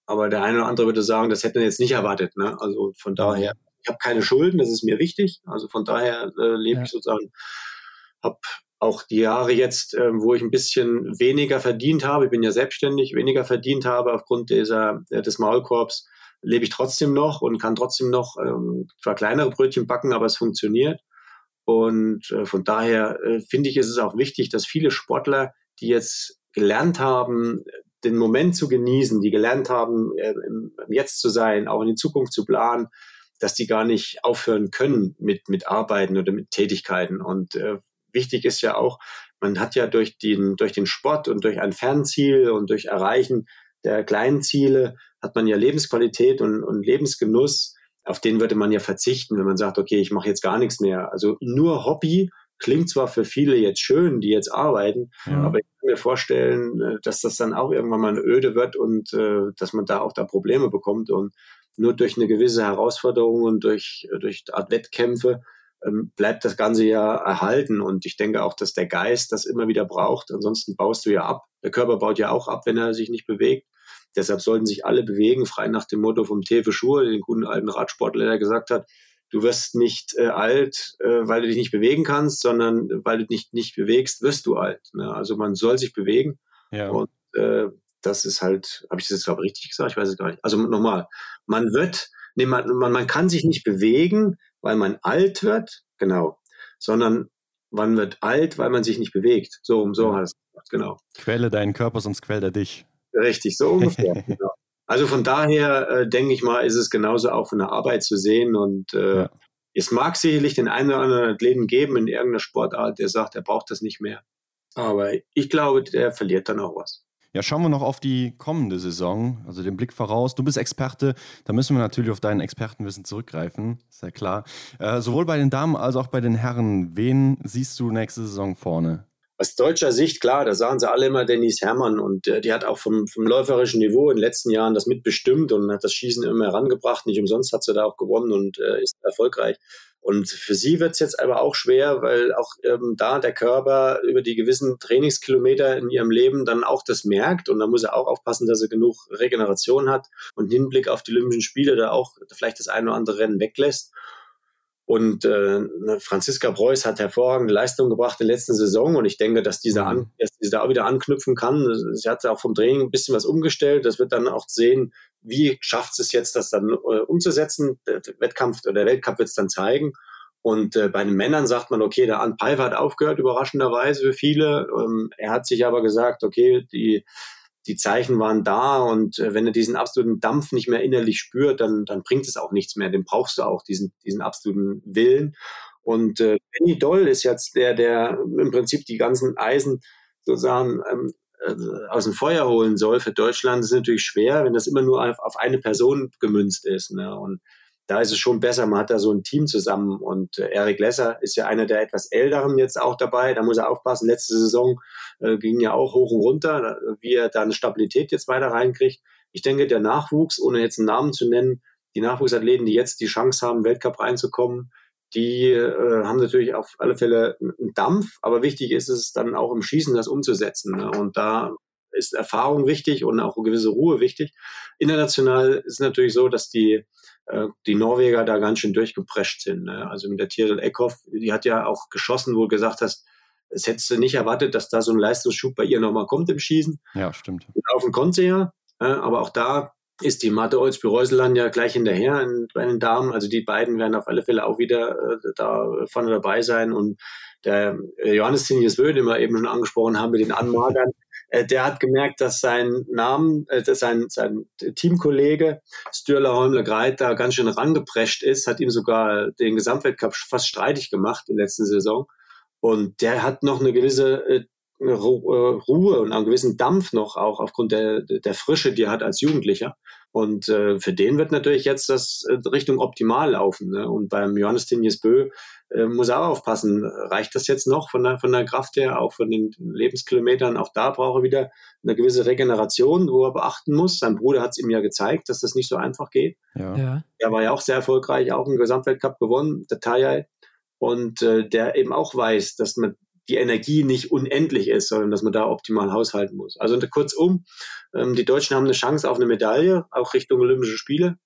[SPEAKER 3] Aber der eine oder andere würde sagen, das hätte er jetzt nicht erwartet. Ne? Also von daher ich habe keine Schulden, das ist mir wichtig. Also von daher äh, lebe ja. ich sozusagen, habe auch die Jahre jetzt, äh, wo ich ein bisschen weniger verdient habe, ich bin ja selbstständig, weniger verdient habe aufgrund dieser, äh, des Maulkorbs, lebe ich trotzdem noch und kann trotzdem noch ähm, zwar kleinere Brötchen backen, aber es funktioniert. Und äh, von daher äh, finde ich, ist es auch wichtig, dass viele Sportler, die jetzt gelernt haben, den Moment zu genießen, die gelernt haben, äh, im, Jetzt zu sein, auch in die Zukunft zu planen, dass die gar nicht aufhören können mit, mit Arbeiten oder mit Tätigkeiten. Und äh, wichtig ist ja auch, man hat ja durch den, durch den Sport und durch ein Fernziel und durch Erreichen der kleinen Ziele hat man ja Lebensqualität und, und Lebensgenuss. Auf den würde man ja verzichten, wenn man sagt, okay, ich mache jetzt gar nichts mehr. Also nur Hobby klingt zwar für viele jetzt schön, die jetzt arbeiten, ja. aber ich kann mir vorstellen, äh, dass das dann auch irgendwann mal eine Öde wird und äh, dass man da auch da Probleme bekommt. Und nur durch eine gewisse Herausforderung und durch, durch Art Wettkämpfe ähm, bleibt das Ganze ja erhalten. Und ich denke auch, dass der Geist das immer wieder braucht. Ansonsten baust du ja ab. Der Körper baut ja auch ab, wenn er sich nicht bewegt. Deshalb sollten sich alle bewegen, frei nach dem Motto vom Tefe Schur, den guten alten Radsportler, der gesagt hat, du wirst nicht äh, alt, äh, weil du dich nicht bewegen kannst, sondern weil du dich nicht bewegst, wirst du alt. Ne? Also man soll sich bewegen. Ja. Und äh, das ist halt, habe ich das jetzt glaube ich richtig gesagt? Ich weiß es gar nicht. Also nochmal, man wird, nee, man, man, man kann sich nicht bewegen, weil man alt wird, genau, sondern man wird alt, weil man sich nicht bewegt. So um so heißt es, genau.
[SPEAKER 1] Quelle deinen Körper, sonst quält er dich.
[SPEAKER 3] Richtig, so ungefähr. genau. Also von daher äh, denke ich mal, ist es genauso auch von der Arbeit zu sehen und äh, ja. es mag sicherlich den einen oder anderen Athleten geben in irgendeiner Sportart, der sagt, er braucht das nicht mehr. Aber ich glaube, der verliert dann auch was.
[SPEAKER 1] Ja, schauen wir noch auf die kommende Saison, also den Blick voraus. Du bist Experte, da müssen wir natürlich auf dein Expertenwissen zurückgreifen, ist ja klar. Äh, sowohl bei den Damen als auch bei den Herren. Wen siehst du nächste Saison vorne?
[SPEAKER 3] Aus deutscher Sicht, klar, da sagen sie alle immer Denise Herrmann und äh, die hat auch vom, vom läuferischen Niveau in den letzten Jahren das mitbestimmt und hat das Schießen immer herangebracht. Nicht umsonst hat sie da auch gewonnen und äh, ist erfolgreich. Und für sie wird es jetzt aber auch schwer, weil auch ähm, da der Körper über die gewissen Trainingskilometer in ihrem Leben dann auch das merkt. Und da muss er auch aufpassen, dass er genug Regeneration hat und Hinblick auf die Olympischen Spiele da auch vielleicht das eine oder andere Rennen weglässt. Und äh, ne, Franziska Preuß hat hervorragende Leistung gebracht in der letzten Saison und ich denke, dass dieser mhm. an, dass sie da auch wieder anknüpfen kann. Sie hat auch vom Training ein bisschen was umgestellt. Das wird dann auch sehen, wie schafft es jetzt, das dann äh, umzusetzen. Der Wettkampf oder der Weltcup wird es dann zeigen. Und äh, bei den Männern sagt man, okay, der An Pfeiffer hat aufgehört, überraschenderweise für viele. Ähm, er hat sich aber gesagt, okay, die die Zeichen waren da und äh, wenn er diesen absoluten Dampf nicht mehr innerlich spürt, dann, dann bringt es auch nichts mehr. Den brauchst du auch, diesen, diesen absoluten Willen. Und äh, Benny Doll ist jetzt der, der im Prinzip die ganzen Eisen sozusagen ähm, äh, aus dem Feuer holen soll für Deutschland. Das ist natürlich schwer, wenn das immer nur auf, auf eine Person gemünzt ist. Ne? Und da ist es schon besser, man hat da so ein Team zusammen und äh, Eric Lesser ist ja einer der etwas älteren jetzt auch dabei, da muss er aufpassen, letzte Saison äh, ging ja auch hoch und runter, wie er da eine Stabilität jetzt weiter reinkriegt. Ich denke, der Nachwuchs, ohne jetzt einen Namen zu nennen, die Nachwuchsathleten, die jetzt die Chance haben, Weltcup reinzukommen, die äh, haben natürlich auf alle Fälle einen Dampf, aber wichtig ist es dann auch im Schießen, das umzusetzen. Ne? Und da ist Erfahrung wichtig und auch eine gewisse Ruhe wichtig. International ist es natürlich so, dass die äh, die Norweger da ganz schön durchgeprescht sind. Ne? Also mit der Tirol Eckhoff, die hat ja auch geschossen, wo du gesagt hast, es hättest du nicht erwartet, dass da so ein Leistungsschub bei ihr nochmal kommt im Schießen.
[SPEAKER 1] Ja, stimmt.
[SPEAKER 3] Laufen konnte sie ja, äh, aber auch da ist die Mathe Olsby-Reuseland ja gleich hinterher in, bei den Damen. Also die beiden werden auf alle Fälle auch wieder äh, da vorne dabei sein. Und der äh, Johannes Tinius Bö, den wir eben schon angesprochen haben mit den Anmagern, äh, der hat gemerkt, dass sein Namen, äh, dass sein, sein Teamkollege Stürler Holmle Greit da ganz schön rangeprescht ist, hat ihm sogar den Gesamtweltcup fast streitig gemacht in der letzten Saison. Und der hat noch eine gewisse äh, Ruhe und einen gewissen Dampf noch, auch aufgrund der, der Frische, die er hat als Jugendlicher. Und äh, für den wird natürlich jetzt das äh, Richtung optimal laufen. Ne? Und beim Johannes Tinjes Bö äh, muss er auch aufpassen, reicht das jetzt noch von der, von der Kraft her, auch von den Lebenskilometern? Auch da braucht er wieder eine gewisse Regeneration, wo er beachten muss. Sein Bruder hat es ihm ja gezeigt, dass das nicht so einfach geht. Ja. ja. Er war ja auch sehr erfolgreich, auch einen Gesamtweltcup gewonnen, der Tajai. Und äh, der eben auch weiß, dass man die Energie nicht unendlich ist, sondern dass man da optimal haushalten muss. Also kurzum, ähm, die Deutschen haben eine Chance auf eine Medaille, auch Richtung Olympische Spiele.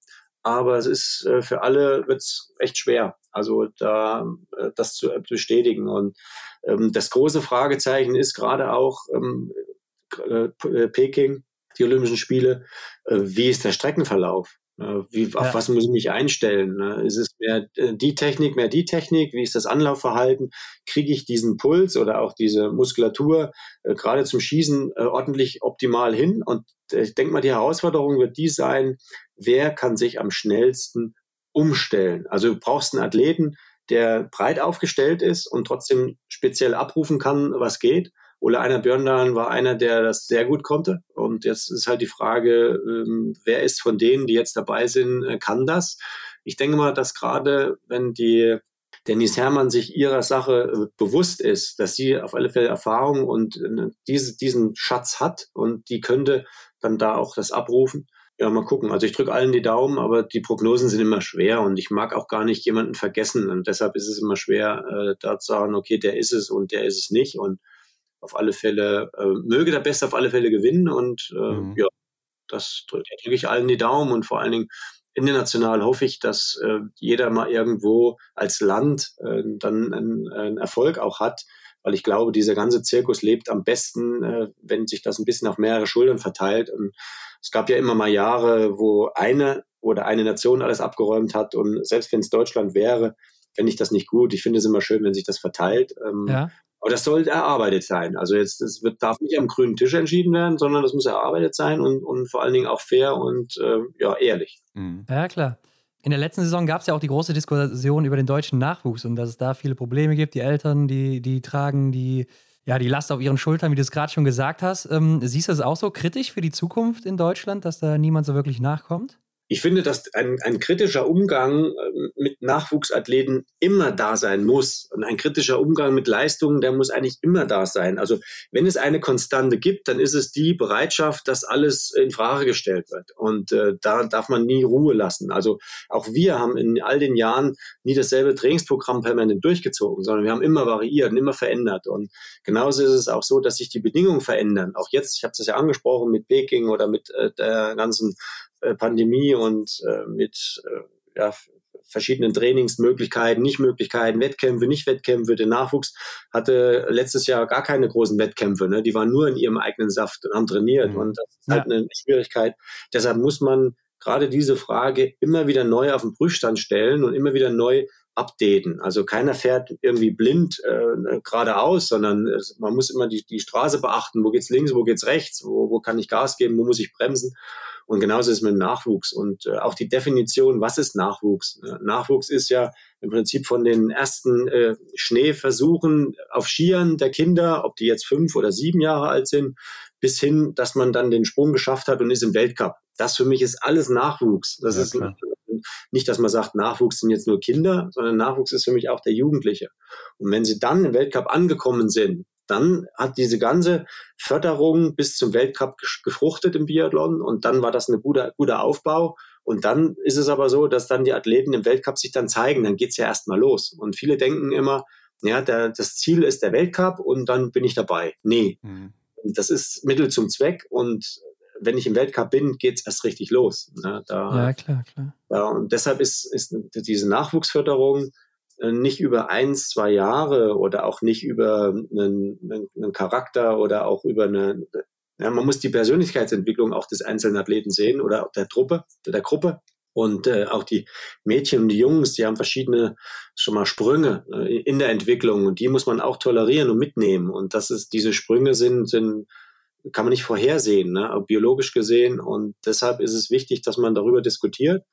[SPEAKER 3] Aber es ist äh, für alle wird's echt schwer. Also da äh, das zu bestätigen. Und ähm, das große Fragezeichen ist gerade auch ähm, äh, Peking, die Olympischen Spiele, äh, wie ist der Streckenverlauf? Ne, wie, ja. Auf was muss ich mich einstellen? Ne? Ist es mehr äh, die Technik, mehr die Technik? Wie ist das Anlaufverhalten? Kriege ich diesen Puls oder auch diese Muskulatur äh, gerade zum Schießen äh, ordentlich optimal hin? Und ich denke mal, die Herausforderung wird die sein, wer kann sich am schnellsten umstellen? Also du brauchst einen Athleten, der breit aufgestellt ist und trotzdem speziell abrufen kann, was geht. Ole Einer Björndalen war einer, der das sehr gut konnte. Und jetzt ist halt die Frage, ähm, wer ist von denen, die jetzt dabei sind, äh, kann das? Ich denke mal, dass gerade wenn die Dennis Hermann sich ihrer Sache äh, bewusst ist, dass sie auf alle Fälle Erfahrung und äh, diese, diesen Schatz hat und die könnte dann da auch das abrufen. Ja, mal gucken. Also ich drücke allen die Daumen, aber die Prognosen sind immer schwer und ich mag auch gar nicht jemanden vergessen und deshalb ist es immer schwer, äh, da zu sagen, okay, der ist es und der ist es nicht und auf alle Fälle, äh, möge der Beste auf alle Fälle gewinnen und äh, mhm. ja, das drücke drück ich allen die Daumen und vor allen Dingen international hoffe ich, dass äh, jeder mal irgendwo als Land äh, dann einen, einen Erfolg auch hat, weil ich glaube, dieser ganze Zirkus lebt am besten, äh, wenn sich das ein bisschen auf mehrere Schultern verteilt. Und es gab ja immer mal Jahre, wo eine oder eine Nation alles abgeräumt hat und selbst wenn es Deutschland wäre, fände ich das nicht gut. Ich finde es immer schön, wenn sich das verteilt. Ähm, ja. Aber das soll erarbeitet sein. Also jetzt, das wird, darf nicht am grünen Tisch entschieden werden, sondern das muss erarbeitet sein und, und vor allen Dingen auch fair und äh, ja, ehrlich.
[SPEAKER 2] Mhm. Ja, klar. In der letzten Saison gab es ja auch die große Diskussion über den deutschen Nachwuchs und dass es da viele Probleme gibt. Die Eltern, die, die tragen die, ja, die Last auf ihren Schultern, wie du es gerade schon gesagt hast. Ähm, siehst du es auch so kritisch für die Zukunft in Deutschland, dass da niemand so wirklich nachkommt?
[SPEAKER 3] Ich finde, dass ein, ein kritischer Umgang äh, mit Nachwuchsathleten immer da sein muss. Und ein kritischer Umgang mit Leistungen, der muss eigentlich immer da sein. Also wenn es eine Konstante gibt, dann ist es die Bereitschaft, dass alles in Frage gestellt wird. Und äh, da darf man nie Ruhe lassen. Also auch wir haben in all den Jahren nie dasselbe Trainingsprogramm permanent durchgezogen, sondern wir haben immer variiert und immer verändert. Und genauso ist es auch so, dass sich die Bedingungen verändern. Auch jetzt, ich habe es ja angesprochen mit Peking oder mit äh, der ganzen äh, Pandemie und äh, mit äh, ja, verschiedenen Trainingsmöglichkeiten, Nichtmöglichkeiten, Wettkämpfe, Nicht-Wettkämpfe. Der Nachwuchs hatte letztes Jahr gar keine großen Wettkämpfe. Ne? Die waren nur in ihrem eigenen Saft und haben trainiert. Mhm. Und das ist halt ja. eine Schwierigkeit. Deshalb muss man gerade diese Frage immer wieder neu auf den Prüfstand stellen und immer wieder neu updaten. Also keiner fährt irgendwie blind äh, geradeaus, sondern es, man muss immer die, die Straße beachten. Wo geht's links, wo geht's rechts, wo, wo kann ich Gas geben, wo muss ich bremsen? Und genauso ist es mit dem Nachwuchs und äh, auch die Definition, was ist Nachwuchs? Nachwuchs ist ja im Prinzip von den ersten äh, Schneeversuchen auf Skiern der Kinder, ob die jetzt fünf oder sieben Jahre alt sind, bis hin, dass man dann den Sprung geschafft hat und ist im Weltcup. Das für mich ist alles Nachwuchs. Das ja, ist klar. nicht, dass man sagt, Nachwuchs sind jetzt nur Kinder, sondern Nachwuchs ist für mich auch der Jugendliche. Und wenn sie dann im Weltcup angekommen sind, dann hat diese ganze Förderung bis zum Weltcup gefruchtet im Biathlon und dann war das ein guter, guter Aufbau. Und dann ist es aber so, dass dann die Athleten im Weltcup sich dann zeigen, dann geht's ja erstmal los. Und viele denken immer, ja, der, das Ziel ist der Weltcup und dann bin ich dabei. Nee, mhm. das ist Mittel zum Zweck und wenn ich im Weltcup bin, geht's erst richtig los. Ne? Da,
[SPEAKER 2] ja, klar, klar.
[SPEAKER 3] Ja, und deshalb ist, ist diese Nachwuchsförderung nicht über eins, zwei Jahre oder auch nicht über einen, einen Charakter oder auch über eine, ja, man muss die Persönlichkeitsentwicklung auch des einzelnen Athleten sehen oder der Truppe, der Gruppe. Und äh, auch die Mädchen und die Jungs, die haben verschiedene schon mal Sprünge äh, in der Entwicklung und die muss man auch tolerieren und mitnehmen. Und das ist, diese Sprünge sind, sind kann man nicht vorhersehen, ne, biologisch gesehen. Und deshalb ist es wichtig, dass man darüber diskutiert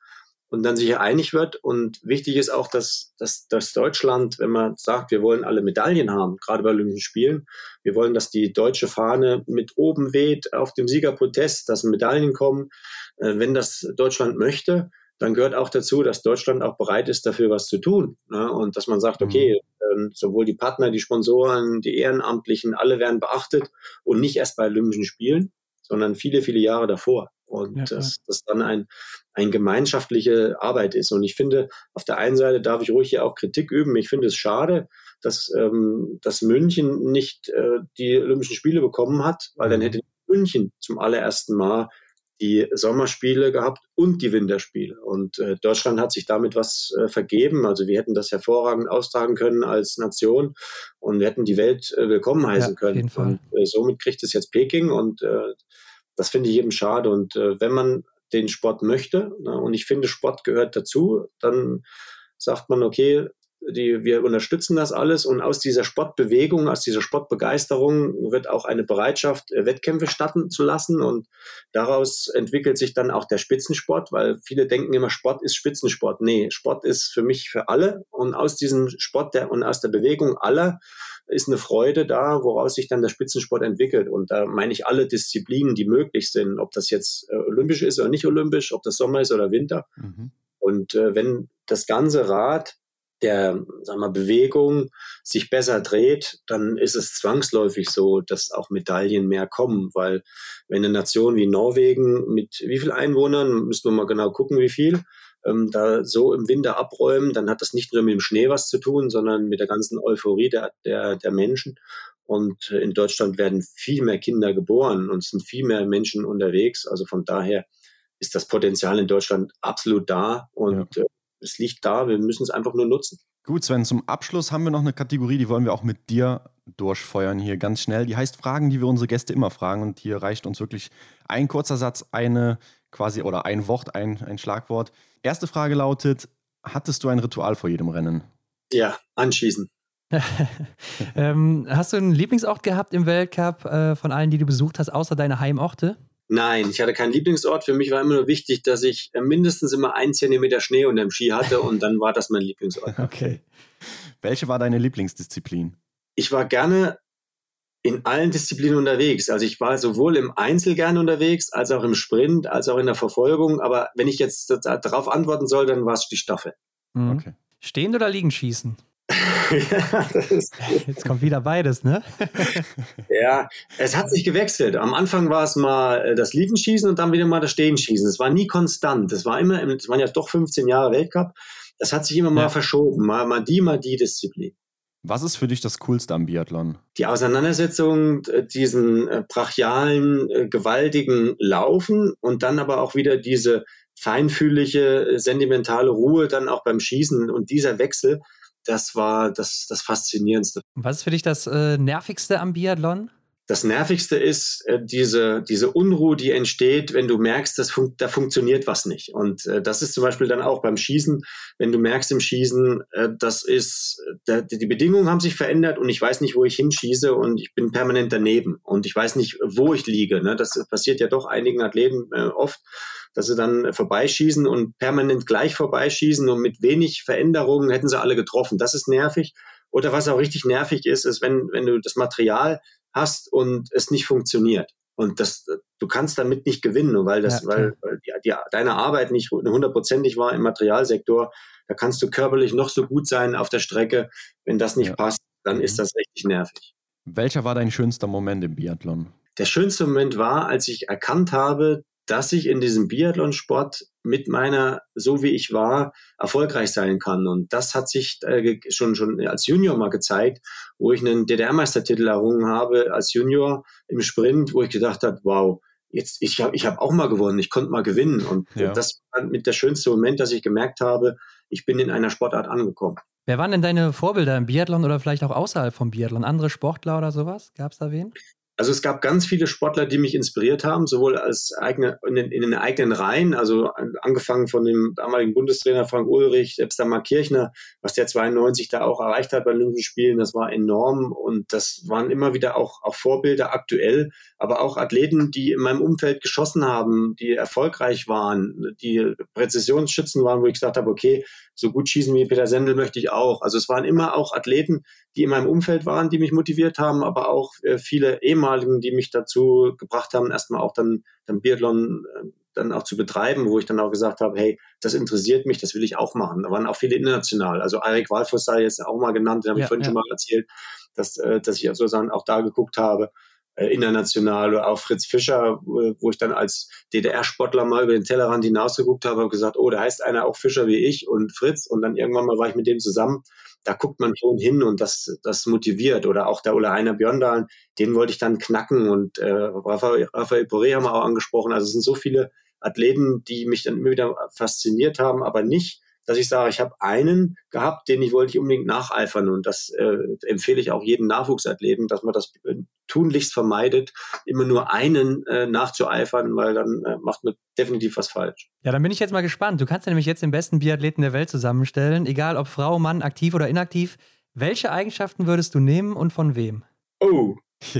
[SPEAKER 3] und dann sich einig wird. Und wichtig ist auch, dass, dass, dass Deutschland, wenn man sagt, wir wollen alle Medaillen haben, gerade bei Olympischen Spielen, wir wollen, dass die deutsche Fahne mit oben weht auf dem Siegerprotest, dass Medaillen kommen. Äh, wenn das Deutschland möchte, dann gehört auch dazu, dass Deutschland auch bereit ist, dafür was zu tun. Ne? Und dass man sagt, mhm. okay, äh, sowohl die Partner, die Sponsoren, die Ehrenamtlichen, alle werden beachtet und nicht erst bei Olympischen Spielen, sondern viele, viele Jahre davor. Und ja, dass das dann ein, ein gemeinschaftliche Arbeit ist. Und ich finde, auf der einen Seite darf ich ruhig hier auch Kritik üben. Ich finde es schade, dass, ähm, dass München nicht äh, die Olympischen Spiele bekommen hat, weil dann mhm. hätte München zum allerersten Mal die Sommerspiele gehabt und die Winterspiele. Und äh, Deutschland hat sich damit was äh, vergeben. Also wir hätten das hervorragend austragen können als Nation und wir hätten die Welt äh, willkommen heißen ja, können. Und äh, somit kriegt es jetzt Peking und äh, das finde ich eben schade. Und äh, wenn man den Sport möchte, ne, und ich finde, Sport gehört dazu, dann sagt man, okay, die, wir unterstützen das alles und aus dieser Sportbewegung, aus dieser Sportbegeisterung wird auch eine Bereitschaft, äh, Wettkämpfe starten zu lassen. Und daraus entwickelt sich dann auch der Spitzensport, weil viele denken immer, Sport ist Spitzensport. Nee, Sport ist für mich für alle. Und aus diesem Sport der, und aus der Bewegung aller ist eine Freude da, woraus sich dann der Spitzensport entwickelt. Und da meine ich alle Disziplinen, die möglich sind, ob das jetzt äh, olympisch ist oder nicht olympisch, ob das Sommer ist oder Winter. Mhm. Und äh, wenn das ganze Rad der sagen wir, Bewegung sich besser dreht, dann ist es zwangsläufig so, dass auch Medaillen mehr kommen, weil wenn eine Nation wie Norwegen mit wie viel Einwohnern, müssen wir mal genau gucken, wie viel, ähm, da so im Winter abräumen, dann hat das nicht nur mit dem Schnee was zu tun, sondern mit der ganzen Euphorie der, der, der Menschen. Und äh, in Deutschland werden viel mehr Kinder geboren und sind viel mehr Menschen unterwegs. Also von daher ist das Potenzial in Deutschland absolut da und ja. äh, es liegt da. Wir müssen es einfach nur nutzen.
[SPEAKER 1] Gut, Sven, zum Abschluss haben wir noch eine Kategorie, die wollen wir auch mit dir durchfeuern hier ganz schnell. Die heißt Fragen, die wir unsere Gäste immer fragen. Und hier reicht uns wirklich ein kurzer Satz, eine quasi oder ein Wort, ein, ein Schlagwort. Erste Frage lautet: Hattest du ein Ritual vor jedem Rennen?
[SPEAKER 3] Ja, anschießen.
[SPEAKER 2] ähm, hast du einen Lieblingsort gehabt im Weltcup äh, von allen, die du besucht hast, außer deine Heimorte?
[SPEAKER 3] Nein, ich hatte keinen Lieblingsort. Für mich war immer nur wichtig, dass ich äh, mindestens immer ein Zentimeter Schnee unter dem Ski hatte und dann war das mein Lieblingsort.
[SPEAKER 1] Okay. Welche war deine Lieblingsdisziplin?
[SPEAKER 3] Ich war gerne in allen Disziplinen unterwegs. Also ich war sowohl im Einzel gern unterwegs, als auch im Sprint, als auch in der Verfolgung. Aber wenn ich jetzt darauf antworten soll, dann war es die Staffel.
[SPEAKER 2] Mhm. Okay. Stehen oder liegen schießen? ja, Jetzt kommt wieder beides, ne?
[SPEAKER 3] ja, es hat sich gewechselt. Am Anfang war es mal äh, das Liegenschießen und dann wieder mal das Stehenschießen. Es war nie konstant. Es war immer, es waren ja doch 15 Jahre Weltcup. Das hat sich immer mal ja. verschoben. Mal, mal die, mal die Disziplin.
[SPEAKER 1] Was ist für dich das Coolste am Biathlon?
[SPEAKER 3] Die Auseinandersetzung, äh, diesen äh, brachialen, gewaltigen Laufen und dann aber auch wieder diese feinfühlige, sentimentale Ruhe dann auch beim Schießen und dieser Wechsel, das war das, das Faszinierendste.
[SPEAKER 2] Was ist für dich das äh, Nervigste am Biathlon?
[SPEAKER 3] Das Nervigste ist äh, diese, diese Unruhe, die entsteht, wenn du merkst, dass fun da funktioniert was nicht. Und äh, das ist zum Beispiel dann auch beim Schießen, wenn du merkst im Schießen, äh, das ist, da, die Bedingungen haben sich verändert und ich weiß nicht, wo ich hinschieße und ich bin permanent daneben und ich weiß nicht, wo ich liege. Ne? Das passiert ja doch einigen Athleten äh, oft dass sie dann vorbeischießen und permanent gleich vorbeischießen und mit wenig Veränderungen hätten sie alle getroffen. Das ist nervig. Oder was auch richtig nervig ist, ist, wenn, wenn du das Material hast und es nicht funktioniert. Und das, du kannst damit nicht gewinnen, weil das, ja, weil, weil die, die, deine Arbeit nicht hundertprozentig war im Materialsektor. Da kannst du körperlich noch so gut sein auf der Strecke. Wenn das nicht ja. passt, dann mhm. ist das richtig nervig.
[SPEAKER 1] Welcher war dein schönster Moment im Biathlon?
[SPEAKER 3] Der schönste Moment war, als ich erkannt habe, dass ich in diesem Biathlonsport mit meiner, so wie ich war, erfolgreich sein kann. Und das hat sich äh, schon, schon als Junior mal gezeigt, wo ich einen DDR-Meistertitel errungen habe als Junior im Sprint, wo ich gedacht habe, wow, jetzt, ich habe ich hab auch mal gewonnen, ich konnte mal gewinnen. Und ja. das war mit der schönste Moment, dass ich gemerkt habe, ich bin in einer Sportart angekommen.
[SPEAKER 2] Wer waren denn deine Vorbilder im Biathlon oder vielleicht auch außerhalb vom Biathlon? Andere Sportler oder sowas? Gab es da wen?
[SPEAKER 3] Also es gab ganz viele Sportler, die mich inspiriert haben, sowohl als eigene, in, den, in den eigenen Reihen, also angefangen von dem damaligen Bundestrainer Frank Ulrich, selbst der Mark Kirchner, was der 92 da auch erreicht hat bei Olympischen Spielen, das war enorm und das waren immer wieder auch, auch Vorbilder aktuell, aber auch Athleten, die in meinem Umfeld geschossen haben, die erfolgreich waren, die Präzisionsschützen waren, wo ich gesagt habe, okay, so gut schießen wie Peter Sendel möchte ich auch. Also es waren immer auch Athleten, die in meinem Umfeld waren, die mich motiviert haben, aber auch äh, viele ehemaligen, die mich dazu gebracht haben, erstmal auch dann, dann Biathlon äh, dann auch zu betreiben, wo ich dann auch gesagt habe, hey, das interessiert mich, das will ich auch machen. Da waren auch viele international. Also Erik Walfuss sei jetzt auch mal genannt, den habe ja, ich vorhin ja. schon mal erzählt, dass, äh, dass ich sozusagen auch da geguckt habe international oder auch Fritz Fischer, wo ich dann als DDR-Sportler mal über den Tellerrand hinausgeguckt habe und gesagt, oh, da heißt einer auch Fischer wie ich und Fritz und dann irgendwann mal war ich mit dem zusammen. Da guckt man schon hin und das, das motiviert. Oder auch der Ole Heiner Björndalen, den wollte ich dann knacken und äh, Raphael, Raphael Poré haben wir auch angesprochen. Also es sind so viele Athleten, die mich dann immer wieder fasziniert haben, aber nicht dass ich sage, ich habe einen gehabt, den ich wollte ich unbedingt nacheifern und das äh, empfehle ich auch jedem Nachwuchsathleten, dass man das äh, tunlichst vermeidet, immer nur einen äh, nachzueifern, weil dann äh, macht man definitiv was falsch.
[SPEAKER 2] Ja, dann bin ich jetzt mal gespannt. Du kannst ja nämlich jetzt den besten Biathleten der Welt zusammenstellen, egal ob Frau, Mann, aktiv oder inaktiv. Welche Eigenschaften würdest du nehmen und von wem?
[SPEAKER 3] Oh.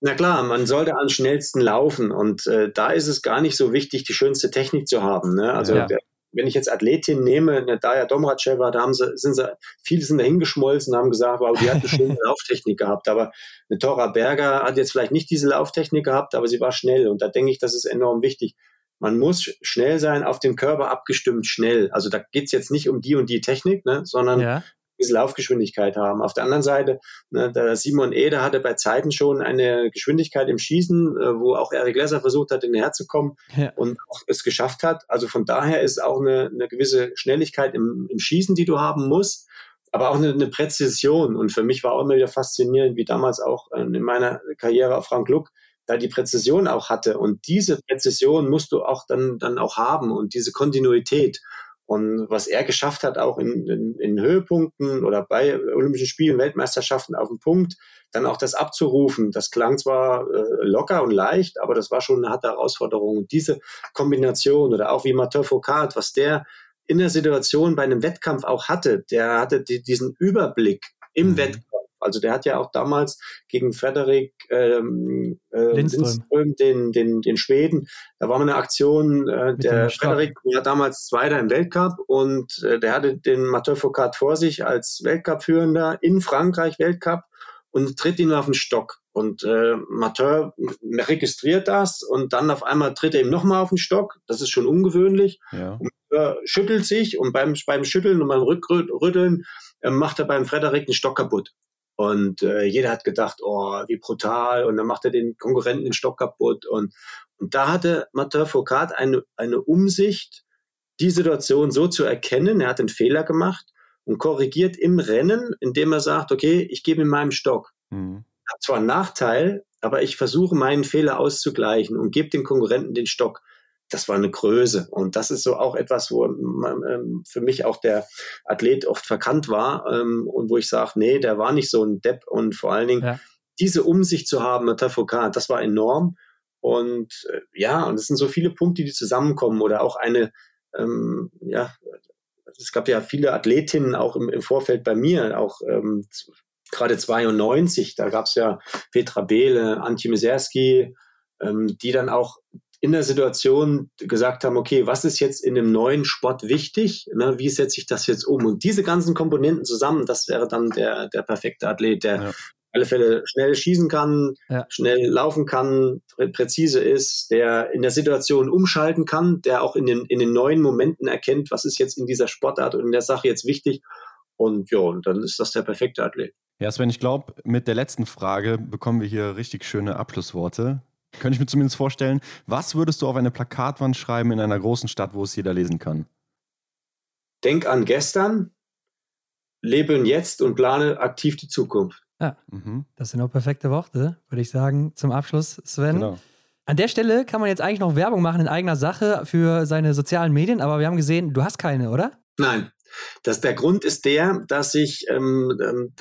[SPEAKER 3] Na klar, man sollte am schnellsten laufen und äh, da ist es gar nicht so wichtig, die schönste Technik zu haben. Ne? Also ja. der, wenn ich jetzt Athletin nehme, eine Daya Domracheva, da haben sie, sind sie, viele sind da hingeschmolzen und haben gesagt, wow, die hat eine schöne Lauftechnik gehabt. Aber eine Tora Berger hat jetzt vielleicht nicht diese Lauftechnik gehabt, aber sie war schnell. Und da denke ich, das ist enorm wichtig. Man muss schnell sein, auf den Körper abgestimmt, schnell. Also da geht es jetzt nicht um die und die Technik, ne, sondern ja diese Laufgeschwindigkeit haben. Auf der anderen Seite, ne, der Simon Eder hatte bei Zeiten schon eine Geschwindigkeit im Schießen, äh, wo auch Eric Lesser versucht hat, hinterherzukommen ja. und auch es geschafft hat. Also von daher ist auch eine, eine gewisse Schnelligkeit im, im Schießen, die du haben musst aber auch eine, eine, Präzision. Und für mich war auch immer wieder faszinierend, wie damals auch äh, in meiner Karriere auf Frank Luck, da die Präzision auch hatte. Und diese Präzision musst du auch dann, dann auch haben und diese Kontinuität. Und was er geschafft hat, auch in, in, in Höhepunkten oder bei Olympischen Spielen, Weltmeisterschaften auf dem Punkt, dann auch das abzurufen, das klang zwar äh, locker und leicht, aber das war schon eine harte Herausforderung. Und diese Kombination oder auch wie Mathieu Foucault, was der in der Situation bei einem Wettkampf auch hatte, der hatte die, diesen Überblick im mhm. Wettkampf also der hat ja auch damals gegen Frederik ähm, äh, Lindström. Lindström, den, den, den Schweden, da war mal eine Aktion, äh, der Frederik war damals Zweiter im Weltcup und äh, der hatte den Mathieu Foucault vor sich als Weltcup-Führender in Frankreich Weltcup und tritt ihn auf den Stock. Und äh, Martin registriert das und dann auf einmal tritt er ihm nochmal auf den Stock. Das ist schon ungewöhnlich. Ja. Und, äh, schüttelt sich und beim, beim Schütteln und beim Rückrütteln äh, macht er beim Frederik den Stock kaputt. Und äh, jeder hat gedacht, oh, wie brutal. Und dann macht er den Konkurrenten den Stock kaputt. Und, und da hatte Martin Foucault eine, eine Umsicht, die Situation so zu erkennen. Er hat einen Fehler gemacht und korrigiert im Rennen, indem er sagt, okay, ich gebe ihm meinem Stock. Mhm. Hat zwar einen Nachteil, aber ich versuche meinen Fehler auszugleichen und gebe dem Konkurrenten den Stock. Das war eine Größe. Und das ist so auch etwas, wo ähm, für mich auch der Athlet oft verkannt war ähm, und wo ich sage, nee, der war nicht so ein Depp. Und vor allen Dingen ja. diese Umsicht zu haben mit Tafokat, das war enorm. Und äh, ja, und es sind so viele Punkte, die zusammenkommen oder auch eine, ähm, ja, es gab ja viele Athletinnen auch im, im Vorfeld bei mir, auch ähm, gerade 92, da gab es ja Petra Behle, Antje Miserski, ähm, die dann auch in der Situation gesagt haben, okay, was ist jetzt in dem neuen Sport wichtig? Ne, wie setze ich das jetzt um? Und diese ganzen Komponenten zusammen, das wäre dann der, der perfekte Athlet, der ja alle Fälle schnell schießen kann, ja. schnell laufen kann, prä präzise ist, der in der Situation umschalten kann, der auch in den, in den neuen Momenten erkennt, was ist jetzt in dieser Sportart und in der Sache jetzt wichtig. Und ja, und dann ist das der perfekte Athlet.
[SPEAKER 1] Ja, Sven, ich glaube, mit der letzten Frage bekommen wir hier richtig schöne Abschlussworte. Könnte ich mir zumindest vorstellen. Was würdest du auf eine Plakatwand schreiben in einer großen Stadt, wo es jeder lesen kann?
[SPEAKER 3] Denk an gestern, lebe jetzt und plane aktiv die Zukunft.
[SPEAKER 2] Ja, mhm. das sind auch perfekte Worte, würde ich sagen, zum Abschluss, Sven. Genau. An der Stelle kann man jetzt eigentlich noch Werbung machen in eigener Sache für seine sozialen Medien, aber wir haben gesehen, du hast keine, oder?
[SPEAKER 3] Nein. Das, der Grund ist der, dass ich ähm, ähm,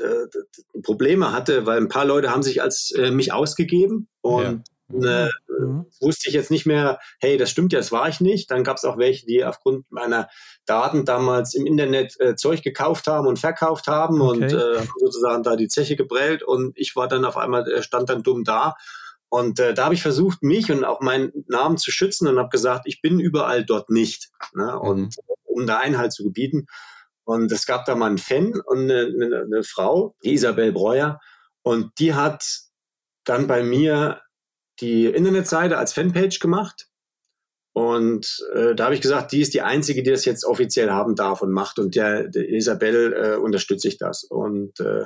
[SPEAKER 3] Probleme hatte, weil ein paar Leute haben sich als äh, mich ausgegeben und äh, mhm. wusste ich jetzt nicht mehr, hey, das stimmt ja, das war ich nicht. Dann gab es auch welche, die aufgrund meiner Daten damals im Internet äh, Zeug gekauft haben und verkauft haben okay. und äh, sozusagen da die Zeche geprellt und ich war dann auf einmal, äh, stand dann dumm da. Und äh, da habe ich versucht, mich und auch meinen Namen zu schützen und habe gesagt, ich bin überall dort nicht. Ne? Und mhm. um da Einhalt zu gebieten. Und es gab da mal einen Fan und eine, eine, eine Frau, die Isabel Breuer, und die hat dann bei mir die Internetseite als Fanpage gemacht. Und äh, da habe ich gesagt, die ist die einzige, die das jetzt offiziell haben darf und macht. Und der, der Isabel äh, unterstütze ich das. Und äh,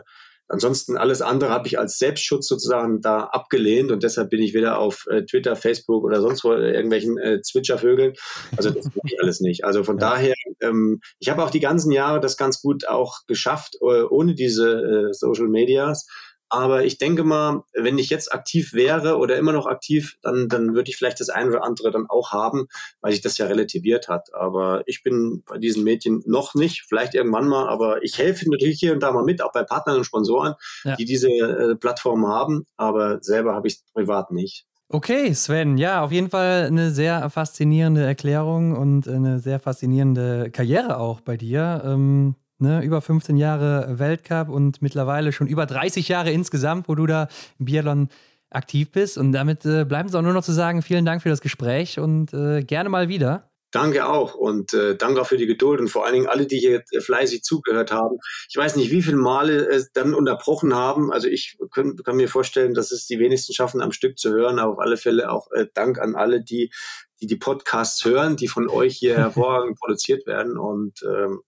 [SPEAKER 3] ansonsten alles andere habe ich als Selbstschutz sozusagen da abgelehnt. Und deshalb bin ich wieder auf äh, Twitter, Facebook oder sonst wo irgendwelchen äh, Zwitschervögeln. Also das mache ich alles nicht. Also von ja. daher, ähm, ich habe auch die ganzen Jahre das ganz gut auch geschafft, äh, ohne diese äh, Social Medias. Aber ich denke mal, wenn ich jetzt aktiv wäre oder immer noch aktiv, dann, dann würde ich vielleicht das eine oder andere dann auch haben, weil sich das ja relativiert hat. Aber ich bin bei diesen Mädchen noch nicht, vielleicht irgendwann mal, aber ich helfe natürlich hier und da mal mit, auch bei Partnern und Sponsoren, ja. die diese äh, Plattformen haben, aber selber habe ich es privat nicht.
[SPEAKER 2] Okay, Sven, ja, auf jeden Fall eine sehr faszinierende Erklärung und eine sehr faszinierende Karriere auch bei dir. Ähm Ne, über 15 Jahre Weltcup und mittlerweile schon über 30 Jahre insgesamt, wo du da im Biathlon aktiv bist. Und damit äh, bleibt es auch nur noch zu sagen, vielen Dank für das Gespräch und äh, gerne mal wieder.
[SPEAKER 3] Danke auch und äh, danke auch für die Geduld und vor allen Dingen alle, die hier fleißig zugehört haben. Ich weiß nicht, wie viele Male es dann unterbrochen haben. Also ich kann, kann, mir vorstellen, dass es die wenigsten schaffen, am Stück zu hören. Aber auf alle Fälle auch äh, Dank an alle, die, die die Podcasts hören, die von euch hier hervorragend produziert werden. Und ähm,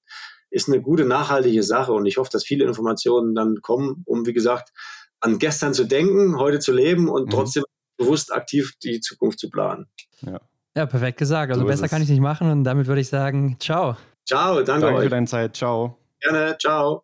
[SPEAKER 3] ist eine gute, nachhaltige Sache und ich hoffe, dass viele Informationen dann kommen, um, wie gesagt, an gestern zu denken, heute zu leben und mhm. trotzdem bewusst aktiv die Zukunft zu planen.
[SPEAKER 2] Ja, ja perfekt gesagt. Also so besser kann ich nicht machen und damit würde ich sagen, ciao.
[SPEAKER 3] Ciao, danke,
[SPEAKER 1] danke
[SPEAKER 3] euch.
[SPEAKER 1] für deine Zeit. Ciao.
[SPEAKER 3] Gerne, ciao.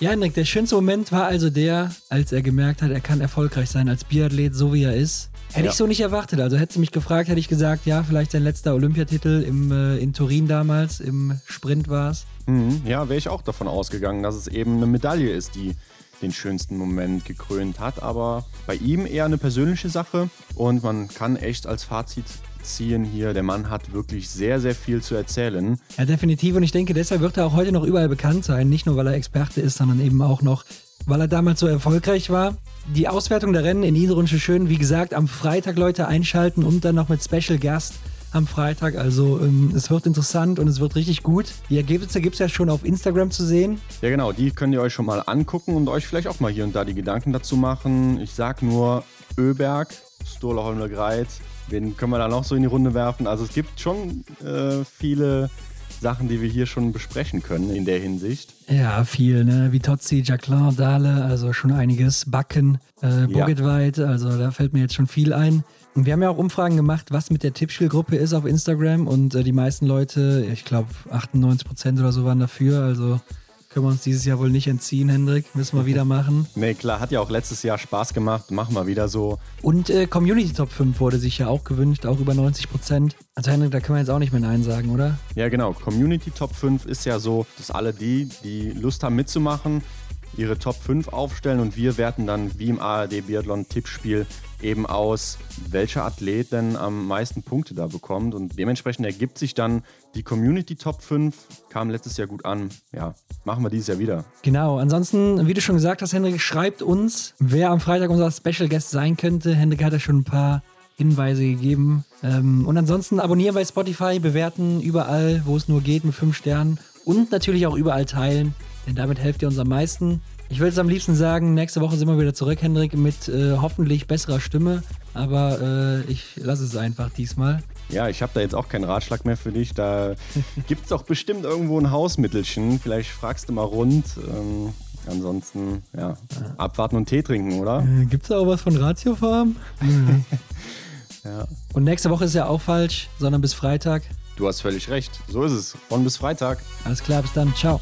[SPEAKER 2] Ja, Hendrik, der schönste Moment war also der, als er gemerkt hat, er kann erfolgreich sein als Biathlet, so wie er ist. Hätte ja. ich so nicht erwartet. Also hätte sie mich gefragt, hätte ich gesagt, ja, vielleicht sein letzter Olympiatitel im, äh, in Turin damals, im Sprint war es.
[SPEAKER 1] Mhm, ja, wäre ich auch davon ausgegangen, dass es eben eine Medaille ist, die den schönsten Moment gekrönt hat. Aber bei ihm eher eine persönliche Sache und man kann echt als Fazit ziehen hier. Der Mann hat wirklich sehr, sehr viel zu erzählen.
[SPEAKER 2] Ja, definitiv. Und ich denke, deshalb wird er auch heute noch überall bekannt sein. Nicht nur, weil er Experte ist, sondern eben auch noch, weil er damals so erfolgreich war. Die Auswertung der Rennen in Idrunche schön, wie gesagt, am Freitag Leute einschalten und dann noch mit Special Gast am Freitag. Also ähm, es wird interessant und es wird richtig gut. Die Ergebnisse gibt es ja schon auf Instagram zu sehen.
[SPEAKER 1] Ja genau, die könnt ihr euch schon mal angucken und euch vielleicht auch mal hier und da die Gedanken dazu machen. Ich sag nur Öberg, Stola Holmler Greit. Wen können wir da noch so in die Runde werfen? Also es gibt schon äh, viele Sachen, die wir hier schon besprechen können in der Hinsicht.
[SPEAKER 2] Ja, viel, ne? Vitozzi, Jacqueline, Dahle, also schon einiges. Backen, äh, Bogetweit, ja. also da fällt mir jetzt schon viel ein. Und wir haben ja auch Umfragen gemacht, was mit der Tippspielgruppe ist auf Instagram und äh, die meisten Leute, ich glaube 98 Prozent oder so waren dafür, also können wir uns dieses Jahr wohl nicht entziehen, Hendrik. Müssen wir wieder machen.
[SPEAKER 1] nee, klar, hat ja auch letztes Jahr Spaß gemacht. Machen wir wieder so.
[SPEAKER 2] Und äh, Community Top 5 wurde sich ja auch gewünscht, auch über 90 Prozent. Also Hendrik, da können wir jetzt auch nicht mehr Nein sagen, oder?
[SPEAKER 1] Ja, genau. Community Top 5 ist ja so, dass alle die, die Lust haben mitzumachen, ihre Top 5 aufstellen und wir werten dann wie im ARD Biathlon Tippspiel eben aus, welcher Athlet denn am meisten Punkte da bekommt und dementsprechend ergibt sich dann die Community Top 5, kam letztes Jahr gut an. Ja, machen wir dieses Jahr wieder.
[SPEAKER 2] Genau, ansonsten, wie du schon gesagt hast, Hendrik, schreibt uns, wer am Freitag unser Special Guest sein könnte. Hendrik hat ja schon ein paar Hinweise gegeben. Ähm, und ansonsten abonnieren bei Spotify, bewerten überall, wo es nur geht, mit 5 Sternen und natürlich auch überall teilen denn damit helft ihr uns am meisten. Ich würde es am liebsten sagen, nächste Woche sind wir wieder zurück, Hendrik, mit äh, hoffentlich besserer Stimme. Aber äh, ich lasse es einfach diesmal.
[SPEAKER 1] Ja, ich habe da jetzt auch keinen Ratschlag mehr für dich. Da gibt es doch bestimmt irgendwo ein Hausmittelchen. Vielleicht fragst du mal rund. Ähm, ansonsten, ja, abwarten und Tee trinken, oder?
[SPEAKER 2] Äh, gibt es da auch was von Ratiofarm? ja. Und nächste Woche ist ja auch falsch, sondern bis Freitag.
[SPEAKER 1] Du hast völlig recht. So ist es. Von bis Freitag.
[SPEAKER 2] Alles klar, bis dann. Ciao.